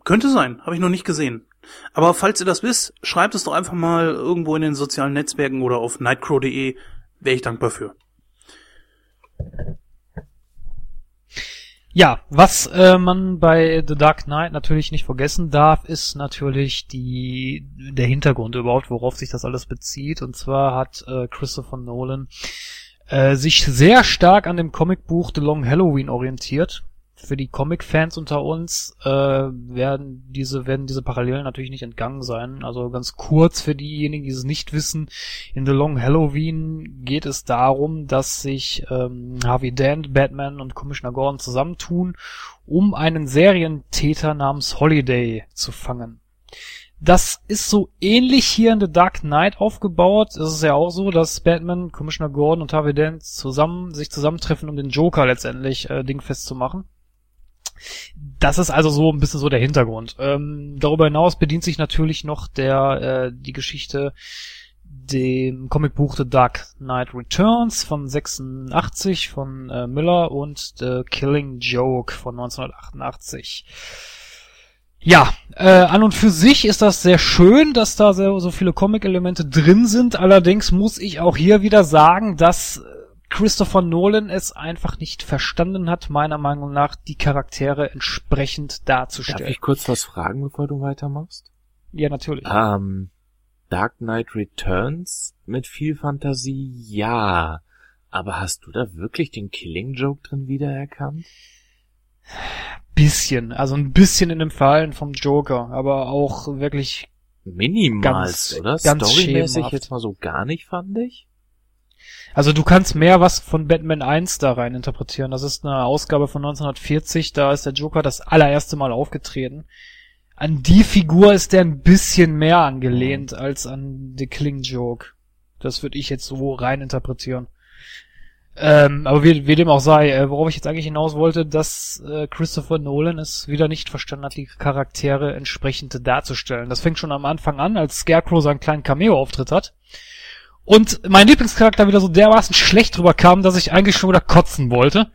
Könnte sein, habe ich noch nicht gesehen. Aber falls ihr das wisst, schreibt es doch einfach mal irgendwo in den sozialen Netzwerken oder auf nightcrow.de, wäre ich dankbar für. Ja, was äh, man bei The Dark Knight natürlich nicht vergessen darf, ist natürlich die der Hintergrund überhaupt, worauf sich das alles bezieht. Und zwar hat äh, Christopher Nolan äh, sich sehr stark an dem Comicbuch The Long Halloween orientiert. Für die Comic-Fans unter uns äh, werden diese werden diese Parallelen natürlich nicht entgangen sein. Also ganz kurz für diejenigen, die es nicht wissen: In The Long Halloween geht es darum, dass sich ähm, Harvey Dent, Batman und Commissioner Gordon zusammentun, um einen Serientäter namens Holiday zu fangen. Das ist so ähnlich hier in The Dark Knight aufgebaut. Es ist ja auch so, dass Batman, Commissioner Gordon und Harvey Dent zusammen sich zusammentreffen, um den Joker letztendlich äh, dingfest zu machen. Das ist also so ein bisschen so der Hintergrund. Ähm, darüber hinaus bedient sich natürlich noch der äh, die Geschichte dem Comicbuch The Dark Knight Returns von 86 von äh, Miller und The Killing Joke von 1988. Ja, äh, an und für sich ist das sehr schön, dass da so, so viele Comic-Elemente drin sind. Allerdings muss ich auch hier wieder sagen, dass Christopher Nolan es einfach nicht verstanden hat, meiner Meinung nach, die Charaktere entsprechend Darf darzustellen. ich kurz was fragen, bevor du weitermachst? Ja, natürlich. Ähm, Dark Knight Returns mit viel Fantasie, ja. Aber hast du da wirklich den Killing Joke drin wiedererkannt? Bisschen, also ein bisschen in dem Fallen vom Joker, aber auch wirklich Minimals, Ganz- oder? ganz Storymäßig jetzt mal so gar nicht, fand ich. Also du kannst mehr was von Batman 1 da rein interpretieren. Das ist eine Ausgabe von 1940, da ist der Joker das allererste Mal aufgetreten. An die Figur ist der ein bisschen mehr angelehnt als an The Killing Joke. Das würde ich jetzt so rein interpretieren. Ähm, aber wie, wie dem auch sei, äh, worauf ich jetzt eigentlich hinaus wollte, dass äh, Christopher Nolan es wieder nicht verstanden hat, die Charaktere entsprechend darzustellen. Das fängt schon am Anfang an, als Scarecrow seinen kleinen Cameo-Auftritt hat. Und mein Lieblingscharakter wieder so dermaßen schlecht drüber kam, dass ich eigentlich schon wieder kotzen wollte.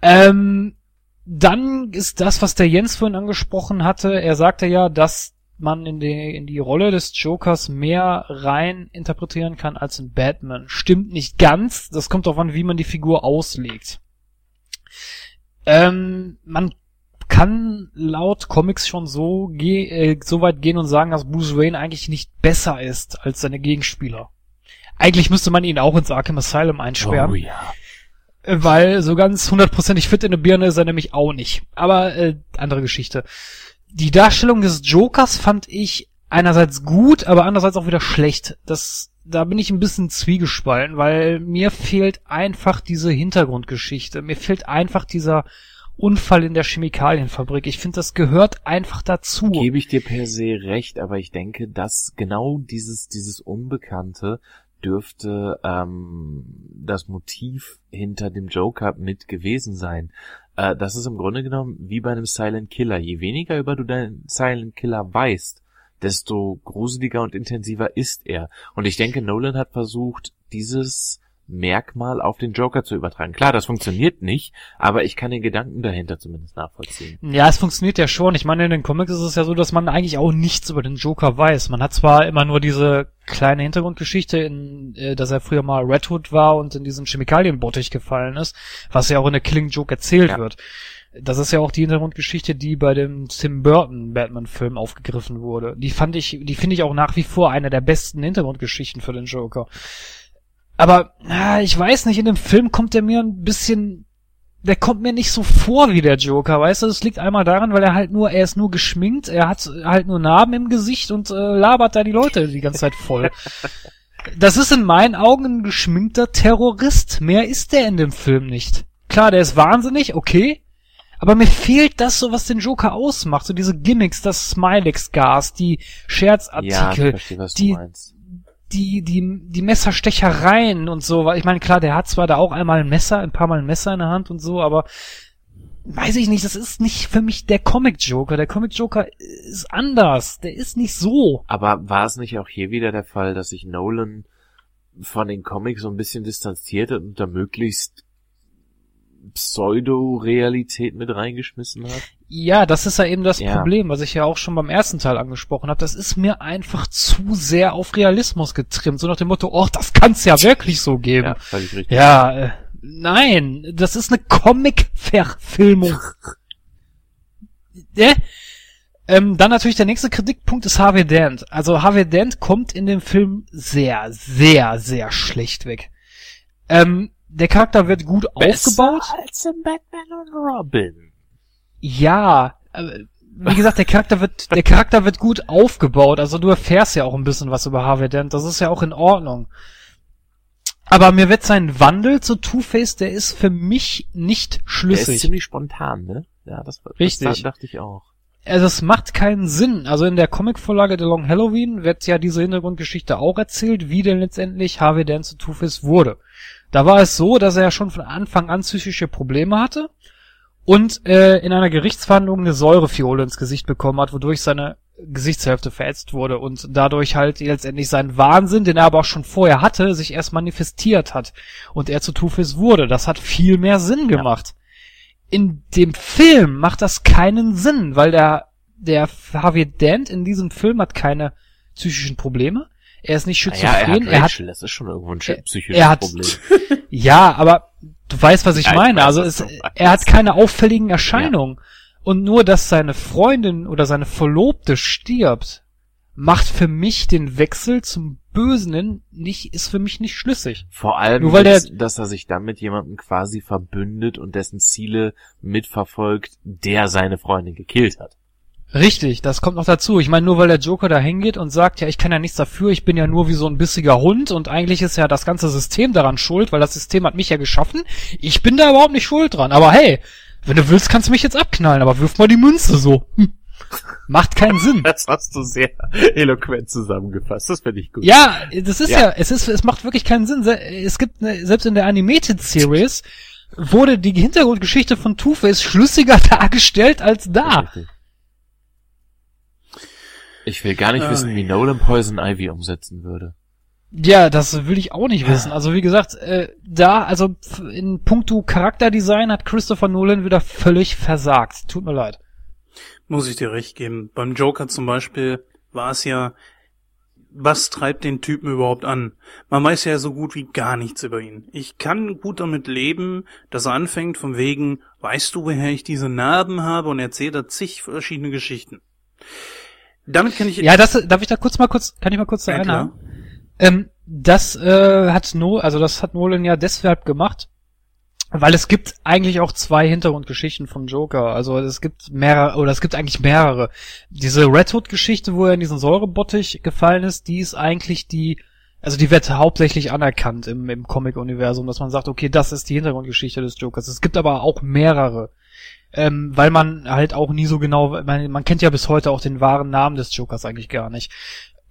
Ähm, dann ist das, was der Jens vorhin angesprochen hatte. Er sagte ja, dass man in die, in die Rolle des Jokers mehr rein interpretieren kann als in Batman. Stimmt nicht ganz. Das kommt darauf an, wie man die Figur auslegt. Ähm, man kann laut Comics schon so, ge äh, so weit gehen und sagen, dass Bruce Wayne eigentlich nicht besser ist als seine Gegenspieler. Eigentlich müsste man ihn auch ins Arkham Asylum einsperren. Oh ja. Äh, Weil so ganz hundertprozentig fit in der Birne ist er nämlich auch nicht. Aber äh, andere Geschichte. Die Darstellung des Jokers fand ich einerseits gut, aber andererseits auch wieder schlecht. Das, da bin ich ein bisschen zwiegespalten, weil mir fehlt einfach diese Hintergrundgeschichte. Mir fehlt einfach dieser Unfall in der Chemikalienfabrik. Ich finde, das gehört einfach dazu. Gebe ich dir per se recht, aber ich denke, dass genau dieses, dieses Unbekannte dürfte ähm, das Motiv hinter dem Joker mit gewesen sein. Äh, das ist im Grunde genommen wie bei einem Silent Killer. Je weniger über du deinen Silent Killer weißt, desto gruseliger und intensiver ist er. Und ich denke, Nolan hat versucht, dieses Merkmal auf den Joker zu übertragen. Klar, das funktioniert nicht, aber ich kann den Gedanken dahinter zumindest nachvollziehen. Ja, es funktioniert ja schon. Ich meine, in den Comics ist es ja so, dass man eigentlich auch nichts über den Joker weiß. Man hat zwar immer nur diese kleine Hintergrundgeschichte, in, äh, dass er früher mal Red Hood war und in diesen Chemikalienbottich gefallen ist, was ja auch in der Killing Joke erzählt Ja. wird. Das ist ja auch die Hintergrundgeschichte, die bei dem Tim Burton Batman-Film aufgegriffen wurde. Die fand ich, die finde ich auch nach wie vor eine der besten Hintergrundgeschichten für den Joker. Aber ah, ich weiß nicht, in dem Film kommt er mir ein bisschen der kommt mir nicht so vor wie der Joker, weißt du? Das liegt einmal daran, weil er halt nur, er ist nur geschminkt, er hat halt nur Narben im Gesicht und äh, labert da die Leute die ganze Zeit voll. Das ist in meinen Augen ein geschminkter Terrorist. Mehr ist der in dem Film nicht. Klar, der ist wahnsinnig, okay. Aber mir fehlt das so, was den Joker ausmacht. So diese Gimmicks, das Smilex-Gas, die Scherzartikel, Ja, verstehe, was die, du meinst. Die, die, die Messerstechereien und so. Weil Ich meine, klar, der hat zwar da auch einmal ein Messer, ein paar Mal ein Messer in der Hand und so, aber weiß ich nicht, das ist nicht für mich der Comic-Joker. Der Comic-Joker ist anders. Der ist nicht so. Aber war es nicht auch hier wieder der Fall, dass sich Nolan von den Comics so ein bisschen distanziert hat und da möglichst Pseudo-Realität mit reingeschmissen hat? Ja, das ist ja eben das Ja. Problem, was ich ja auch schon beim ersten Teil angesprochen habe. Das ist mir einfach zu sehr auf Realismus getrimmt. So nach dem Motto, oh, das kann's ja wirklich so geben. Ja, völlig richtig. Ja, äh, nein, das ist eine Comic-Verfilmung. äh? ähm, dann natürlich der nächste Kritikpunkt ist Harvey Dent. Also Harvey Dent kommt in dem Film sehr, sehr, sehr schlecht weg. Ähm, der Charakter wird gut aufgebaut. als in Batman und Robin. Ja, wie gesagt, der Charakter wird, der Charakter wird gut aufgebaut. Also du erfährst ja auch ein bisschen was über Harvey Dent. Das ist ja auch in Ordnung. Aber mir wird sein Wandel zu Two-Face, der ist für mich nicht Der ist schlüssig. ziemlich spontan, ne? Ja, das, das Richtig. dachte ich auch. Also es macht keinen Sinn. Also in der Comicvorlage The Long Halloween wird ja diese Hintergrundgeschichte auch erzählt, wie denn letztendlich Harvey Dent zu Two-Face wurde. Da war es so, dass er schon von Anfang an psychische Probleme hatte und äh, in einer Gerichtsverhandlung eine Säurefiole ins Gesicht bekommen hat, wodurch seine Gesichtshälfte verätzt wurde und dadurch halt letztendlich sein Wahnsinn, den er aber auch schon vorher hatte, sich erst manifestiert hat und er zu Two-Face wurde. Das hat viel mehr Sinn gemacht. In dem Film macht das keinen Sinn, weil der, der Harvey Dent in diesem Film hat keine psychischen Probleme. Er ist nicht schizophren. er hat er hat, Rachel, das ist schon irgendwo ein psychisches er hat- Problem. ja, aber du weißt, was ich Ja, ich meine. weiß, also es, er hat keine auffälligen Erscheinungen. Und nur, dass seine Freundin oder seine Verlobte stirbt, macht für mich den Wechsel zum Bösen nicht, ist für mich nicht schlüssig. Vor allem, Nur weil der- dass, dass er sich dann mit jemandem quasi verbündet und dessen Ziele mitverfolgt, der seine Freundin gekillt hat. Richtig, das kommt noch dazu. Ich meine, nur weil der Joker da hingeht und sagt, ja, ich kann ja nichts dafür, ich bin ja nur wie so ein bissiger Hund und eigentlich ist ja das ganze System daran schuld, weil das System hat mich ja geschaffen. Ich bin da überhaupt nicht schuld dran. Aber hey, wenn du willst, kannst du mich jetzt abknallen, aber wirf mal die Münze so. Hm. Macht keinen Sinn. Das hast du sehr eloquent zusammengefasst. Das finde ich gut. Ja, das ist ja. Ja. es ist, es macht wirklich keinen Sinn. Es gibt eine, selbst in der Animated Series wurde die Hintergrundgeschichte von Two-Face schlüssiger dargestellt als da. Richtig. Ich will gar nicht Ah, wissen, wie Nolan Poison Ivy umsetzen würde. Ja, das will ich auch nicht wissen. Also wie gesagt, äh, da, also in puncto Charakterdesign hat Christopher Nolan wieder völlig versagt. Tut mir leid. Muss ich dir recht geben. Beim Joker zum Beispiel war es ja, was treibt den Typen überhaupt an? Man weiß ja so gut wie gar nichts über ihn. Ich kann gut damit leben, dass er anfängt von wegen, weißt du, woher ich diese Narben habe und erzählt er zig verschiedene Geschichten. Damit kann ich... Ja, das darf ich da kurz mal kurz, kann ich mal kurz da Ja, einhaken? Ähm, das äh, hat no, also das hat Nolan ja deshalb gemacht, weil es gibt eigentlich auch zwei Hintergrundgeschichten vom Joker. Also es gibt mehrere, oder es gibt eigentlich mehrere. Diese Red Hood Geschichte, wo er in diesen Säurebottich gefallen ist, die ist eigentlich die, also die wird hauptsächlich anerkannt im, im Comic-Universum, dass man sagt, okay, das ist die Hintergrundgeschichte des Jokers. Es gibt aber auch mehrere. Ähm, weil man halt auch nie so genau, man, man kennt ja bis heute auch den wahren Namen des Jokers eigentlich gar nicht.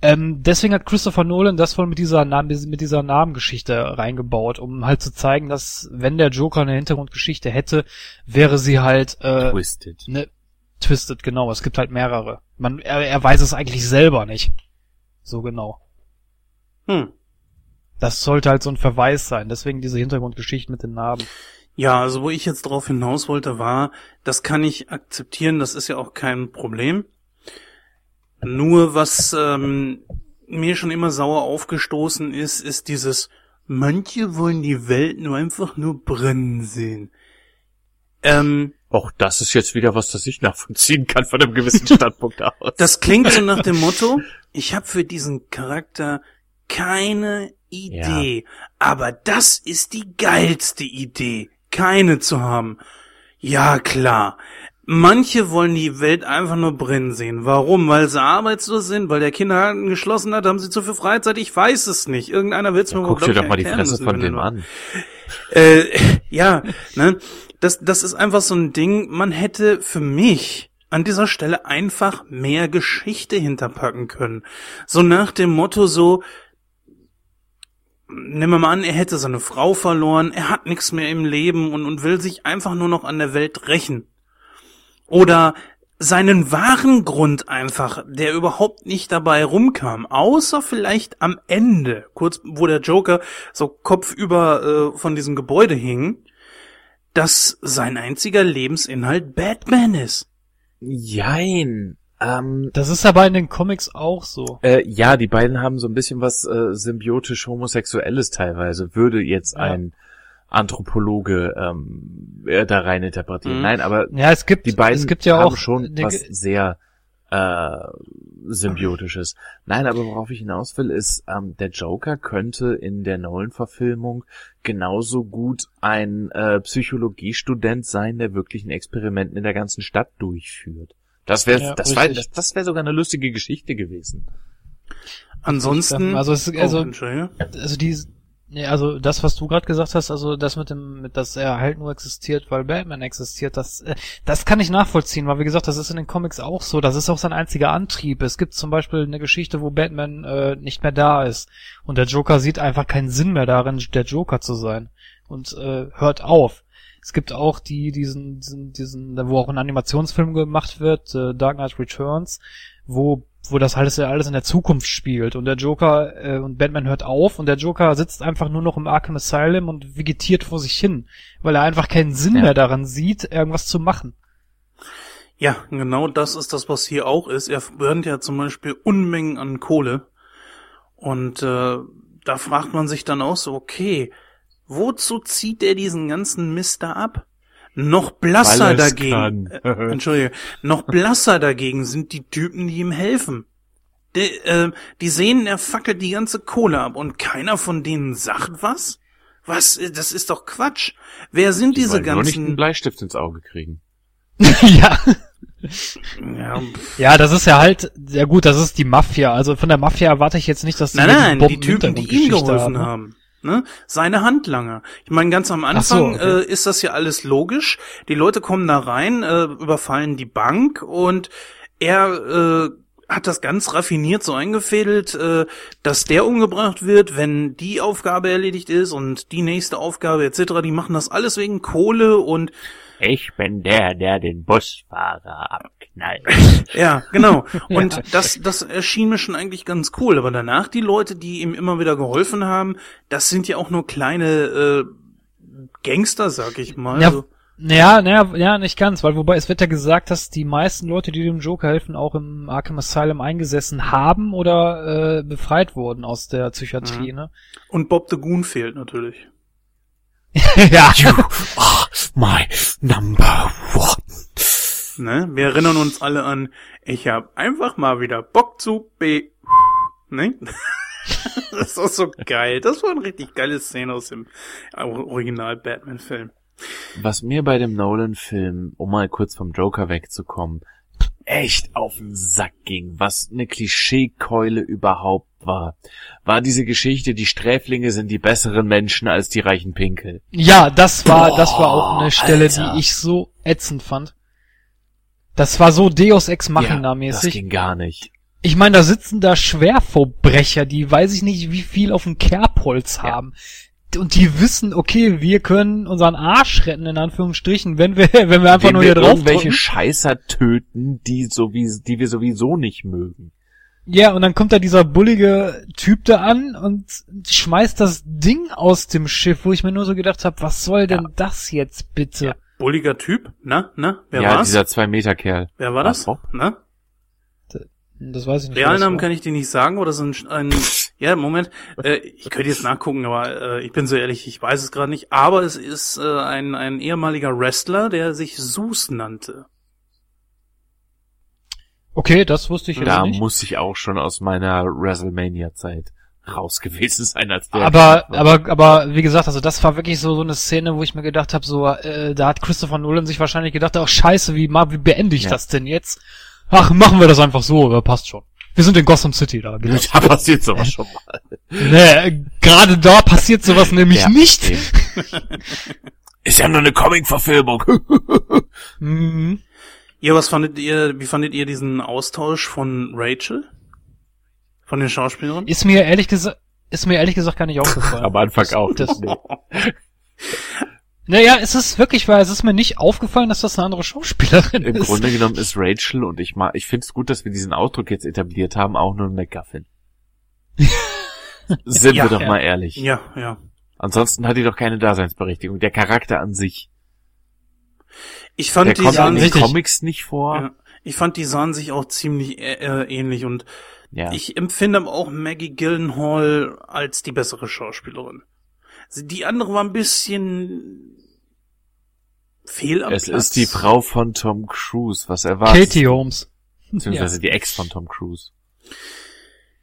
Ähm, deswegen hat Christopher Nolan das voll mit dieser, Namen, mit dieser Namengeschichte reingebaut, um halt zu zeigen, dass wenn der Joker eine Hintergrundgeschichte hätte, wäre sie halt äh, Twisted. ne, Twisted, genau. Es gibt halt mehrere. Man, er, er weiß es eigentlich selber nicht. So genau. Hm. Das sollte halt so ein Verweis sein. Deswegen diese Hintergrundgeschichte mit den Narben. Ja, also wo ich jetzt drauf hinaus wollte, war, das kann ich akzeptieren, das ist ja auch kein Problem. Nur was ähm, mir schon immer sauer aufgestoßen ist, ist dieses, manche wollen die Welt nur einfach nur brennen sehen. Ähm, Auch das ist jetzt wieder was, das ich nachvollziehen kann von einem gewissen Standpunkt aus. das klingt so nach dem Motto, ich habe für diesen Charakter keine Idee, aber das ist die geilste Idee. Keine zu haben. Ja, klar. Manche wollen die Welt einfach nur brennen sehen. Warum? Weil sie arbeitslos sind, weil der Kindergarten geschlossen hat, haben sie zu viel Freizeit? Ich weiß es nicht. Irgendeiner wird's mir Guck dir doch mal die Fresse von dem an. Äh, ja, ne? Das, das ist einfach so ein Ding, man hätte für mich an dieser Stelle einfach mehr Geschichte hinterpacken können. So nach dem Motto so, nehmen wir mal an, er hätte seine Frau verloren, er hat nichts mehr im Leben und, und will sich einfach nur noch an der Welt rächen. Oder seinen wahren Grund einfach, der überhaupt nicht dabei rumkam, außer vielleicht am Ende, kurz wo der Joker so kopfüber äh, von diesem Gebäude hing, dass sein einziger Lebensinhalt Batman ist. Jein. Ähm, Das ist aber in den Comics auch so. äh, ja, die beiden haben so ein bisschen was äh, symbiotisch homosexuelles teilweise. Würde jetzt Ja. ein Anthropologe ähm, äh, da rein interpretieren. Mhm. Nein, aber Ja, es gibt, die beiden es gibt ja haben auch schon was sehr äh, symbiotisches. Nein, aber worauf ich hinaus will, ist, ähm, der Joker könnte in der Nolan-Verfilmung genauso gut ein äh, Psychologiestudent sein, der wirklich ein Experiment in der ganzen Stadt durchführt. Das wäre, Ja, das, wär, das, das wäre sogar eine lustige Geschichte gewesen. Ansonsten, Also es, also, oh, also die, nee, also das, was du gerade gesagt hast, also das mit dem, mit, dass er halt nur existiert, weil Batman existiert, das, äh, das kann ich nachvollziehen, weil wie gesagt, das ist in den Comics auch so, das ist auch sein einziger Antrieb. Es gibt zum Beispiel eine Geschichte, wo Batman äh, nicht mehr da ist und der Joker sieht einfach keinen Sinn mehr darin, der Joker zu sein und äh, hört auf. Es gibt auch die, diesen, diesen, diesen, wo auch ein Animationsfilm gemacht wird, äh, Dark Knight Returns, wo, wo das alles, alles in der Zukunft spielt und der Joker äh, und Batman hört auf und der Joker sitzt einfach nur noch im Arkham Asylum und vegetiert vor sich hin, weil er einfach keinen Sinn Ja. mehr daran sieht, irgendwas zu machen. Ja, genau das ist das, was hier auch ist. Er brennt ja zum Beispiel Unmengen an Kohle. Und äh, da fragt man sich dann auch so, okay, wozu zieht er diesen ganzen Mist da ab? Noch blasser dagegen, äh, Entschuldige, noch blasser dagegen sind die Typen, die ihm helfen. Die, äh, die sehen, er fackelt die ganze Kohle ab und keiner von denen sagt was? Was? Das ist doch Quatsch. Wer sind Die diese wollen nur nicht einen ganzen? Bleistift ins Auge kriegen. ja. Ja, Ja, das ist ja halt, ja gut, das ist die Mafia. Also von der Mafia erwarte ich jetzt nicht, dass die Nein, nein, die Typen, die ihm geholfen haben. haben. Ne? Seine Handlanger. Ich meine, ganz am Ach so, Anfang okay. äh, ist das ja alles logisch. Die Leute kommen da rein, äh, überfallen die Bank und er äh, hat das ganz raffiniert so eingefädelt, äh, dass der umgebracht wird, wenn die Aufgabe erledigt ist und die nächste Aufgabe etc. Die machen das alles wegen Kohle und Ich bin der, der den Busfahrer abknallt. Ja, genau. Und das, das erschien mir schon eigentlich ganz cool. Aber danach die Leute, die ihm immer wieder geholfen haben, das sind ja auch nur kleine äh, Gangster, sag ich mal. Ja, Also, Ja, naja, ja, nicht ganz, weil wobei es wird ja gesagt, dass die meisten Leute, die dem Joker helfen, auch im Arkham Asylum eingesessen haben oder äh, befreit wurden aus der Psychiatrie, ne? und Bob the Goon fehlt natürlich. ja. Ah, my number one. Ne? Wir erinnern uns alle an, ich hab einfach mal wieder Bock zu B. Ne? das ist so geil. Das war eine richtig geile Szene aus dem Original Batman-Film. Was mir bei dem Nolan-Film, um mal kurz vom Joker wegzukommen, echt auf den Sack ging, was eine Klischeekeule überhaupt war, war diese Geschichte, die Sträflinge sind die besseren Menschen als die reichen Pinkel. Ja, das war, Boah, das war auch eine Stelle, Alter. die ich so ätzend fand. Das war so Deus Ex Machina das mäßig. ging gar nicht. Ich meine, da sitzen da Schwerverbrecher, die weiß ich nicht, wie viel auf dem Kerbholz Ja. Und die wissen, okay, wir können unseren Arsch retten, in Anführungsstrichen, wenn wir, wenn wir einfach Wenn nur wir hier drauf irgendwelche drücken. Scheißer töten, die so wie, die wir sowieso nicht mögen. Ja, und dann kommt da dieser bullige Typ da an und schmeißt das Ding aus dem Schiff, wo ich mir nur so gedacht habe, was soll denn das jetzt bitte? Ja. Bulliger Typ? Na, na, wer ja, war's? dieser zwei Meter Kerl. Wer war das? Na? Das weiß ich nicht. Realnamen kann ich dir nicht sagen, oder so ein, ein ja, Moment, äh, ich könnte jetzt nachgucken, aber äh, ich bin so ehrlich, ich weiß es gerade nicht, aber es ist äh, ein, ein ehemaliger Wrestler, der sich Zeus nannte. Okay, das wusste ich jetzt Da nicht. muss ich auch schon aus meiner WrestleMania-Zeit raus gewesen sein als der. Aber, aber, aber wie gesagt, also das war wirklich so so eine Szene, wo ich mir gedacht habe, so äh, da hat Christopher Nolan sich wahrscheinlich gedacht, ach scheiße, wie, wie beende ich Ja. das denn jetzt? Ach, machen wir das einfach so, aber passt schon. Wir sind in Gotham City, da geht da passiert sowas schon mal. Nee, gerade da passiert sowas nämlich Ja, nicht. eben. Ist ja nur eine Comic-Verfilmung. Mhm. Ja, was fandet ihr, wie fandet ihr diesen Austausch von Rachel? Von den Schauspielerinnen? Ist mir ehrlich gesagt, ist mir ehrlich gesagt gar nicht aufgefallen. Am Anfang auch. Das, naja, es ist wirklich, weil es ist mir nicht aufgefallen, dass das eine andere Schauspielerin Im ist. Grunde genommen ist Rachel und ich mag, ich finde es gut, dass wir diesen Ausdruck jetzt etabliert haben, auch nur ein MacGuffin. Sind Ja, wir doch ja. mal ehrlich. Ja, ja. Ansonsten hat die doch keine Daseinsberechtigung. Der Charakter an sich. Ich fand Der die kommt sahen in den richtig. Comics nicht vor. ja, ich fand die sahen sich auch ziemlich äh, äh, ähnlich und Ja. ich empfinde aber auch Maggie Gyllenhaal als die bessere Schauspielerin. Die andere war ein bisschen fehl am es Platz. ist die Frau von Tom Cruise. Was erwartet? Katie Holmes. Beziehungsweise die Ex von Tom Cruise.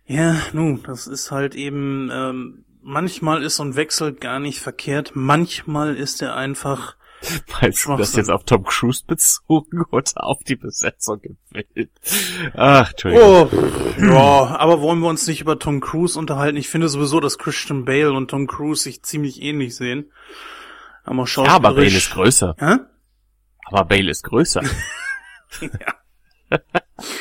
Ja, nun, das ist halt eben, ähm, manchmal ist so ein Wechsel gar nicht verkehrt, manchmal ist er einfach, Meinst du das jetzt auf Tom Cruise bezogen oder auf die Besetzung im Film? Ach, Entschuldigung. oh, ja, aber wollen wir uns nicht über Tom Cruise unterhalten? Ich finde sowieso, dass Christian Bale und Tom Cruise sich ziemlich ähnlich sehen. Aber ja, aber Bale ist schauspielerisch... größer. Hä? Aber Bale ist größer.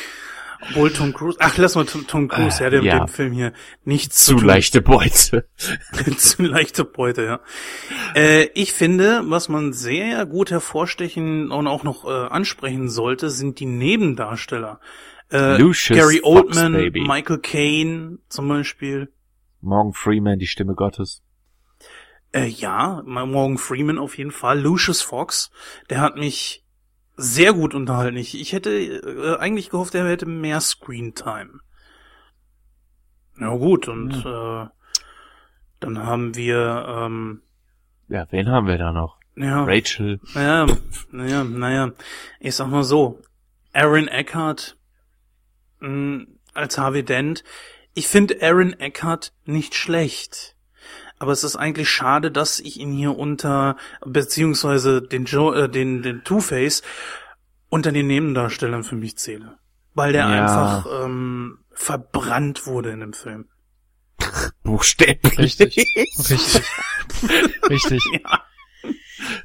Obwohl Tom Cruise, ach, lass mal Tom, Tom Cruise, Äh, ja, der ja. dem Film hier nichts Zu tun. leichte Beute. zu leichte Beute, ja. Äh, ich finde, was man sehr gut hervorstechen und auch noch äh, ansprechen sollte, sind die Nebendarsteller. Äh, Lucius Gary Fox, Oldman, Baby. Michael Caine zum Beispiel. Morgan Freeman, die Stimme Gottes. Äh, ja, Morgan Freeman auf jeden Fall. Lucius Fox, der hat mich sehr gut unterhalten. Ich, ich hätte äh, eigentlich gehofft, er hätte mehr Screentime. Na gut, und äh, dann haben wir, ähm, Ja, wen haben wir da noch? ja, Rachel. naja, naja, naja, ich sag mal so, Aaron Eckhart mh, als Harvey Dent. Ich finde Aaron Eckhart nicht schlecht. Aber es ist eigentlich schade, dass ich ihn hier unter, beziehungsweise den Joe, äh, den, den Two-Face unter den Nebendarstellern für mich zähle. Weil der Ja. einfach ähm, verbrannt wurde in dem Film. Buchstäblich. Richtig. Richtig. Richtig.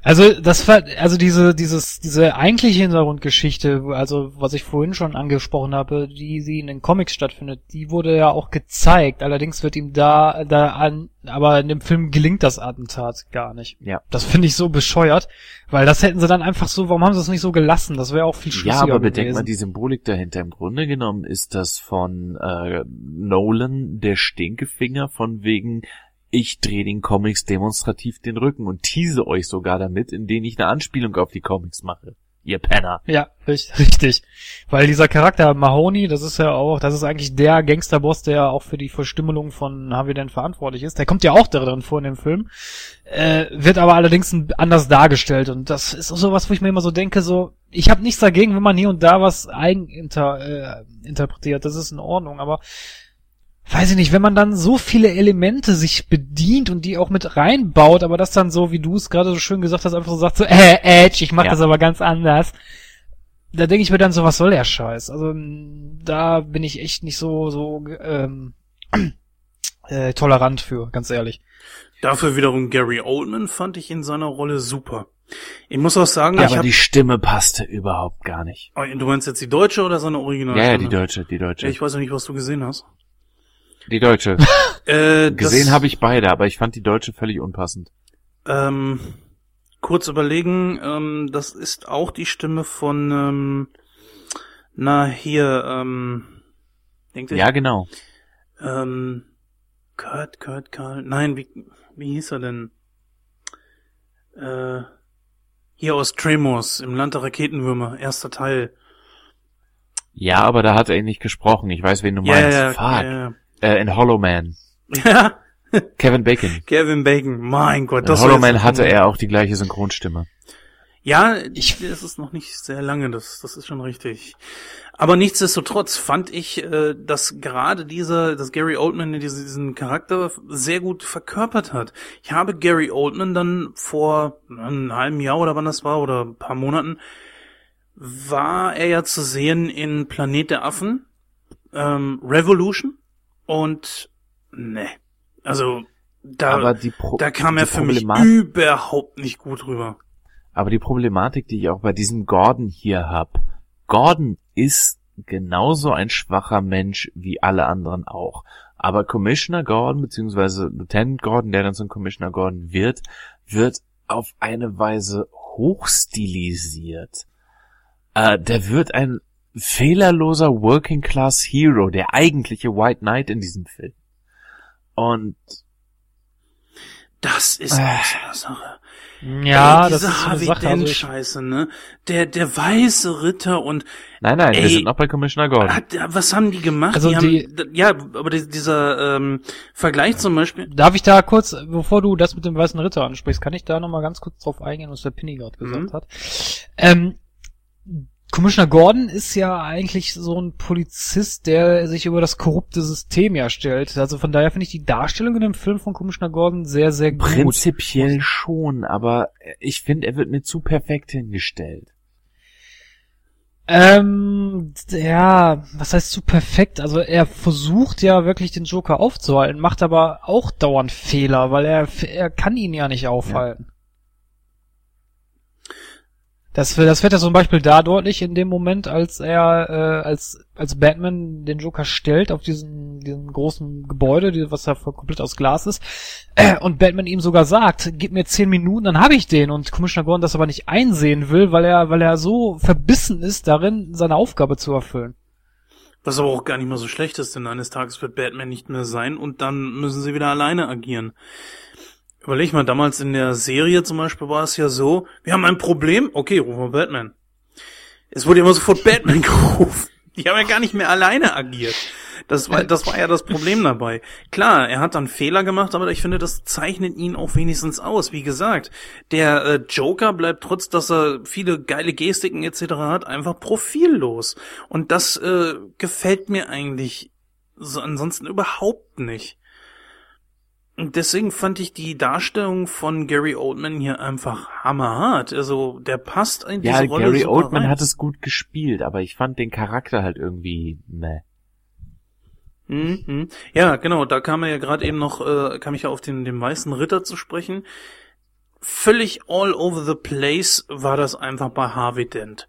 Also das war also diese dieses diese eigentliche Hintergrundgeschichte, also was ich vorhin schon angesprochen habe, die sie in den Comics stattfindet, die wurde ja auch gezeigt. Allerdings wird ihm da da an, aber in dem Film gelingt das Attentat gar nicht. Ja. Das finde ich so bescheuert, weil das hätten sie dann einfach so, warum haben sie es nicht so gelassen? Das wäre auch viel Ja, schlüssiger aber bedenk gewesen. mal die Symbolik dahinter. Im Grunde genommen ist das von äh, Nolan der Stinkefinger von wegen, ich drehe den Comics demonstrativ den Rücken und tease euch sogar damit, indem ich eine Anspielung auf die Comics mache. Ihr Penner. Ja, richtig. Weil dieser Charakter Mahoney, das ist ja auch, das ist eigentlich der Gangsterboss, der auch für die Verstümmelung von Harvey Dent verantwortlich ist. Der kommt ja auch darin vor in dem Film, äh, wird aber allerdings anders dargestellt und das ist auch sowas, wo ich mir immer so denke, so, ich habe nichts dagegen, wenn man hier und da was eigen inter, äh, interpretiert, das ist in Ordnung, aber weiß ich nicht, wenn man dann so viele Elemente sich bedient und die auch mit reinbaut, aber das dann so, wie du es gerade so schön gesagt hast, einfach so sagt so, äh, Edge, ich mach Ja. das aber ganz anders. Da denke ich mir dann so, was soll der Scheiß? Also da bin ich echt nicht so so ähm, äh, tolerant für, ganz ehrlich. Dafür wiederum Gary Oldman fand ich in seiner Rolle super. Ich muss auch sagen, Ja, ich aber hab, die Stimme passte überhaupt gar nicht. Oh, du meinst jetzt die deutsche oder seine Original? Ja, ja, die deutsche, die deutsche. ich weiß ja nicht, was du gesehen hast. Die deutsche. Äh, Gesehen habe ich beide, aber ich fand die deutsche völlig unpassend. Ähm, kurz überlegen, ähm, das ist auch die Stimme von, ähm, na hier, ähm, denkt ihr? Ja, genau. Ähm, Kurt, Kurt, Karl, nein, wie, wie hieß er denn? Äh, hier aus Tremors, im Land der Raketenwürmer, erster Teil. Ja, aber da hat er ihn nicht gesprochen. Ich weiß, wen du Ja, meinst. ja, Fuck. ja, Äh, in Hollow Man. ja. Kevin Bacon. Kevin Bacon, mein Gott, In das Hollow war jetzt- Man hatte er auch die gleiche Synchronstimme. Ja, ich, es ist noch nicht sehr lange, das, das ist schon richtig. Aber nichtsdestotrotz fand ich, äh, dass gerade dieser, dass Gary Oldman diesen, diesen Charakter sehr gut verkörpert hat. Ich habe Gary Oldman dann vor einem halben Jahr oder wann das war oder ein paar Monaten, war er ja zu sehen in Planet der Affen, ähm, Revolution und ne, also da, da kam er für mich überhaupt nicht gut rüber. Aber die Problematik, die ich auch bei diesem Gordon hier hab, Gordon ist genauso ein schwacher Mensch wie alle anderen auch. Aber Commissioner Gordon, beziehungsweise Lieutenant Gordon, der dann zum Commissioner Gordon wird, wird auf eine Weise hochstilisiert. Äh, der wird ein fehlerloser Working Class Hero, der eigentliche White Knight in diesem Film. Und das ist äh, eine Sache. Ja, ey, das ist Harvey eine Sache. Dent Also Scheiße, ne? Der der weiße Ritter und nein, nein, wir Ey, sind noch bei Commissioner Gordon. hat, was haben die gemacht? Also die die- haben, ja, aber die, dieser ähm, Vergleich zum Beispiel. Darf ich da kurz, bevor du das mit dem Weißen Ritter ansprichst, kann ich da nochmal ganz kurz drauf eingehen, was der Pinny gerade gesagt Mhm. hat? Ähm, Commissioner Gordon ist ja eigentlich so ein Polizist, der sich über das korrupte System ja stellt. Also von daher finde ich die Darstellung in dem Film von Commissioner Gordon sehr, sehr gut. Prinzipiell schon, aber ich finde, er wird mir zu perfekt hingestellt. Ähm, ja, was heißt zu perfekt? Also er versucht ja wirklich den Joker aufzuhalten, macht aber auch dauernd Fehler, weil er, er kann ihn ja nicht aufhalten. Das, wird- das wird ja zum Beispiel da deutlich in dem Moment, als er, äh, als, als Batman den Joker stellt auf diesen, diesen großen Gebäude, die, was ja komplett aus Glas ist, äh, und Batman ihm sogar sagt, gib mir zehn Minuten, dann habe ich den, und Commissioner Gordon das aber nicht einsehen will, weil er, weil er so verbissen ist darin, seine Aufgabe zu erfüllen. Was aber auch gar nicht mal so schlecht ist, denn eines Tages wird Batman nicht mehr sein und dann müssen sie wieder alleine agieren. Überleg mal, damals in der Serie zum Beispiel war es ja so, wir haben ein Problem, okay, rufen wir Batman. Es wurde immer sofort Batman gerufen. Die haben ja gar nicht mehr alleine agiert. Das war, das war ja das Problem dabei. Klar, er hat dann Fehler gemacht, aber ich finde, das zeichnet ihn auch wenigstens aus. Wie gesagt, der äh, Joker bleibt trotz, dass er viele geile Gestiken etc. hat, einfach profillos. Und das äh, gefällt mir eigentlich so ansonsten überhaupt nicht. Deswegen fand ich die Darstellung von Gary Oldman hier einfach hammerhart. Also, der passt in diese Ja, Rolle Gary super Oldman rein. hat es gut gespielt, aber ich fand den Charakter halt irgendwie, ne. Mhm. Ja, genau, da kam er ja gerade eben noch, äh, kam ich ja auf den, den weißen Ritter zu sprechen. Völlig all over the place war das einfach bei Harvey Dent.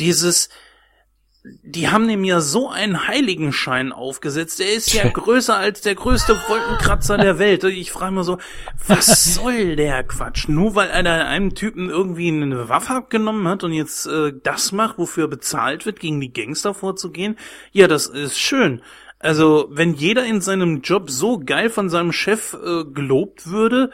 Dieses, die haben ihm ja so einen Heiligenschein aufgesetzt. Er ist ja größer als der größte Wolkenkratzer der Welt. Ich frage mal so, was soll der Quatsch? Nur weil einer einem Typen irgendwie eine Waffe abgenommen hat und jetzt äh, das macht, wofür er bezahlt wird, gegen die Gangster vorzugehen? Ja, das ist schön. Also, wenn jeder in seinem Job so geil von seinem Chef äh, gelobt würde,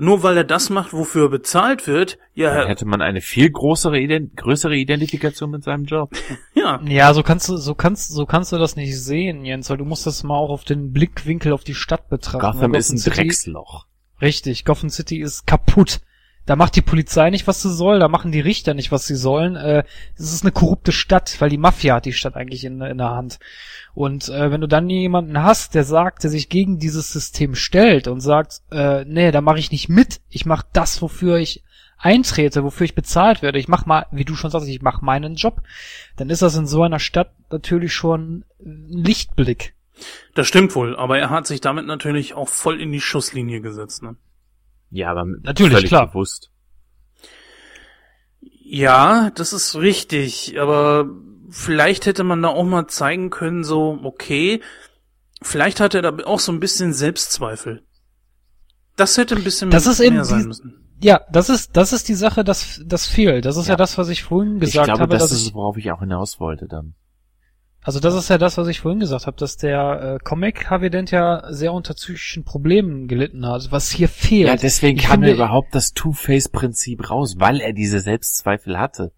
nur weil er das macht, wofür er bezahlt wird, Dann ja, hätte man eine viel größere, Ident größere Identifikation mit seinem Job. ja. Ja, so kannst du, so kannst, so kannst du das nicht sehen, Jens, weil du musst das mal auch auf den Blickwinkel auf die Stadt betrachten. Gotham Weil ist ein City- Drecksloch. Richtig, Gotham City ist kaputt. Da macht die Polizei nicht, was sie soll, da machen die Richter nicht, was sie sollen. Äh, es ist eine korrupte Stadt, weil die Mafia hat die Stadt eigentlich in, in der Hand. Und äh, wenn du dann jemanden hast, der sagt, der sich gegen dieses System stellt und sagt, äh, nee, da mache ich nicht mit, ich mache das, wofür ich eintrete, wofür ich bezahlt werde, ich mach mal, wie du schon sagst, ich mache meinen Job, dann ist das in so einer Stadt natürlich schon ein Lichtblick. Das stimmt wohl, aber er hat sich damit natürlich auch voll in die Schusslinie gesetzt, ne? Ja, aber Natürlich, völlig klar. bewusst. Ja, das ist richtig, aber vielleicht hätte man da auch mal zeigen können, so, okay, vielleicht hat er da auch so ein bisschen Selbstzweifel. Das hätte ein bisschen Das ist eben mehr sein die- müssen. Ja, das ist, das ist die Sache, das, das fehlt. Das ist ja, Ja. das, was ich vorhin Ich gesagt glaube, habe. das dass ist, ich, worauf ich auch hinaus wollte dann. Also das ist ja das, was ich vorhin gesagt habe, dass der äh, Comic Harvey Dent ja sehr unter psychischen Problemen gelitten hat, was hier fehlt. Ja, deswegen Ich kam mir überhaupt das Two-Face-Prinzip raus, weil er diese Selbstzweifel hatte.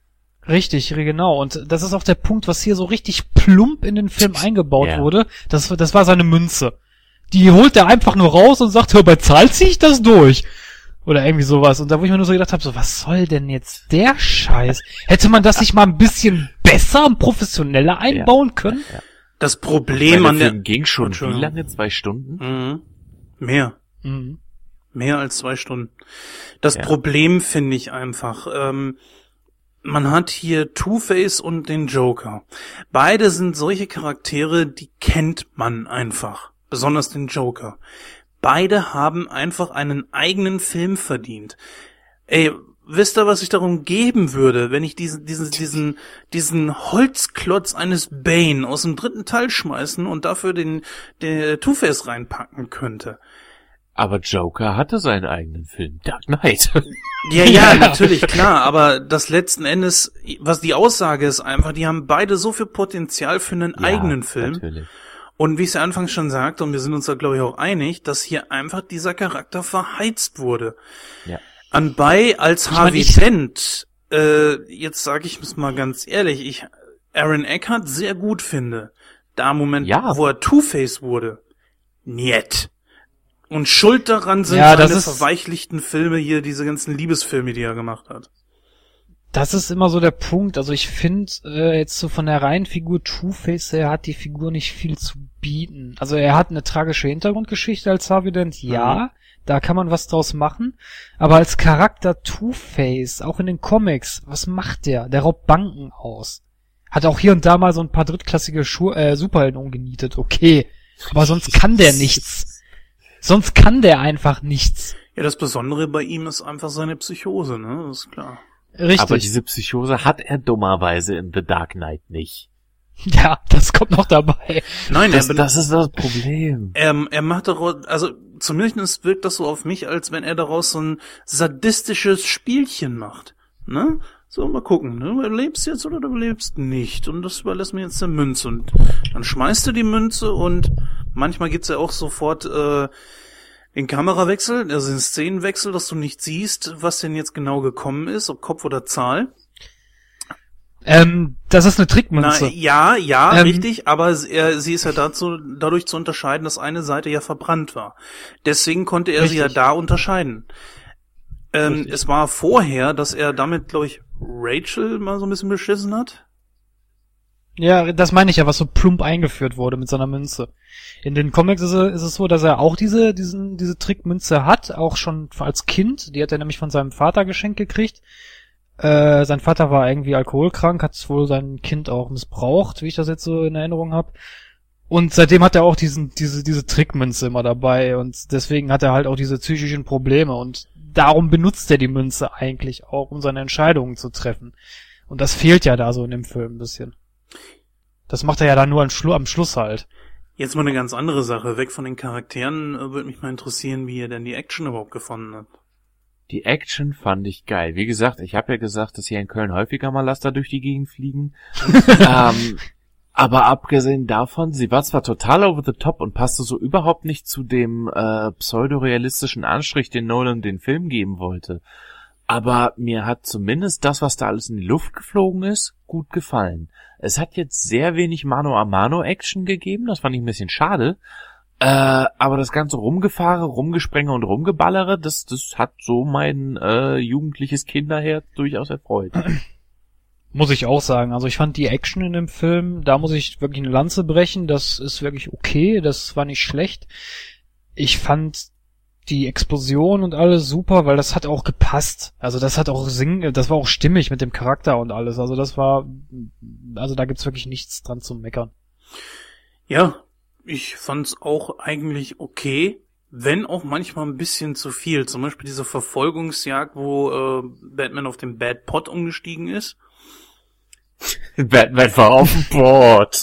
Richtig, genau. Und das ist auch der Punkt, was hier so richtig plump in den Film eingebaut Ja. wurde. Das, das war seine Münze. Die holt er einfach nur raus und sagt, hör, bei Zahl zieh ich das durch. Oder irgendwie sowas. Und da wo ich mir nur so gedacht habe, so, was soll denn jetzt der Scheiß? Hätte man das nicht mal ein bisschen besser und professioneller einbauen können? Ja. Das Problem an der ging schon wie lange? Zwei Stunden? Mhm. Mehr. Mhm. Mehr als zwei Stunden. Das Ja. Problem finde ich einfach, ähm, man hat hier Two-Face und den Joker. Beide sind solche Charaktere, die kennt man einfach. Besonders den Joker. Beide haben einfach einen eigenen Film verdient. Ey, wisst ihr, was ich darum geben würde, wenn ich diesen, diesen, diesen, diesen Holzklotz eines Bane aus dem dritten Teil schmeißen und dafür den, den Two-Face reinpacken könnte? Aber Joker hatte seinen eigenen Film, Dark Knight. Ja, ja, natürlich, klar, aber das letzten Endes, was die Aussage ist einfach, die haben beide so viel Potenzial für einen Ja, eigenen Film. Natürlich. Und wie ich es ja anfangs schon sagte, und wir sind uns da glaube ich auch einig, dass hier einfach dieser Charakter verheizt wurde. Ja. Anbei als Ich Harvey Dent, äh, jetzt sage ich es mal ganz ehrlich, ich Aaron Eckhart sehr gut finde. Da Moment, Ja. wo er Two-Face wurde, niet. Und schuld daran sind Ja, seine verweichlichten Filme hier, diese ganzen Liebesfilme, die er gemacht hat. Das ist immer so der Punkt. Also ich finde äh, jetzt so von der reinen Figur Two-Face, er hat die Figur nicht viel zu bieten. Also er hat eine tragische Hintergrundgeschichte als Harvey Dent, ja, da kann man was draus machen. Aber als Charakter Two-Face, auch in den Comics, was macht der? Der raubt Banken aus. Hat auch hier und da mal so ein paar drittklassige Schu äh, Superhelden umgenietet, okay. Aber sonst kann der nichts. Sonst kann der einfach nichts. Ja, das Besondere bei ihm ist einfach seine Psychose, ne? Das ist klar. Richtig. Aber diese Psychose hat er dummerweise in The Dark Knight nicht. ja, das kommt noch dabei. Nein, Das, er, das ist das Problem. er, er macht daraus, also zumindest wirkt das so auf mich, als wenn er daraus so ein sadistisches Spielchen macht. Ne? So, mal gucken, ne? Du lebst jetzt oder du lebst nicht. Und das überlässt mir jetzt der Münze. Und dann schmeißt du die Münze und manchmal gibt's ja auch sofort äh, den Kamerawechsel, also den Szenenwechsel, dass du nicht siehst, was denn jetzt genau gekommen ist, ob Kopf oder Zahl. Ähm, das ist eine Trickmünze. Na, ja, ja, Ähm, richtig, aber sie- er, sie ist ja dazu, dadurch zu unterscheiden, dass eine Seite ja verbrannt war. Deswegen konnte er sie ja Richtig. da unterscheiden. Ähm, Richtig. es war vorher, dass er damit, glaube ich, Rachel mal so ein bisschen beschissen hat. Ja, das meine ich ja, was so plump eingeführt wurde mit seiner Münze. In den Comics ist, es- ist es so, dass er auch diese, diesen, diese Trickmünze hat, auch schon als Kind. Die hat er nämlich von seinem Vater geschenkt gekriegt. Äh, sein Vater war irgendwie alkoholkrank, hat wohl sein Kind auch missbraucht, wie ich das jetzt so in Erinnerung habe. Und seitdem hat er auch diesen, diese, diese Trickmünze immer dabei und deswegen hat er halt auch diese psychischen Probleme und darum benutzt er die Münze eigentlich auch, um seine Entscheidungen zu treffen. Und das fehlt ja da so in dem Film ein bisschen. Das macht er ja dann nur am, Schlu am Schluss halt. Jetzt mal eine ganz andere Sache. Weg von den Charakteren äh, würde mich mal interessieren, wie er denn die Action überhaupt gefunden hat. Die Action fand ich geil. Wie gesagt, ich habe ja gesagt, dass hier in Köln häufiger mal Laster durch die Gegend fliegen. ähm, aber abgesehen davon, sie war zwar total over the top und passte so überhaupt nicht zu dem äh, pseudorealistischen Anstrich, den Nolan den Film geben wollte. Aber mir hat zumindest das, was da alles in die Luft geflogen ist, gut gefallen. Es hat jetzt sehr wenig Mano-a-Mano-Action gegeben, das fand ich ein bisschen schade. Äh, aber das ganze Rumgefahre, Rumgesprenge und Rumgeballere, das, das hat so mein äh, jugendliches Kinderherz durchaus erfreut. Muss ich auch sagen. Also ich fand die Action in dem Film, da muss ich wirklich eine Lanze brechen. Das ist wirklich okay. Das war nicht schlecht. Ich fand die Explosion und alles super, weil das hat auch gepasst. Also das hat auch sing, das war auch stimmig mit dem Charakter und alles. Also das war, also da gibt's wirklich nichts dran zu meckern. Ja, ich fand's auch eigentlich okay, wenn auch manchmal ein bisschen zu viel. Zum Beispiel diese Verfolgungsjagd, wo äh, Batman auf den Bad Pot umgestiegen ist. Batman war auf dem Board.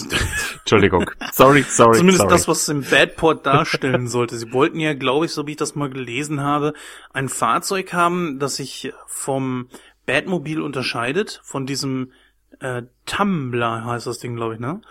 Entschuldigung. Sorry, sorry, Zumindest sorry. das, was im Bad Pot darstellen sollte. Sie wollten ja, glaube ich, so wie ich das mal gelesen habe, ein Fahrzeug haben, das sich vom Batmobil unterscheidet, von diesem äh, Tumbler heißt das Ding, glaube ich, ne?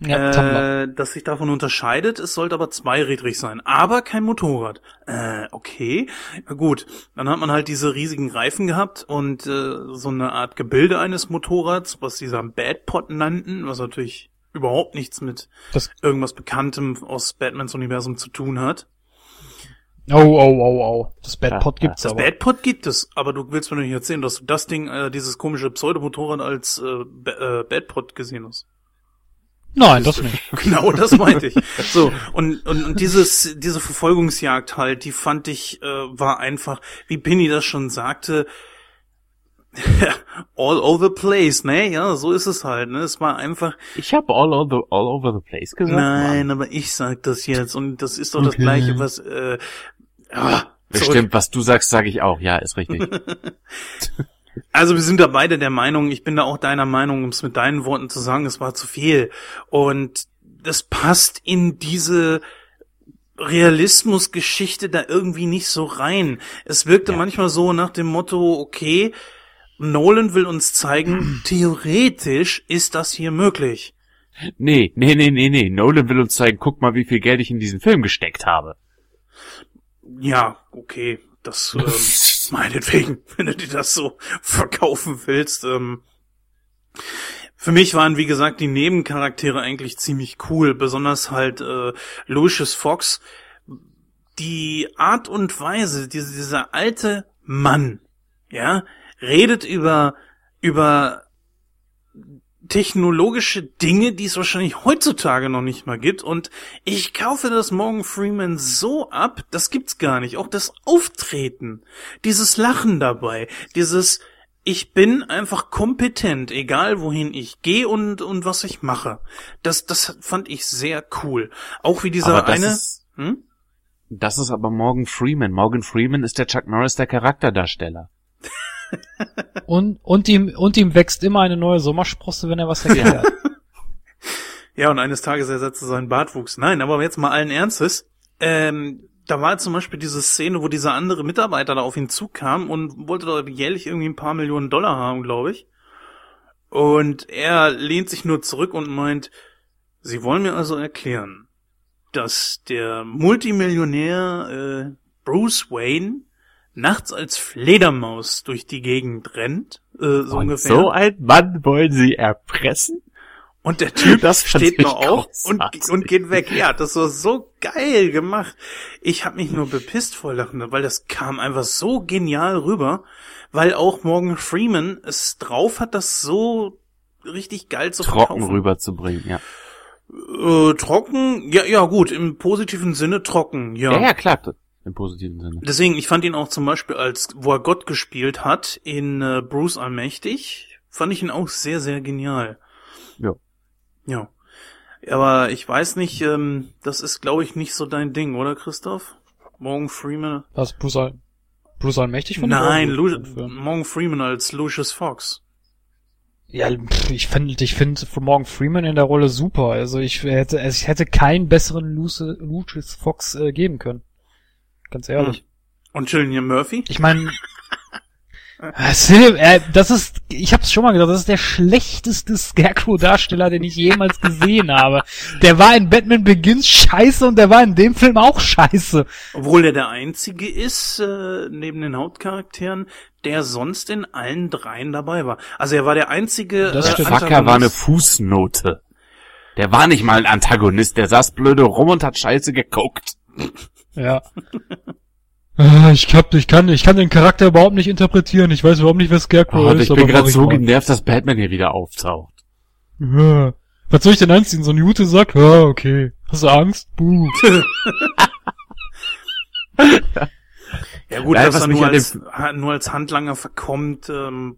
Ja, äh, das sich davon unterscheidet. Es sollte aber zweirädrig sein, aber kein Motorrad. Äh, okay, Na gut. Dann hat man halt diese riesigen Reifen gehabt und äh, so eine Art Gebilde eines Motorrads, was dieser Badpot nannten, was natürlich überhaupt nichts mit Das- irgendwas Bekanntem aus Batmans Universum zu tun hat. Oh, oh, oh, oh. Das Bad Pot gibt's Das aber. Bad Pot gibt es, aber du willst mir nicht erzählen, dass du das Ding, äh, dieses komische Pseudomotorrad als äh, äh, Bad Pot gesehen hast. Nein, das nicht. Genau, das meinte ich. So, und, und, und dieses, diese Verfolgungsjagd halt, die fand ich, äh, war einfach, wie Penny das schon sagte, all over the place, ne? Ja, so ist es halt, ne? Es war einfach, Ich habe all, over the, all over the place gesagt. nein, aber ich sag das jetzt und das ist doch das Okay. gleiche, was, äh, ah. Bestimmt, was du sagst, sage ich auch. Ja, ist richtig. Also wir sind da beide der Meinung, ich bin da auch deiner Meinung, um es mit deinen Worten zu sagen, es war zu viel. Und das passt in diese Realismusgeschichte da irgendwie nicht so rein. Es wirkte manchmal so nach dem Motto, okay, Nolan will uns zeigen, theoretisch ist das hier möglich. Nee, nee, nee, nee, nee. Nolan will uns zeigen, guck mal, wie viel Geld ich in diesen Film gesteckt habe. Ja, okay, das ähm, meinetwegen, wenn du dir das so verkaufen willst. Ähm, für mich waren, wie gesagt, die Nebencharaktere eigentlich ziemlich cool, besonders halt äh, Lucius Fox. Die Art und Weise, diese, dieser alte Mann, ja, redet über über technologische Dinge, die es wahrscheinlich heutzutage noch nicht mal gibt. Und ich kaufe das Morgan Freeman so ab, das gibt's gar nicht. Auch das Auftreten, dieses Lachen dabei, dieses ich bin einfach kompetent, egal wohin ich gehe und, und was ich mache. Das, das fand ich sehr cool. Auch wie dieser eine. ist- hm? Das ist aber Morgan Freeman. Morgan Freeman ist der Chuck Norris der Charakterdarsteller. Und, und ihm, und ihm wächst immer eine neue Sommersprosse, wenn er was erklärt. Ja, und eines Tages ersetzte sein Bartwuchs. Nein, aber jetzt mal allen Ernstes. Ähm, da war zum Beispiel diese Szene, wo dieser andere Mitarbeiter da auf ihn zukam und wollte da jährlich irgendwie ein paar Millionen Dollar haben, glaube ich. Und er lehnt sich nur zurück und meint, Sie wollen mir also erklären, dass der Multimillionär äh, Bruce Wayne nachts als Fledermaus durch die Gegend rennt, äh, so Und ungefähr. so ein Mann wollen sie erpressen? Und der Typ Das steht nur auf und, und geht weg. Ja, das war so geil gemacht. Ich habe mich nur bepisst vor Lachen, weil das kam einfach so genial rüber, weil auch Morgan Freeman es drauf hat, das so richtig geil zu Trocken verkaufen. rüberzubringen, ja. Äh, trocken, ja, ja gut, im positiven Sinne trocken, ja. Ja, ja, klar. Im positiven Sinne. Deswegen, ich fand ihn auch zum Beispiel als, wo er Gott gespielt hat, in äh, Bruce Allmächtig, fand ich ihn auch sehr, sehr genial. Ja. Ja. Aber ich weiß nicht, ähm, das ist, glaube ich, nicht so dein Ding, oder Christoph? Morgan Freeman? Was, Bruce, All, Bruce Allmächtig von Nein, Lu Morgan Freeman als Lucius Fox. Ja, ich finde, ich finde Morgan Freeman in der Rolle super. Also ich hätte, ich hätte keinen besseren Lucius Fox äh, geben können. Ganz ehrlich. Und Cillian Murphy? Ich meine, äh, das ist, ich hab's schon mal gesagt, das ist der schlechteste Scarecrow-Darsteller, den ich jemals gesehen habe. Der war in Batman Begins scheiße und der war in dem Film auch scheiße. Obwohl er der einzige ist, äh, neben den Hauptcharakteren, der sonst in allen dreien dabei war. Also er war der einzige. Das äh. Fucker war eine. Fußnote. Der war nicht mal ein Antagonist, der saß blöde rum und hat scheiße geguckt. Ja. Ah, Ich hab, ich kann, ich kann den Charakter überhaupt nicht interpretieren. Ich weiß überhaupt nicht, wer Scarecrow Oh, ist. ich bin gerade so mal. genervt, dass Batman hier wieder auftaucht. Ja. Was soll ich denn anziehen? So ein Jute-Sack? Ja, okay. Hast du Angst? Buh. Ja gut, Nein, dass er nur als, nur als Handlanger verkommt, ähm,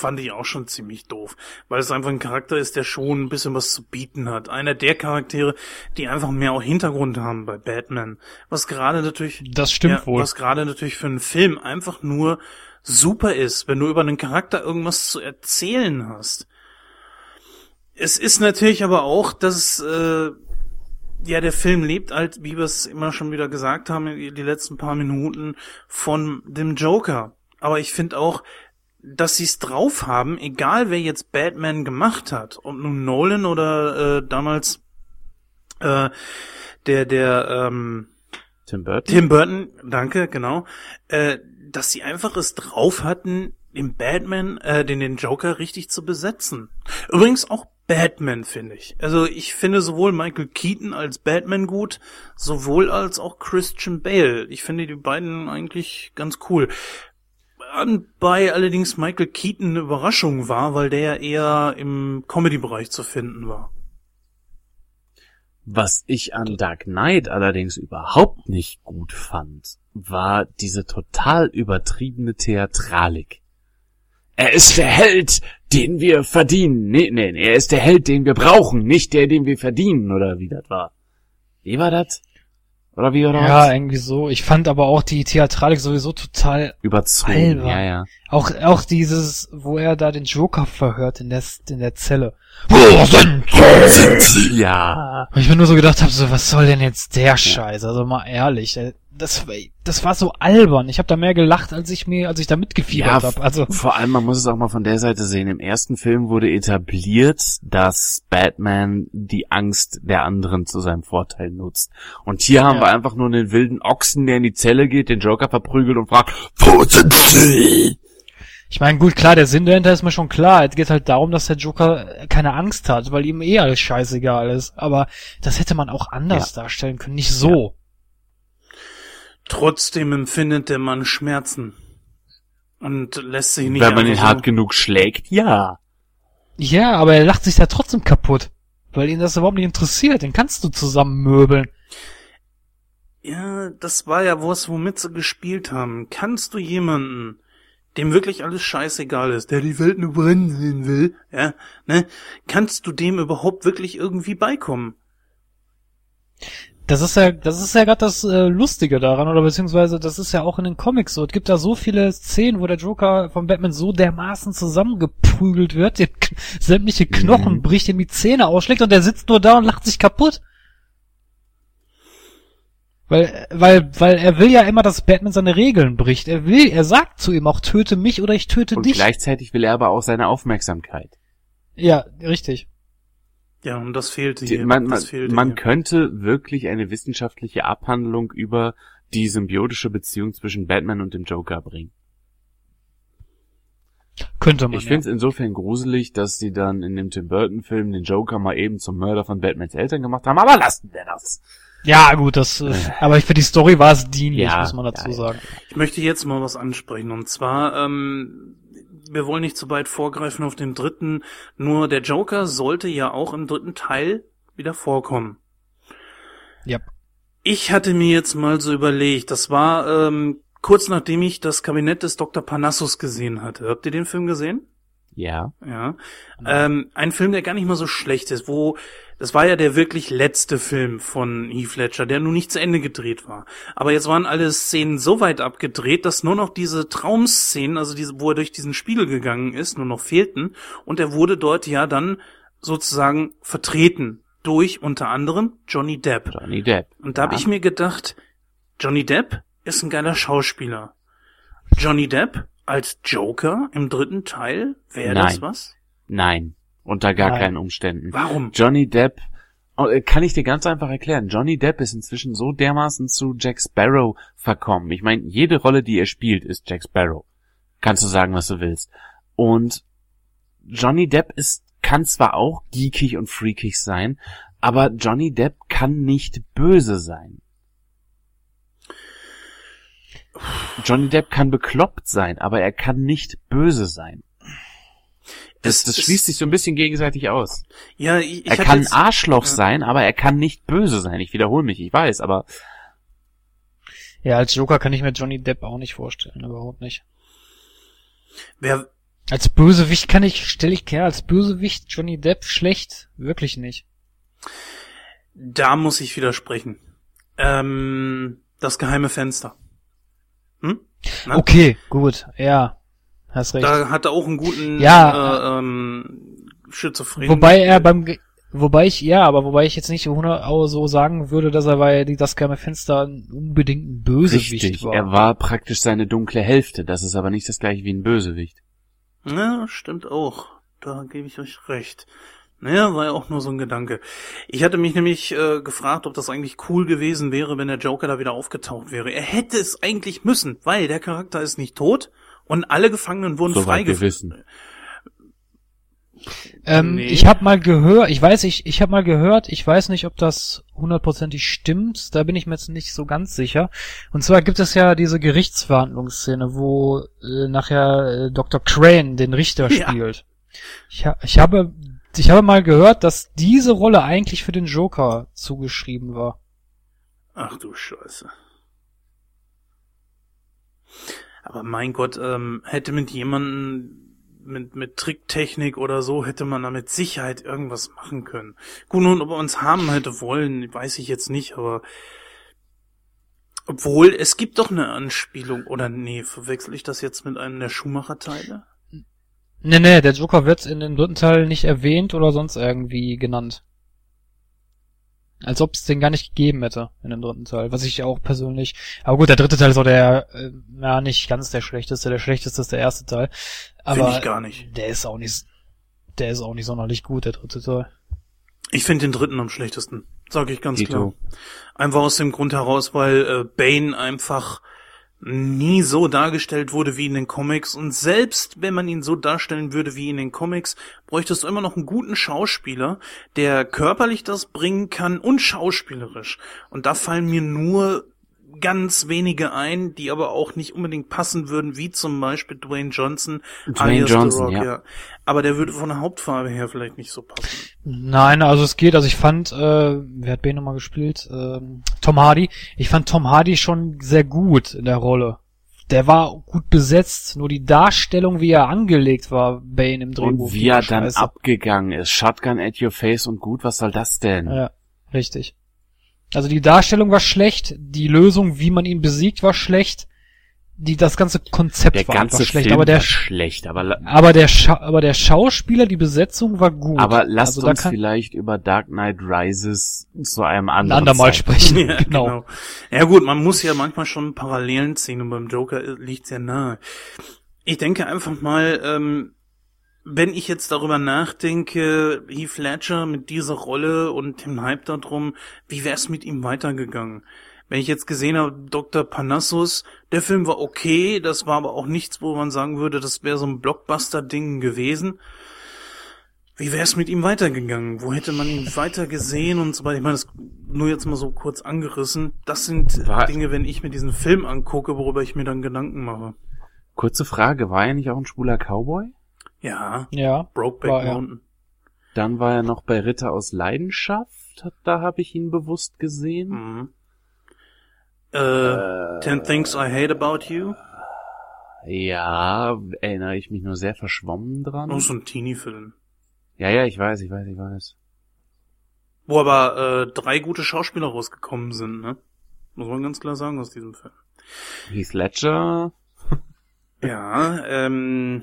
fand ich auch schon ziemlich doof. Weil es einfach ein Charakter ist, der schon ein bisschen was zu bieten hat. Einer der Charaktere, die einfach mehr auch Hintergrund haben bei Batman. Was gerade natürlich, Das stimmt ja, wohl. was gerade natürlich für einen Film einfach nur super ist, wenn du über einen Charakter irgendwas zu erzählen hast. Es ist natürlich aber auch, dass äh, ja der Film lebt halt, wie wir es immer schon wieder gesagt haben, die letzten paar Minuten von dem Joker. Aber ich finde auch, dass sie es drauf haben, egal wer jetzt Batman gemacht hat, ob nun Nolan oder äh, damals äh, der der ähm, Tim Burton? Tim Burton, danke, genau, äh, dass sie einfach es drauf hatten, den Batman, äh, den, den Joker richtig zu besetzen. Übrigens auch Batman, finde ich. Also ich finde sowohl Michael Keaton als Batman gut, sowohl als auch Christian Bale. Ich finde die beiden eigentlich ganz cool. Bei allerdings Michael Keaton eine Überraschung war, weil der eher im Comedy-Bereich zu finden war. Was ich an Dark Knight allerdings überhaupt nicht gut fand, war diese total übertriebene Theatralik. Er ist der Held, den wir verdienen. Nee, nee, er ist der Held, den wir brauchen, nicht der, den wir verdienen, oder wie das war. Wie war das? Oder wie oder Ja, was? irgendwie so. Ich fand aber auch die Theatralik sowieso total überzogen. Albern. Ja, ja. Auch auch dieses, wo er da den Joker verhört in der in der Zelle. Wo sind sie? Ja. Und ich mir nur so gedacht habe, so was soll denn jetzt der Scheiß? Also mal ehrlich, äh, das das war so albern. Ich habe da mehr gelacht, als ich mir als ich da mitgefiebert ja, habe. Also vor allem man muss es auch mal von der Seite sehen. Im ersten Film wurde etabliert, dass Batman die Angst der anderen zu seinem Vorteil nutzt. Und hier haben ja. wir einfach nur einen wilden Ochsen, der in die Zelle geht, den Joker verprügelt und fragt, wo sind sie? Ich meine, gut, klar, der Sinn dahinter ist mir schon klar. Es geht halt darum, dass der Joker keine Angst hat, weil ihm eh alles scheißegal ist. Aber das hätte man auch anders ja. darstellen können, nicht so. Trotzdem empfindet der Mann Schmerzen. Und lässt sich nicht Wenn man ihn so hart genug schlägt, ja. Ja, aber er lacht sich da trotzdem kaputt. Weil ihn das überhaupt nicht interessiert. Den kannst du zusammenmöbeln. Ja, das war ja was, womit sie gespielt haben. Kannst du jemanden, dem wirklich alles scheißegal ist, der die Welt nur brennen sehen will, ja, ne, kannst du dem überhaupt wirklich irgendwie beikommen? Das ist ja, das ist ja gerade das äh, Lustige daran, oder beziehungsweise das ist ja auch in den Comics so. Es gibt da so viele Szenen, wo der Joker von Batman so dermaßen zusammengeprügelt wird, der sämtliche Knochen mhm. bricht, ihm die Zähne ausschlägt und der sitzt nur da und lacht sich kaputt. Weil, weil, weil er will ja immer, dass Batman seine Regeln bricht. Er will, er sagt zu ihm auch, töte mich oder ich töte und dich. Gleichzeitig will er aber auch seine Aufmerksamkeit. Ja, richtig. Ja, und das fehlt hier. Man, man, fehlte man hier. könnte wirklich eine wissenschaftliche Abhandlung über die symbiotische Beziehung zwischen Batman und dem Joker bringen. Könnte man. Ich finde es ja. insofern gruselig, dass sie dann in dem Tim Burton Film den Joker mal eben zum Mörder von Batmans Eltern gemacht haben, aber lassen wir das. Ja, gut, das, äh, aber für die Story war es dienlich, ja, muss man dazu ja, sagen. Ich möchte jetzt mal was ansprechen, und zwar, ähm, wir wollen nicht zu weit vorgreifen auf den dritten, nur der Joker sollte ja auch im dritten Teil wieder vorkommen. Ja. Ich hatte mir jetzt mal so überlegt, das war ähm, kurz nachdem ich das Kabinett des Dr. Panassus gesehen hatte. Habt ihr den Film gesehen? Ja. Ja. Ähm, ein Film, der gar nicht mal so schlecht ist, wo das war ja der wirklich letzte Film von Heath Ledger, der nun nicht zu Ende gedreht war. Aber jetzt waren alle Szenen so weit abgedreht, dass nur noch diese Traumszenen, also diese, wo er durch diesen Spiegel gegangen ist, nur noch fehlten. Und er wurde dort ja dann sozusagen vertreten durch unter anderem Johnny Depp. Johnny Depp. Und da ja. habe ich mir gedacht, Johnny Depp ist ein geiler Schauspieler. Johnny Depp als Joker im dritten Teil, wäre das was? Nein. Unter gar Nein. keinen Umständen. Warum? Johnny Depp, oh, äh, kann ich dir ganz einfach erklären. Johnny Depp ist inzwischen so dermaßen zu Jack Sparrow verkommen. Ich meine, jede Rolle, die er spielt, ist Jack Sparrow. Kannst du sagen, was du willst. Und Johnny Depp ist, kann zwar auch geekig und freakig sein, aber Johnny Depp kann nicht böse sein. Johnny Depp kann bekloppt sein, aber er kann nicht böse sein. Das, das, schließt sich so ein bisschen gegenseitig aus. Ja, ich, ich er kann jetzt, Arschloch ja. sein, aber er kann nicht böse sein. Ich wiederhole mich, ich weiß, aber. Ja, als Joker kann ich mir Johnny Depp auch nicht vorstellen, überhaupt nicht. Wer, als Bösewicht kann ich, stelle ich her, als Bösewicht Johnny Depp schlecht, wirklich nicht. Da muss ich widersprechen. Ähm, das geheime Fenster. Hm? Okay, gut, ja. Hast recht. Da hat er auch einen guten ja, äh, ähm, Schizophren. Wobei er beim Wobei ich, ja, aber wobei ich jetzt nicht so sagen würde, dass er bei das geheime Fenster unbedingt ein Bösewicht Richtig, war. er war praktisch seine dunkle Hälfte. Das ist aber nicht das gleiche wie ein Bösewicht. Ja, stimmt auch. Da gebe ich euch recht. Naja, war ja auch nur so ein Gedanke. Ich hatte mich nämlich äh, gefragt, ob das eigentlich cool gewesen wäre, wenn der Joker da wieder aufgetaucht wäre. Er hätte es eigentlich müssen, weil der Charakter ist nicht tot und alle Gefangenen wurden so freigelassen. Ähm, Nee. Ich habe mal gehört, ich weiß, ich, ich habe mal gehört, ich weiß nicht, ob das hundertprozentig stimmt, da bin ich mir jetzt nicht so ganz sicher. Und zwar gibt es ja diese Gerichtsverhandlungsszene, wo äh, nachher äh, Dr. Crane den Richter Ja. spielt. Ich, ich habe ich habe mal gehört, dass diese Rolle eigentlich für den Joker zugeschrieben war. Ach du Scheiße. Aber mein Gott, ähm, hätte mit jemandem mit, mit Tricktechnik oder so, hätte man da mit Sicherheit irgendwas machen können. Gut, nun, ob er uns haben hätte wollen, weiß ich jetzt nicht, aber obwohl, es gibt doch eine Anspielung, oder nee, verwechsel ich das jetzt mit einem der Schumacher-Teile? Nee, nee, der Joker wird in dem dritten Teil nicht erwähnt oder sonst irgendwie genannt. Als ob es den gar nicht gegeben hätte in dem dritten Teil, was ich auch persönlich. Aber gut, der dritte Teil ist auch der, äh, ja, nicht ganz der schlechteste. Der schlechteste ist der erste Teil. Finde Aber ich gar nicht. der ist auch nicht, der ist auch nicht sonderlich gut, der dritte Teil. Ich finde den dritten am schlechtesten, sage ich ganz Dito. klar. Einfach aus dem Grund heraus, weil äh, Bane einfach nie so dargestellt wurde wie in den Comics und selbst wenn man ihn so darstellen würde wie in den Comics, bräuchtest du immer noch einen guten Schauspieler, der körperlich das bringen kann und schauspielerisch. Und da fallen mir nur ganz wenige ein, die aber auch nicht unbedingt passen würden, wie zum Beispiel Dwayne Johnson, Dwayne alias The Johnson, Rock, ja. Aber der würde von der Hauptfarbe her vielleicht nicht so passen. Nein, also es geht, also ich fand, äh, wer hat Bane nochmal gespielt? Ähm, Tom Hardy. Ich fand Tom Hardy schon sehr gut in der Rolle. Der war gut besetzt, nur die Darstellung, wie er angelegt war, Bane im Drehbuch. Und wie er dann scheiße. abgegangen ist. Shotgun at your face und gut, was soll das denn? Ja, richtig. Also die Darstellung war schlecht, die Lösung, wie man ihn besiegt, war schlecht. Die, das ganze Konzept Der war ganze einfach schlecht, Film aber der, schlecht, aber, aber der, Scha aber der Schauspieler, die Besetzung war gut. aber lasst also da uns vielleicht über Dark Knight Rises zu einem ein anderen andermal Zeitpunkt- sprechen. Ja, genau. genau. Ja gut, man muss ja manchmal schon Parallelen ziehen und beim Joker liegt's ja nahe. Ich denke einfach mal, ähm, wenn ich jetzt darüber nachdenke, Heath Ledger mit dieser Rolle und dem Hype darum, wie wär's mit ihm weitergegangen? Wenn ich jetzt gesehen habe, Dr. Panassus, der Film war okay, das war aber auch nichts, wo man sagen würde, das wäre so ein Blockbuster-Ding gewesen. Wie wäre es mit ihm weitergegangen? Wo hätte man ihn weiter gesehen und so weiter? Ich meine, das nur jetzt mal so kurz angerissen. Das sind War- Dinge, wenn ich mir diesen Film angucke, worüber ich mir dann Gedanken mache. Kurze Frage, war er nicht auch ein schwuler Cowboy? Ja, Ja. Brokeback War er. Mountain. Dann war er noch bei Ritter aus Leidenschaft, da habe ich ihn bewusst gesehen. Mhm. Äh, Ten Things I Hate About You. Ja, erinnere ich mich nur sehr verschwommen dran. Noch so ein Teenie-Film. Ja, ja, ich weiß, ich weiß, ich weiß. Wo aber äh, drei gute Schauspieler rausgekommen sind, ne? Muss man ganz klar sagen aus diesem Film. Heath Ledger, Ja, ähm...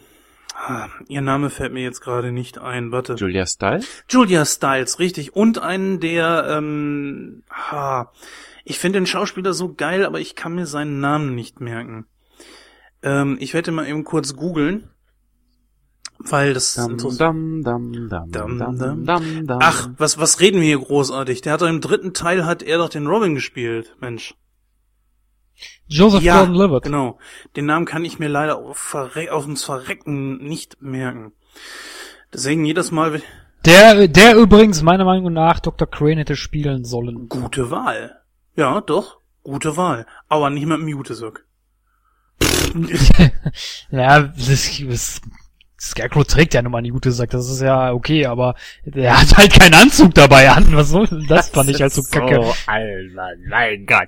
ah, Ihr Name fällt mir jetzt gerade nicht ein, warte. Julia Stiles. Julia Stiles, richtig. Und einen, der, ähm, ha, ich finde den Schauspieler so geil, aber ich kann mir seinen Namen nicht merken. Ähm, ich werde mal eben kurz googeln, weil das Dam, dam, dam, Dam, dam, dam. dam, dam. Ach, was, was reden wir hier großartig? Der hat doch im dritten Teil hat er doch den Robin gespielt, Mensch. Joseph ja, Gordon-Levitt. genau. Den Namen kann ich mir leider auf, Verre auf uns Verrecken nicht merken. Deswegen jedes Mal Der, der übrigens meiner Meinung nach Dr. Crane hätte spielen sollen. gute Wahl. Ja, doch, gute Wahl. Aber nicht mit dem Jutesock. ja, das, das, Scarecrow trägt ja nun mal eine gute Sack, das ist ja okay, aber der hat halt keinen Anzug dabei an. Was soll denn das? fand ich halt so kacke. Alter, mein Gott.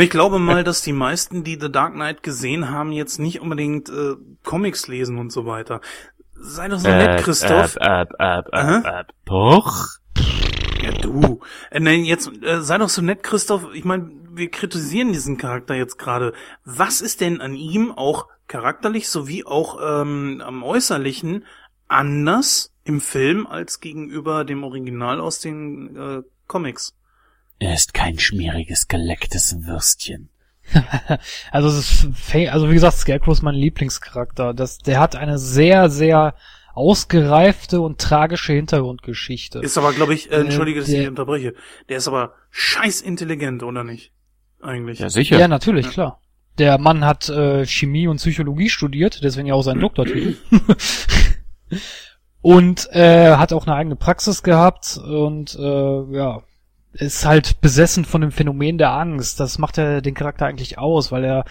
Ich glaube mal, dass die meisten, die The Dark Knight gesehen haben, jetzt nicht unbedingt äh, Comics lesen und so weiter. Sei doch so nett, Christoph. Äh, äh, äh, Aha. äh, äh, doch. Ja, du. Äh, nein, jetzt äh, sei doch so nett, Christoph. Ich meine, wir kritisieren diesen Charakter jetzt gerade. Was ist denn an ihm auch charakterlich sowie auch ähm, am Äußerlichen anders im Film als gegenüber dem Original aus den äh, Comics? Er ist kein schmieriges, gelecktes Würstchen. Also, es ist, also wie gesagt, Scarecrow ist mein Lieblingscharakter. Das, der hat eine sehr, sehr ausgereifte und tragische Hintergrundgeschichte. Ist aber, glaube ich, äh, entschuldige, dass ich der- dich unterbreche. Der ist aber scheiß intelligent, oder nicht? Eigentlich. Ja, sicher. Ja, natürlich, klar. Der Mann hat äh, Chemie und Psychologie studiert, deswegen ja auch sein Doktortitel. Und äh, hat auch eine eigene Praxis gehabt und äh, ja, ist halt besessen von dem Phänomen der Angst. Das macht er den Charakter eigentlich aus, weil er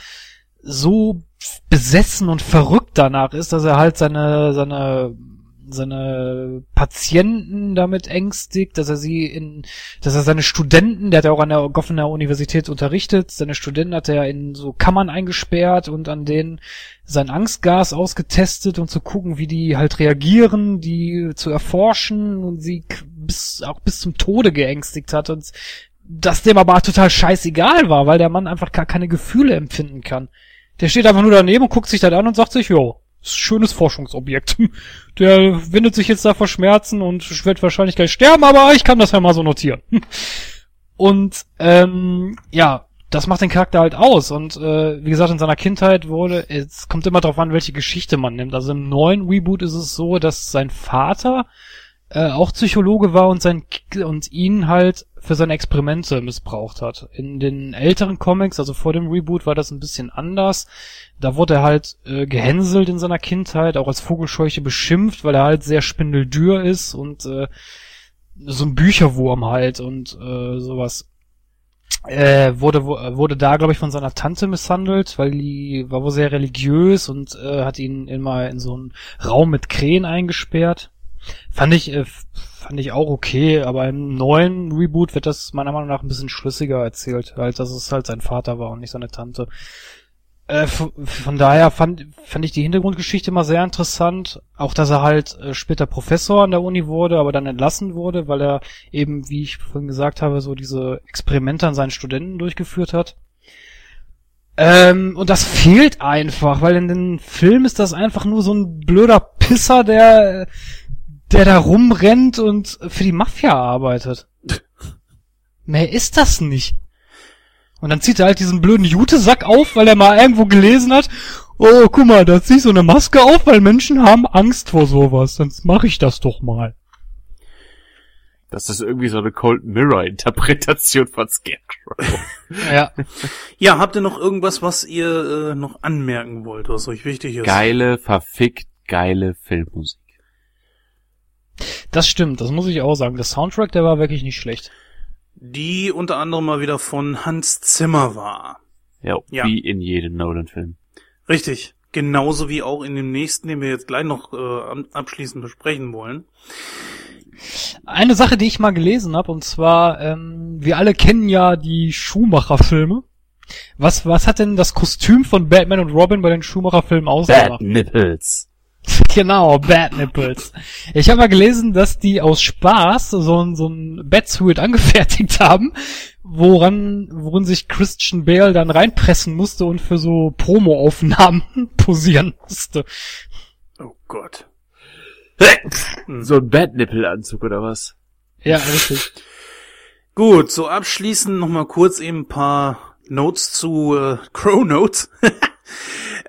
so besessen und verrückt danach ist, dass er halt seine, seine seine Patienten damit ängstigt, dass er sie in, dass er seine Studenten, der hat ja auch an der Goffener Universität unterrichtet, seine Studenten hat er in so Kammern eingesperrt und an denen sein Angstgas ausgetestet und zu gucken, wie die halt reagieren, die zu erforschen und sie bis, auch bis zum Tode geängstigt hat und das dem aber total scheißegal war, weil der Mann einfach gar keine Gefühle empfinden kann. Der steht einfach nur daneben und guckt sich das an und sagt sich, jo, schönes Forschungsobjekt. Der windet sich jetzt da vor Schmerzen und wird wahrscheinlich gleich sterben, aber ich kann das ja mal so notieren. Und ähm, ja, das macht den Charakter halt aus. Und äh, wie gesagt, in seiner Kindheit wurde, es kommt immer darauf an, welche Geschichte man nimmt. Also im neuen Reboot ist es so, dass sein Vater äh, auch Psychologe war und sein und ihn halt für seine Experimente missbraucht hat. In den älteren Comics, also vor dem Reboot, war das ein bisschen anders. Da wurde er halt äh, gehänselt in seiner Kindheit, auch als Vogelscheuche beschimpft, weil er halt sehr spindeldür ist und äh, so ein Bücherwurm halt und äh, sowas. Äh, wurde wurde da glaube ich von seiner Tante misshandelt, weil die war wohl sehr religiös und äh, hat ihn immer in so einen Raum mit Krähen eingesperrt. Fand ich äh, fand ich auch okay, aber im neuen Reboot wird das meiner Meinung nach ein bisschen schlüssiger erzählt, halt, dass es halt sein Vater war und nicht seine Tante. Äh, von daher fand, fand ich die Hintergrundgeschichte mal sehr interessant. Auch, dass er halt äh, später Professor an der Uni wurde, aber dann entlassen wurde, weil er eben, wie ich vorhin gesagt habe, so diese Experimente an seinen Studenten durchgeführt hat. Ähm, und das fehlt einfach, weil in den Film ist das einfach nur so ein blöder Pisser, der der da rumrennt und für die Mafia arbeitet. Mehr ist das nicht. Und dann zieht er halt diesen blöden Jutesack auf, weil er mal irgendwo gelesen hat, oh, guck mal, da zieh ich so eine Maske auf, weil Menschen haben Angst vor sowas. Sonst mache ich das doch mal. Das ist irgendwie so eine Cold Mirror Interpretation von Scarecrow. ja. Ja, habt ihr noch irgendwas, was ihr äh, noch anmerken wollt, was euch wichtig ist? Geile, verfickt geile Filmmusik. Das stimmt, das muss ich auch sagen. Der Soundtrack, der war wirklich nicht schlecht. Die unter anderem mal wieder von Hans Zimmer war. Ja, ja. wie in jedem Nolan-Film. Richtig. Genauso wie auch in dem nächsten, den wir jetzt gleich noch äh, abschließend besprechen wollen. Eine Sache, die ich mal gelesen habe, und zwar, ähm, wir alle kennen ja die Schumacher-Filme. Was, was hat denn das Kostüm von Batman und Robin bei den Schumacher-Filmen ausgemacht? Bad Nipples. genau, Bad Nipples. Ich habe mal gelesen, dass die aus Spaß so, ein so ein Batsuit angefertigt haben, woran, worin sich Christian Bale dann reinpressen musste und für so Promo-Aufnahmen posieren musste. Oh Gott. So ein Batnippel-Anzug oder was? Ja, richtig. Gut, so abschließend nochmal kurz eben ein paar Notes zu äh, Crow Notes.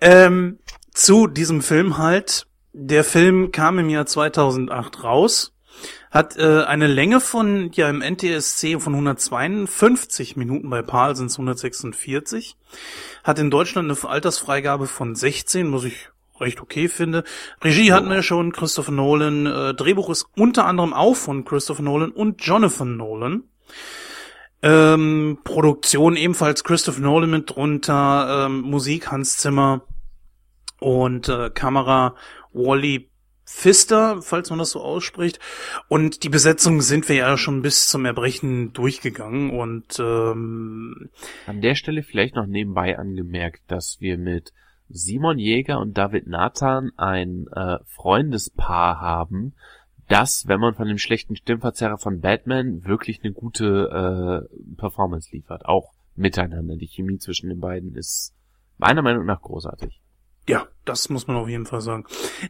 ähm, zu diesem Film halt. Der Film kam im Jahr 2008 raus, hat äh, eine Länge von, ja im NTSC von 152 Minuten, bei PAL sind es 146, hat in Deutschland eine Altersfreigabe von 16, muss ich recht okay finde. Regie hatten wir schon, Christopher Nolan, äh, Drehbuch ist unter anderem auch von Christopher Nolan und Jonathan Nolan. Ähm, Produktion ebenfalls Christopher Nolan mit drunter, ähm, Musik Hans Zimmer, und äh, Kamera Wally Pfister, falls man das so ausspricht. Und die Besetzung sind wir ja schon bis zum Erbrechen durchgegangen und ähm, an der Stelle vielleicht noch nebenbei angemerkt, dass wir mit Simon Jäger und David Nathan ein äh, Freundespaar haben, das, wenn man von dem schlechten Stimmverzerrer von Batman wirklich eine gute äh, Performance liefert, auch miteinander. Die Chemie zwischen den beiden ist meiner Meinung nach großartig. Ja, das muss man auf jeden Fall sagen.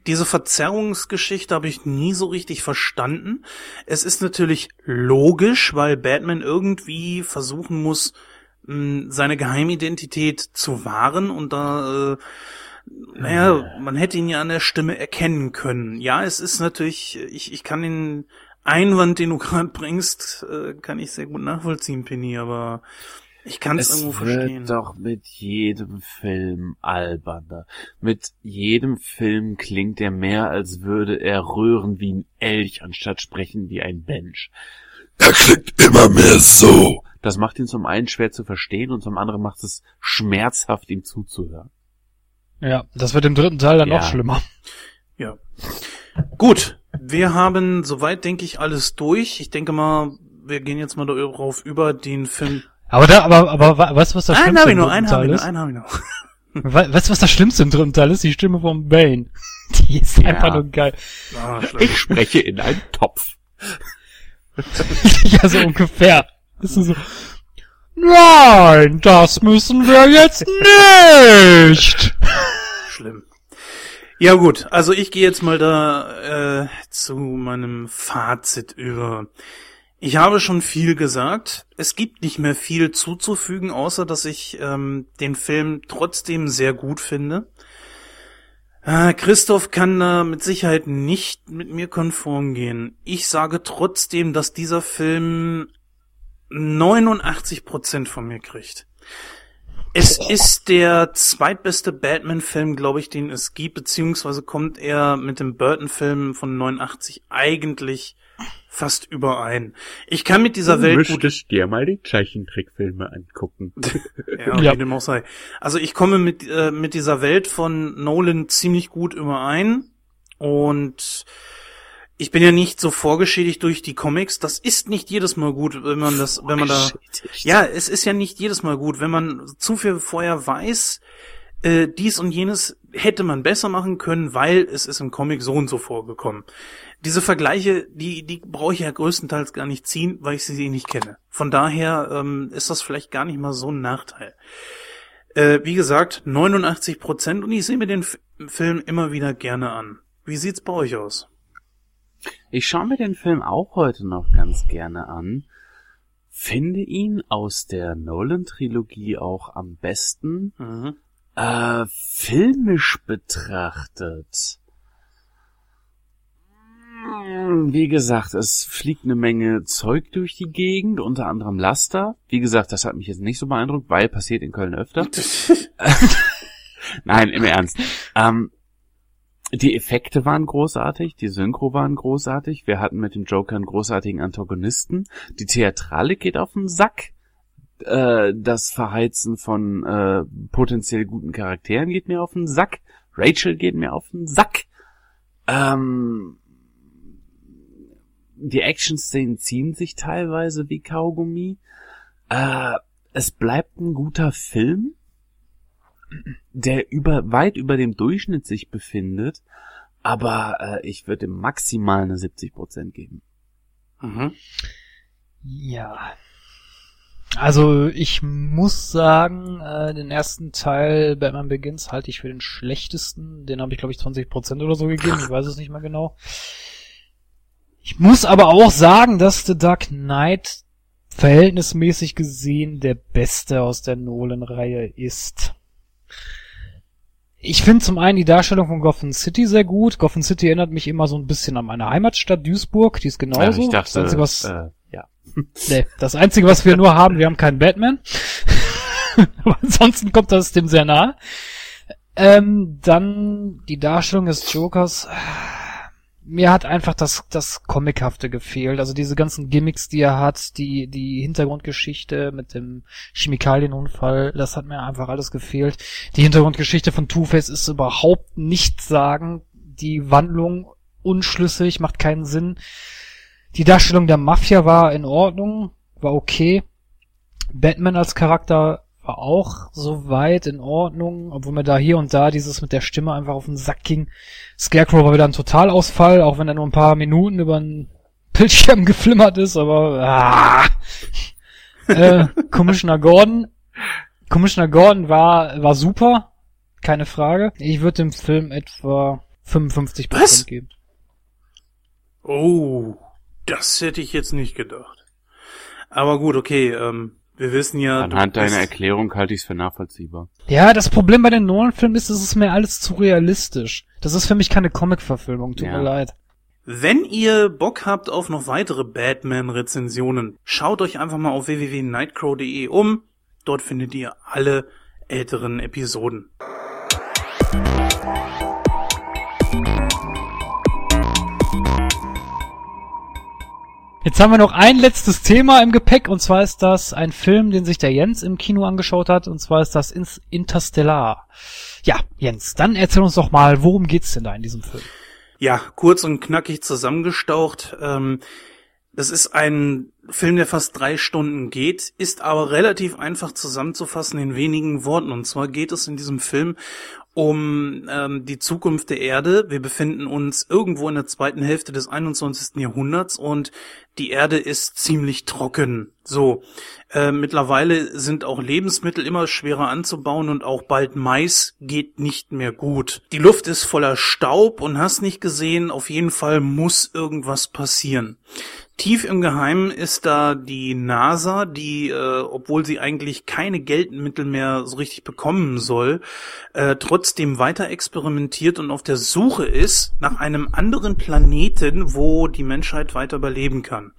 Diese Verzerrungsgeschichte habe ich nie so richtig verstanden. Es ist natürlich logisch, weil Batman irgendwie versuchen muss, seine Geheimidentität zu wahren und da, äh, naja, man hätte ihn ja an der Stimme erkennen können. Ja, es ist natürlich, ich, ich kann den Einwand, den du gerade bringst, äh, kann ich sehr gut nachvollziehen, Penny, aber Ich kann es irgendwo wird verstehen. doch mit jedem Film alberner. Mit jedem Film klingt er mehr, als würde er röhren wie ein Elch, anstatt sprechen wie ein Mensch. Er klingt immer mehr so. Das macht ihn zum einen schwer zu verstehen und zum anderen macht es schmerzhaft, ihm zuzuhören. Ja, das wird im dritten Teil dann Ja. noch schlimmer. Ja. Gut, wir haben soweit, denke ich, alles durch. Ich denke mal, wir gehen jetzt mal darauf über den Film. Aber da, aber, aber, we- weißt du, was das Einen Schlimmste habe ich im noch, dritten einen habe Teil ich noch, einen habe ich noch. We weißt du, was das Schlimmste im dritten Teil ist? Die Stimme von Bane. Die ist Ja. einfach nur geil. Schlimm. Ich spreche in einen Topf. ja, so ungefähr. Das ist so, nein, das müssen wir jetzt nicht. Schlimm. Ja gut, also ich gehe jetzt mal da äh, zu meinem Fazit über. Ich habe schon viel gesagt. Es gibt nicht mehr viel zuzufügen, außer dass ich ähm, den Film trotzdem sehr gut finde. Äh, Christoph kann da mit Sicherheit nicht mit mir konform gehen. Ich sage trotzdem, dass dieser Film 89% von mir kriegt. Es ist der zweitbeste Batman-Film, glaube ich, den es gibt, beziehungsweise kommt er mit dem Burton-Film von 89 eigentlich fast überein. Ich kann mit dieser Welt gut müsstest dir mal die Zeichentrickfilme angucken. ja, wie Ja. dem auch sei. Also ich komme mit, äh, mit dieser Welt von Nolan ziemlich gut überein und ich bin ja nicht so vorgeschädigt durch die Comics. Das ist nicht jedes Mal gut, wenn man das, wenn man da, ja, es ist ja nicht jedes Mal gut, wenn man zu viel vorher weiß, äh, dies und jenes hätte man besser machen können, weil es ist im Comic so und so vorgekommen. Diese Vergleiche, die, die brauche ich ja größtenteils gar nicht ziehen, weil ich sie nicht kenne. Von daher ähm, ist das vielleicht gar nicht mal so ein Nachteil. Äh, wie gesagt, 89 Prozent und ich sehe mir den F Film immer wieder gerne an. Wie sieht's bei euch aus? Ich schaue mir den Film auch heute noch ganz gerne an. Finde ihn aus der Nolan-Trilogie auch am besten. Mhm. Äh, filmisch betrachtet. Wie gesagt, es fliegt eine Menge Zeug durch die Gegend, unter anderem Laster. Wie gesagt, das hat mich jetzt nicht so beeindruckt, weil passiert in Köln öfter. Nein, im Ernst. Ähm, die Effekte waren großartig, die Synchro waren großartig, wir hatten mit dem Joker einen großartigen Antagonisten, die Theatralik geht auf den Sack, äh, das Verheizen von äh, potenziell guten Charakteren geht mir auf den Sack, Rachel geht mir auf den Sack, ähm, die Action-Szenen ziehen sich teilweise wie Kaugummi, äh, es bleibt ein guter Film, der über weit über dem Durchschnitt sich befindet, aber äh, ich würde ihm maximal eine 70% geben. Mhm. Ja. Also ich muss sagen, äh, den ersten Teil Batman Begins halte ich für den schlechtesten. Den habe ich glaube ich 20% oder so gegeben. Ich weiß es nicht mehr genau. Ich muss aber auch sagen, dass The Dark Knight verhältnismäßig gesehen der beste aus der Nolan-Reihe ist. Ich finde zum einen die Darstellung von Gotham City sehr gut. Gotham City erinnert mich immer so ein bisschen an meine Heimatstadt Duisburg. Die ist genauso. Also ich das dachte, Einzige, was, äh, ja. Nee, das Einzige, was wir nur haben, wir haben keinen Batman. Aber ansonsten kommt das dem sehr nahe. Ähm, dann die Darstellung des Jokers. Mir hat einfach das, das Comichafte gefehlt. Also diese ganzen Gimmicks, die er hat, die, die Hintergrundgeschichte mit dem Chemikalienunfall, das hat mir einfach alles gefehlt. Die Hintergrundgeschichte von Two-Face ist überhaupt nichts sagen. Die Wandlung unschlüssig, macht keinen Sinn. Die Darstellung der Mafia war in Ordnung, war okay. Batman als Charakter war auch soweit in Ordnung, obwohl mir da hier und da dieses mit der Stimme einfach auf den Sack ging. Scarecrow war wieder ein Totalausfall, auch wenn er nur ein paar Minuten über den Bildschirm geflimmert ist, aber ah. äh, Commissioner Gordon, Commissioner Gordon war war super, keine Frage. Ich würde dem Film etwa 55 Was? geben. Oh, das hätte ich jetzt nicht gedacht. Aber gut, okay, ähm, wir wissen ja. Anhand deiner Erklärung halte ich es für nachvollziehbar. Ja, das Problem bei den Nolan-Filmen ist, es ist mir alles zu realistisch. Das ist für mich keine Comic-Verfilmung, tut Ja. mir leid. Wenn ihr Bock habt auf noch weitere Batman-Rezensionen, schaut euch einfach mal auf www.nightcrow.de um. Dort findet ihr alle älteren Episoden. Jetzt haben wir noch ein letztes Thema im Gepäck und zwar ist das ein Film, den sich der Jens im Kino angeschaut hat und zwar ist das Interstellar. Ja, Jens, dann erzähl uns doch mal, worum geht's denn da in diesem Film? Ja, kurz und knackig zusammengestaucht. Ähm, das ist ein Film, der fast drei Stunden geht, ist aber relativ einfach zusammenzufassen in wenigen Worten. Und zwar geht es in diesem Film um ähm, die Zukunft der Erde. Wir befinden uns irgendwo in der zweiten Hälfte des 21. Jahrhunderts und die Erde ist ziemlich trocken. So, äh, mittlerweile sind auch Lebensmittel immer schwerer anzubauen und auch bald Mais geht nicht mehr gut. Die Luft ist voller Staub und hast nicht gesehen, auf jeden Fall muss irgendwas passieren. Tief im Geheimen ist da die NASA, die, äh, obwohl sie eigentlich keine Geldmittel mehr so richtig bekommen soll, äh, trotzdem weiter experimentiert und auf der Suche ist nach einem anderen Planeten, wo die Menschheit weiter überleben kann.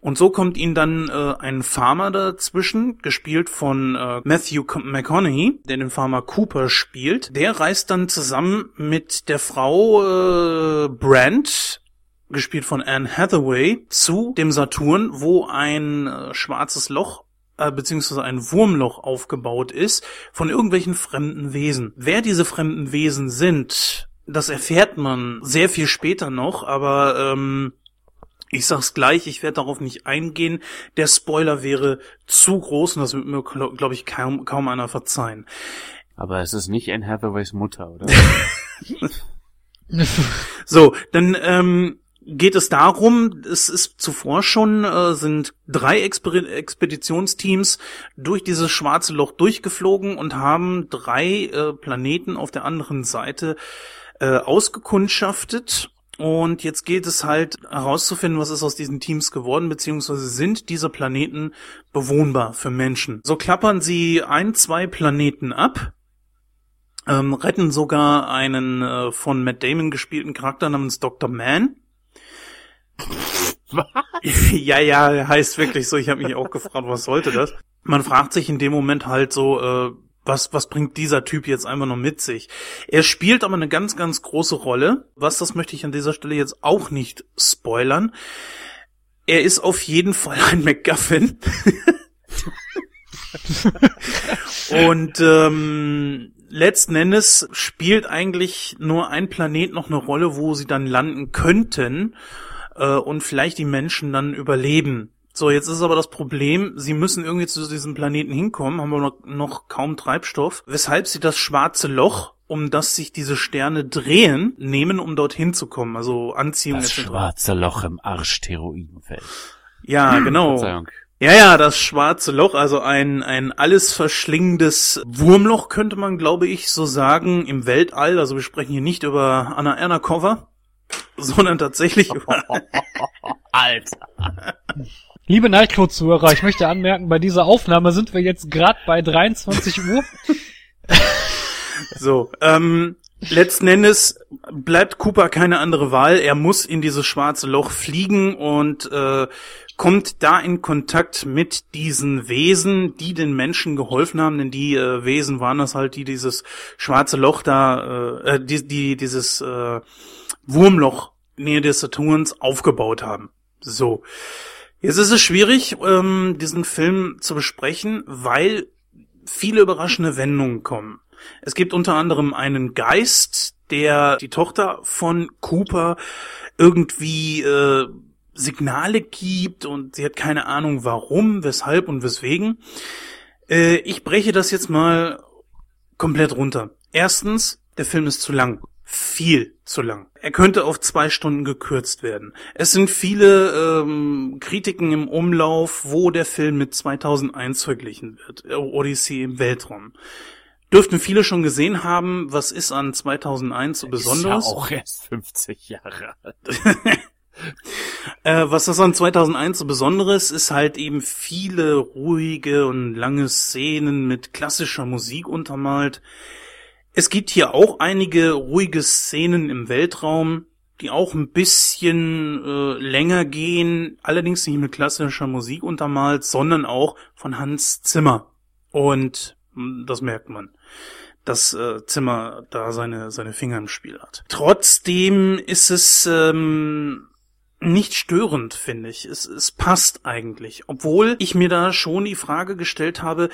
Und so kommt ihnen dann äh, ein Farmer dazwischen, gespielt von äh, Matthew McConaughey, der den Farmer Cooper spielt. Der reist dann zusammen mit der Frau äh, Brand gespielt von Anne Hathaway, zu dem Saturn, wo ein äh, schwarzes Loch äh, beziehungsweise ein Wurmloch aufgebaut ist von irgendwelchen fremden Wesen. Wer diese fremden Wesen sind, das erfährt man sehr viel später noch, aber ähm, ich sag's gleich, ich werde darauf nicht eingehen. Der Spoiler wäre zu groß und das wird mir, glaube glaub ich, kaum, kaum einer verzeihen. Aber es ist nicht Anne Hathaways Mutter, oder? so, dann ähm, geht es darum, es ist zuvor schon, äh, sind drei Exper Expeditionsteams durch dieses schwarze Loch durchgeflogen und haben drei äh, Planeten auf der anderen Seite äh, ausgekundschaftet. Und jetzt geht es halt herauszufinden, was ist aus diesen Teams geworden, beziehungsweise sind diese Planeten bewohnbar für Menschen. So klappern sie ein, zwei Planeten ab, ähm, retten sogar einen äh, von Matt Damon gespielten Charakter namens Dr. Man was? ja, ja, heißt wirklich so. Ich habe mich auch gefragt, was sollte das? Man fragt sich in dem Moment halt so, äh, was, was bringt dieser Typ jetzt einfach noch mit sich? Er spielt aber eine ganz, ganz große Rolle. Was, das möchte ich an dieser Stelle jetzt auch nicht spoilern. Er ist auf jeden Fall ein MacGuffin. Und ähm, letzten Endes spielt eigentlich nur ein Planet noch eine Rolle, wo sie dann landen könnten äh, und vielleicht die Menschen dann überleben. So, jetzt ist aber das Problem, sie müssen irgendwie zu diesem Planeten hinkommen, haben aber noch, noch kaum Treibstoff, weshalb sie das schwarze Loch um das sich diese Sterne drehen, nehmen, um dorthin zu kommen. Also Anziehung. Das schwarze Loch im Arsch-Steroidenfeld. Ja, genau. Verzeihung. Ja, ja, das schwarze Loch, also ein, ein alles verschlingendes Wurmloch, könnte man, glaube ich, so sagen, im Weltall. Also wir sprechen hier nicht über Anna Ernakova, sondern tatsächlich über... Alter. Liebe Nightclub-Zuhörer, ich möchte anmerken, bei dieser Aufnahme sind wir jetzt gerade bei 23 Uhr. so, ähm, letzten Endes bleibt Cooper keine andere Wahl. Er muss in dieses schwarze Loch fliegen und äh, kommt da in Kontakt mit diesen Wesen, die den Menschen geholfen haben, denn die äh, Wesen waren das halt, die dieses schwarze Loch da, äh, die, die dieses äh, Wurmloch Nähe des Saturns aufgebaut haben. So. Jetzt ist es schwierig, ähm, diesen Film zu besprechen, weil viele überraschende Wendungen kommen. Es gibt unter anderem einen Geist, der die Tochter von Cooper irgendwie äh, Signale gibt und sie hat keine Ahnung warum, weshalb und weswegen. Äh, ich breche das jetzt mal komplett runter. Erstens, der Film ist zu lang viel zu lang. Er könnte auf zwei Stunden gekürzt werden. Es sind viele ähm, Kritiken im Umlauf, wo der Film mit 2001 verglichen wird. Odyssey im Weltraum. Dürften viele schon gesehen haben, was ist an 2001 so besonders? Ist ja auch erst 50 Jahre alt. äh, was das an 2001 so besonderes ist halt eben viele ruhige und lange Szenen mit klassischer Musik untermalt. Es gibt hier auch einige ruhige Szenen im Weltraum, die auch ein bisschen äh, länger gehen, allerdings nicht mit klassischer Musik untermalt, sondern auch von Hans Zimmer Und mh, das merkt man dass äh, Zimmer da seine, seine Finger im Spiel hat. Trotzdem ist es ähm, nicht störend, finde ich. Es, es passt eigentlich. Obwohl ich mir da schon die Frage gestellt habe,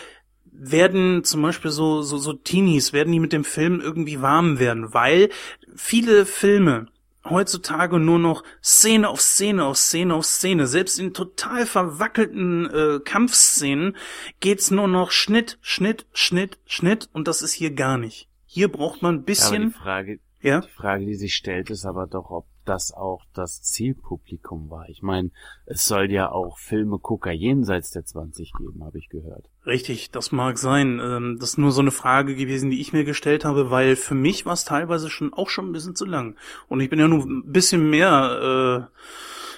werden zum Beispiel so, so, so Teenies, werden die mit dem Film irgendwie warm werden? Weil viele Filme, heutzutage nur noch Szene auf Szene auf Szene auf Szene. Selbst in total verwackelten äh, Kampfszenen geht's nur noch Schnitt, Schnitt, Schnitt, Schnitt und das ist hier gar nicht. Hier braucht man ein bisschen. Aber die Frage, ja? die Frage, die sich stellt, ist aber doch, ob das auch das Zielpublikum war. Ich meine, es soll ja auch Filme-Gucker jenseits der 20 geben, habe ich gehört. Richtig, das mag sein. Ähm, das ist nur so eine Frage gewesen, die ich mir gestellt habe, weil für mich war es teilweise schon auch schon ein bisschen zu lang. Und ich bin ja nur ein bisschen mehr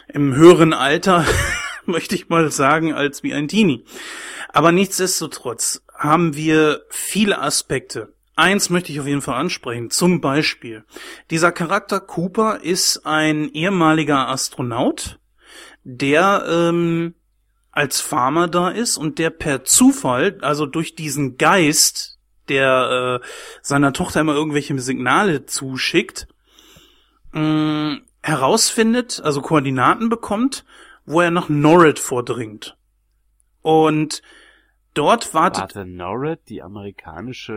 äh, im höheren Alter, möchte ich mal sagen, als wie ein Teenie. Aber nichtsdestotrotz haben wir viele Aspekte, Eins möchte ich auf jeden Fall ansprechen. Zum Beispiel, dieser Charakter Cooper ist ein ehemaliger Astronaut, der ähm, als Farmer da ist und der per Zufall, also durch diesen Geist, der äh, seiner Tochter immer irgendwelche Signale zuschickt, äh, herausfindet, also Koordinaten bekommt, wo er nach Norrid vordringt. Und Dort wartet. Warte, Norred, die amerikanische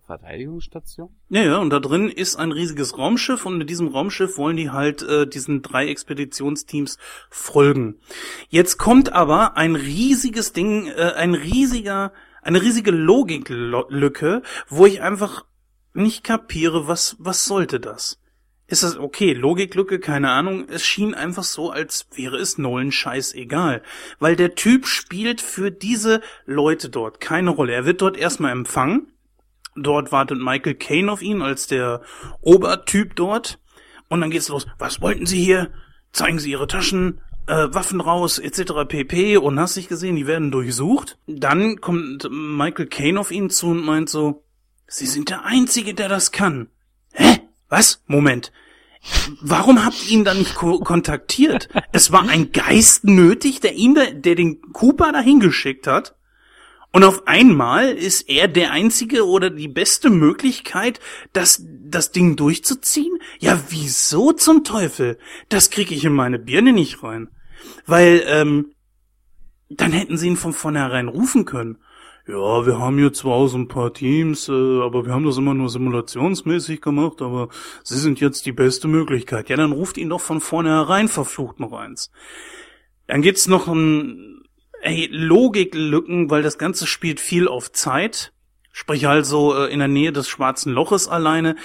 äh, Verteidigungsstation? Ja, ja, und da drin ist ein riesiges Raumschiff und mit diesem Raumschiff wollen die halt äh, diesen drei Expeditionsteams folgen. Jetzt kommt aber ein riesiges Ding, äh, ein riesiger, eine riesige Logiklücke, wo ich einfach nicht kapiere, was, was sollte das? Ist das okay, Logiklücke, keine Ahnung, es schien einfach so, als wäre es Nolan scheißegal. Weil der Typ spielt für diese Leute dort keine Rolle. Er wird dort erstmal empfangen. Dort wartet Michael Caine auf ihn als der Obertyp dort. Und dann geht's los. Was wollten Sie hier? Zeigen Sie Ihre Taschen, äh, Waffen raus, etc. pp. Und hast dich gesehen, die werden durchsucht. Dann kommt Michael Caine auf ihn zu und meint so, Sie sind der Einzige, der das kann. Hä? Was? Moment. Warum habt ihr ihn dann nicht ko kontaktiert? Es war ein Geist nötig, der ihn, da, der den Cooper dahin geschickt hat. Und auf einmal ist er der einzige oder die beste Möglichkeit, das, das Ding durchzuziehen? Ja, wieso zum Teufel? Das krieg ich in meine Birne nicht rein. Weil, ähm, dann hätten sie ihn von vornherein rufen können ja, wir haben hier zwar so ein paar Teams, äh, aber wir haben das immer nur simulationsmäßig gemacht, aber sie sind jetzt die beste Möglichkeit. Ja, dann ruft ihn doch von vornherein verflucht noch eins. Dann gibt's noch ein, ey, Logiklücken, weil das Ganze spielt viel auf Zeit. Sprich also äh, in der Nähe des schwarzen Loches alleine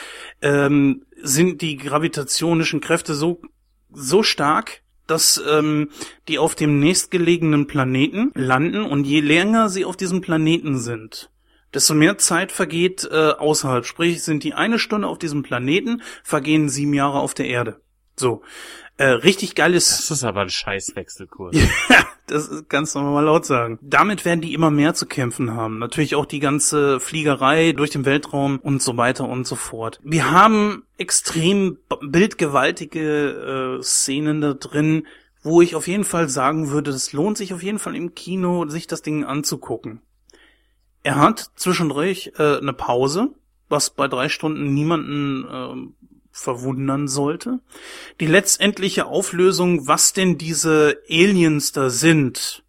ähm, sind die gravitationischen Kräfte so so stark, dass ähm, die auf dem nächstgelegenen Planeten landen und je länger sie auf diesem Planeten sind, desto mehr Zeit vergeht äh, außerhalb. Sprich, sind die eine Stunde auf diesem Planeten, vergehen sieben Jahre auf der Erde. So. Äh, richtig geiles. Das ist aber ein scheiß Wechselkurs. ja, das kannst du mal laut sagen. Damit werden die immer mehr zu kämpfen haben. Natürlich auch die ganze Fliegerei durch den Weltraum und so weiter und so fort. Wir haben extrem bildgewaltige äh, Szenen da drin, wo ich auf jeden Fall sagen würde, es lohnt sich auf jeden Fall im Kino, sich das Ding anzugucken. Er hat zwischendurch äh, eine Pause, was bei drei Stunden niemanden äh, verwundern sollte. Die letztendliche Auflösung, was denn diese Aliens da sind,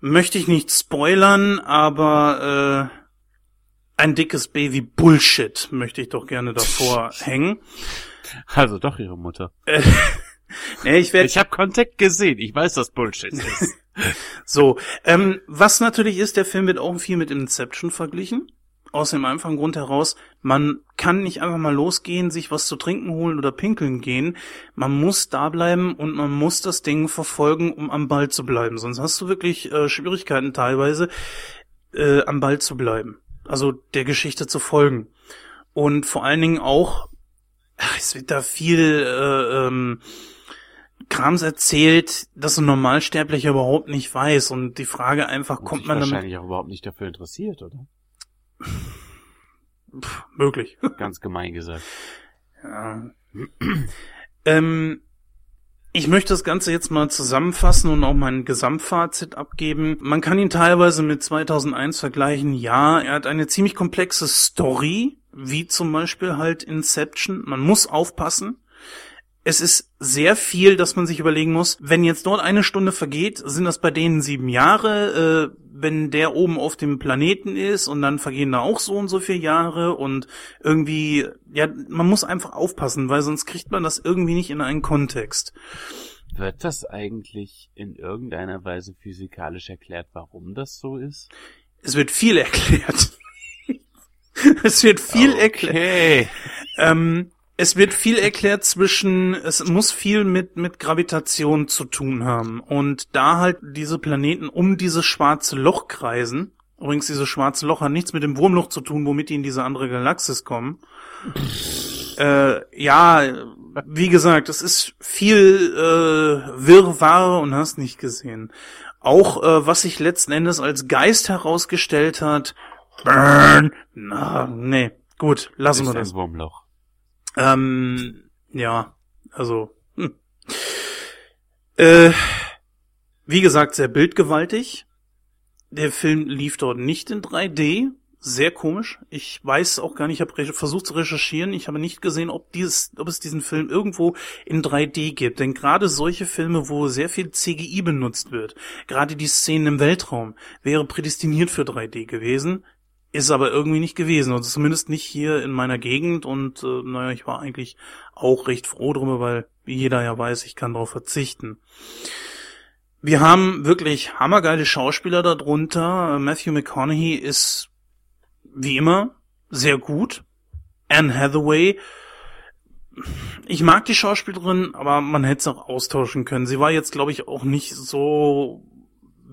möchte ich nicht spoilern, aber äh, ein dickes Baby Bullshit möchte ich doch gerne davor hängen. Also doch ihre Mutter. nee, ich werd, ich habe Kontakt gesehen. Ich weiß, dass Bullshit ist. so, ähm, was natürlich ist, der Film wird auch viel mit Inception verglichen aus dem einfachen Grund heraus, man kann nicht einfach mal losgehen, sich was zu trinken holen oder pinkeln gehen. Man muss da bleiben und man muss das Ding verfolgen, um am Ball zu bleiben. Sonst hast du wirklich äh, Schwierigkeiten teilweise, äh, am Ball zu bleiben. Also der Geschichte zu folgen. Und vor allen Dingen auch, ach, es wird da viel äh, ähm, Krams erzählt, dass ein Normalsterblicher überhaupt nicht weiß. Und die Frage einfach, und kommt man damit... wahrscheinlich auch überhaupt nicht dafür interessiert, oder? Pff, möglich. Ganz gemein gesagt. Ja. ähm, Ich möchte das Ganze jetzt mal zusammenfassen und auch mein Gesamtfazit abgeben. Man kann ihn teilweise mit 2001 vergleichen. Ja, er hat eine ziemlich komplexe Story, wie zum Beispiel halt Inception. Man muss aufpassen. Es ist sehr viel, dass man sich überlegen muss, wenn jetzt dort eine Stunde vergeht, sind das bei denen sieben Jahre, äh, wenn der oben auf dem Planeten ist und dann vergehen da auch so und so viele Jahre und irgendwie, ja, man muss einfach aufpassen, weil sonst kriegt man das irgendwie nicht in einen Kontext. Wird das eigentlich in irgendeiner Weise physikalisch erklärt, warum das so ist? Es wird viel erklärt. es wird viel Okay. erklärt. Ähm, es wird viel erklärt zwischen, es muss viel mit, mit Gravitation zu tun haben. Und da halt diese Planeten um dieses schwarze Loch kreisen, übrigens dieses schwarze Loch hat nichts mit dem Wurmloch zu tun, womit die in diese andere Galaxis kommen. äh, ja, wie gesagt, es ist viel äh, Wirrwarr und hast nicht gesehen. Auch äh, was sich letzten Endes als Geist herausgestellt hat, Burn, na, nee, gut, lassen wir ein das. Wurmloch. Ähm, ja, also, hm. äh, wie gesagt, sehr bildgewaltig. Der Film lief dort nicht in 3D. Sehr komisch. Ich weiß auch gar nicht, ich habe versucht zu recherchieren. Ich habe nicht gesehen, ob, dieses, ob es diesen Film irgendwo in 3D gibt. Denn gerade solche Filme, wo sehr viel CGI benutzt wird, gerade die Szenen im Weltraum, wäre prädestiniert für 3D gewesen. Ist aber irgendwie nicht gewesen. Also zumindest nicht hier in meiner Gegend. Und äh, naja, ich war eigentlich auch recht froh drüber, weil jeder ja weiß, ich kann darauf verzichten. Wir haben wirklich hammergeile Schauspieler darunter. Matthew McConaughey ist wie immer sehr gut. Anne Hathaway. Ich mag die Schauspielerin, aber man hätte es auch austauschen können. Sie war jetzt, glaube ich, auch nicht so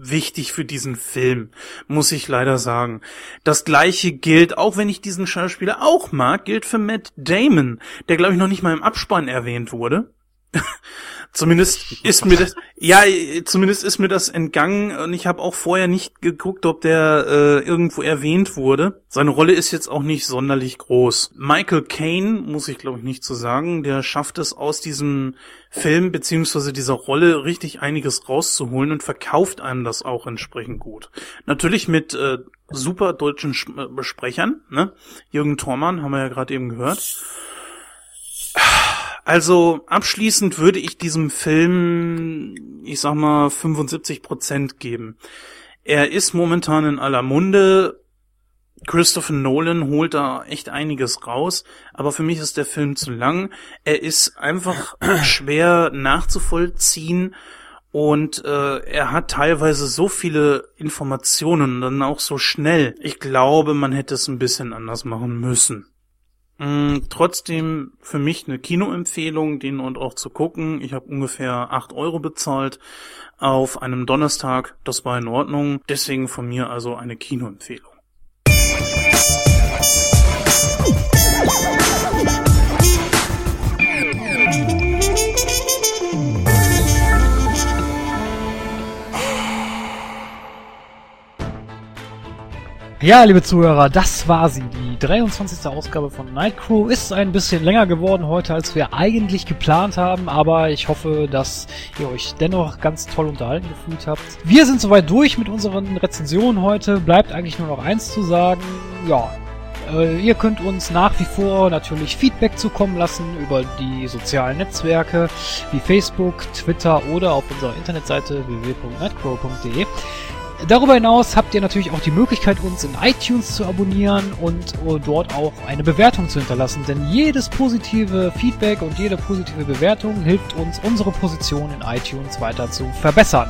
wichtig für diesen Film, muss ich leider sagen. Das gleiche gilt, auch wenn ich diesen Schauspieler auch mag, gilt für Matt Damon, der glaube ich noch nicht mal im Abspann erwähnt wurde. zumindest ist mir das, ja, zumindest ist mir das entgangen und ich habe auch vorher nicht geguckt, ob der äh, irgendwo erwähnt wurde. Seine Rolle ist jetzt auch nicht sonderlich groß. Michael Caine, muss ich glaube ich nicht zu so sagen, der schafft es aus diesem Film beziehungsweise dieser Rolle richtig einiges rauszuholen und verkauft einem das auch entsprechend gut. Natürlich mit äh, super deutschen Sch äh, Sprechern, ne? Jürgen Thormann haben wir ja gerade eben gehört. Also abschließend würde ich diesem Film, ich sag mal, 75 Prozent geben. Er ist momentan in aller Munde. Christopher Nolan holt da echt einiges raus, aber für mich ist der Film zu lang. Er ist einfach schwer nachzuvollziehen und äh, er hat teilweise so viele Informationen und dann auch so schnell. Ich glaube, man hätte es ein bisschen anders machen müssen. Mm, trotzdem für mich eine Kinoempfehlung, den und auch zu gucken. Ich habe ungefähr acht Euro bezahlt auf einem Donnerstag. Das war in Ordnung. Deswegen von mir also eine Kinoempfehlung. Ja, liebe Zuhörer, das war sie. Die 23. Ausgabe von Nightcrew ist ein bisschen länger geworden heute, als wir eigentlich geplant haben, aber ich hoffe, dass ihr euch dennoch ganz toll unterhalten gefühlt habt. Wir sind soweit durch mit unseren Rezensionen heute. Bleibt eigentlich nur noch eins zu sagen. Ja, äh, ihr könnt uns nach wie vor natürlich Feedback zukommen lassen über die sozialen Netzwerke wie Facebook, Twitter oder auf unserer Internetseite www.nightcrow.de. Darüber hinaus habt ihr natürlich auch die Möglichkeit, uns in iTunes zu abonnieren und uh, dort auch eine Bewertung zu hinterlassen. Denn jedes positive Feedback und jede positive Bewertung hilft uns, unsere Position in iTunes weiter zu verbessern.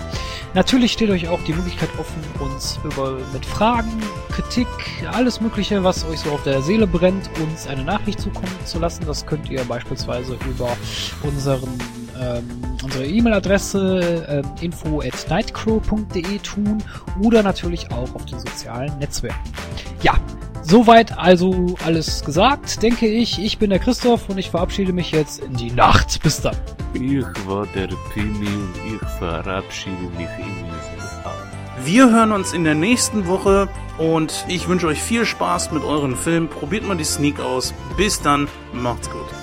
Natürlich steht euch auch die Möglichkeit offen, uns über, mit Fragen, Kritik, alles Mögliche, was euch so auf der Seele brennt, uns eine Nachricht zukommen zu lassen. Das könnt ihr beispielsweise über unseren ähm, unsere E-Mail-Adresse ähm, info at nightcrow.de tun oder natürlich auch auf den sozialen Netzwerken. Ja, soweit also alles gesagt, denke ich. Ich bin der Christoph und ich verabschiede mich jetzt in die Nacht. Bis dann. Ich war der Pimi und ich verabschiede mich in. Wir hören uns in der nächsten Woche und ich wünsche euch viel Spaß mit euren Filmen. Probiert mal die Sneak aus. Bis dann, macht's gut.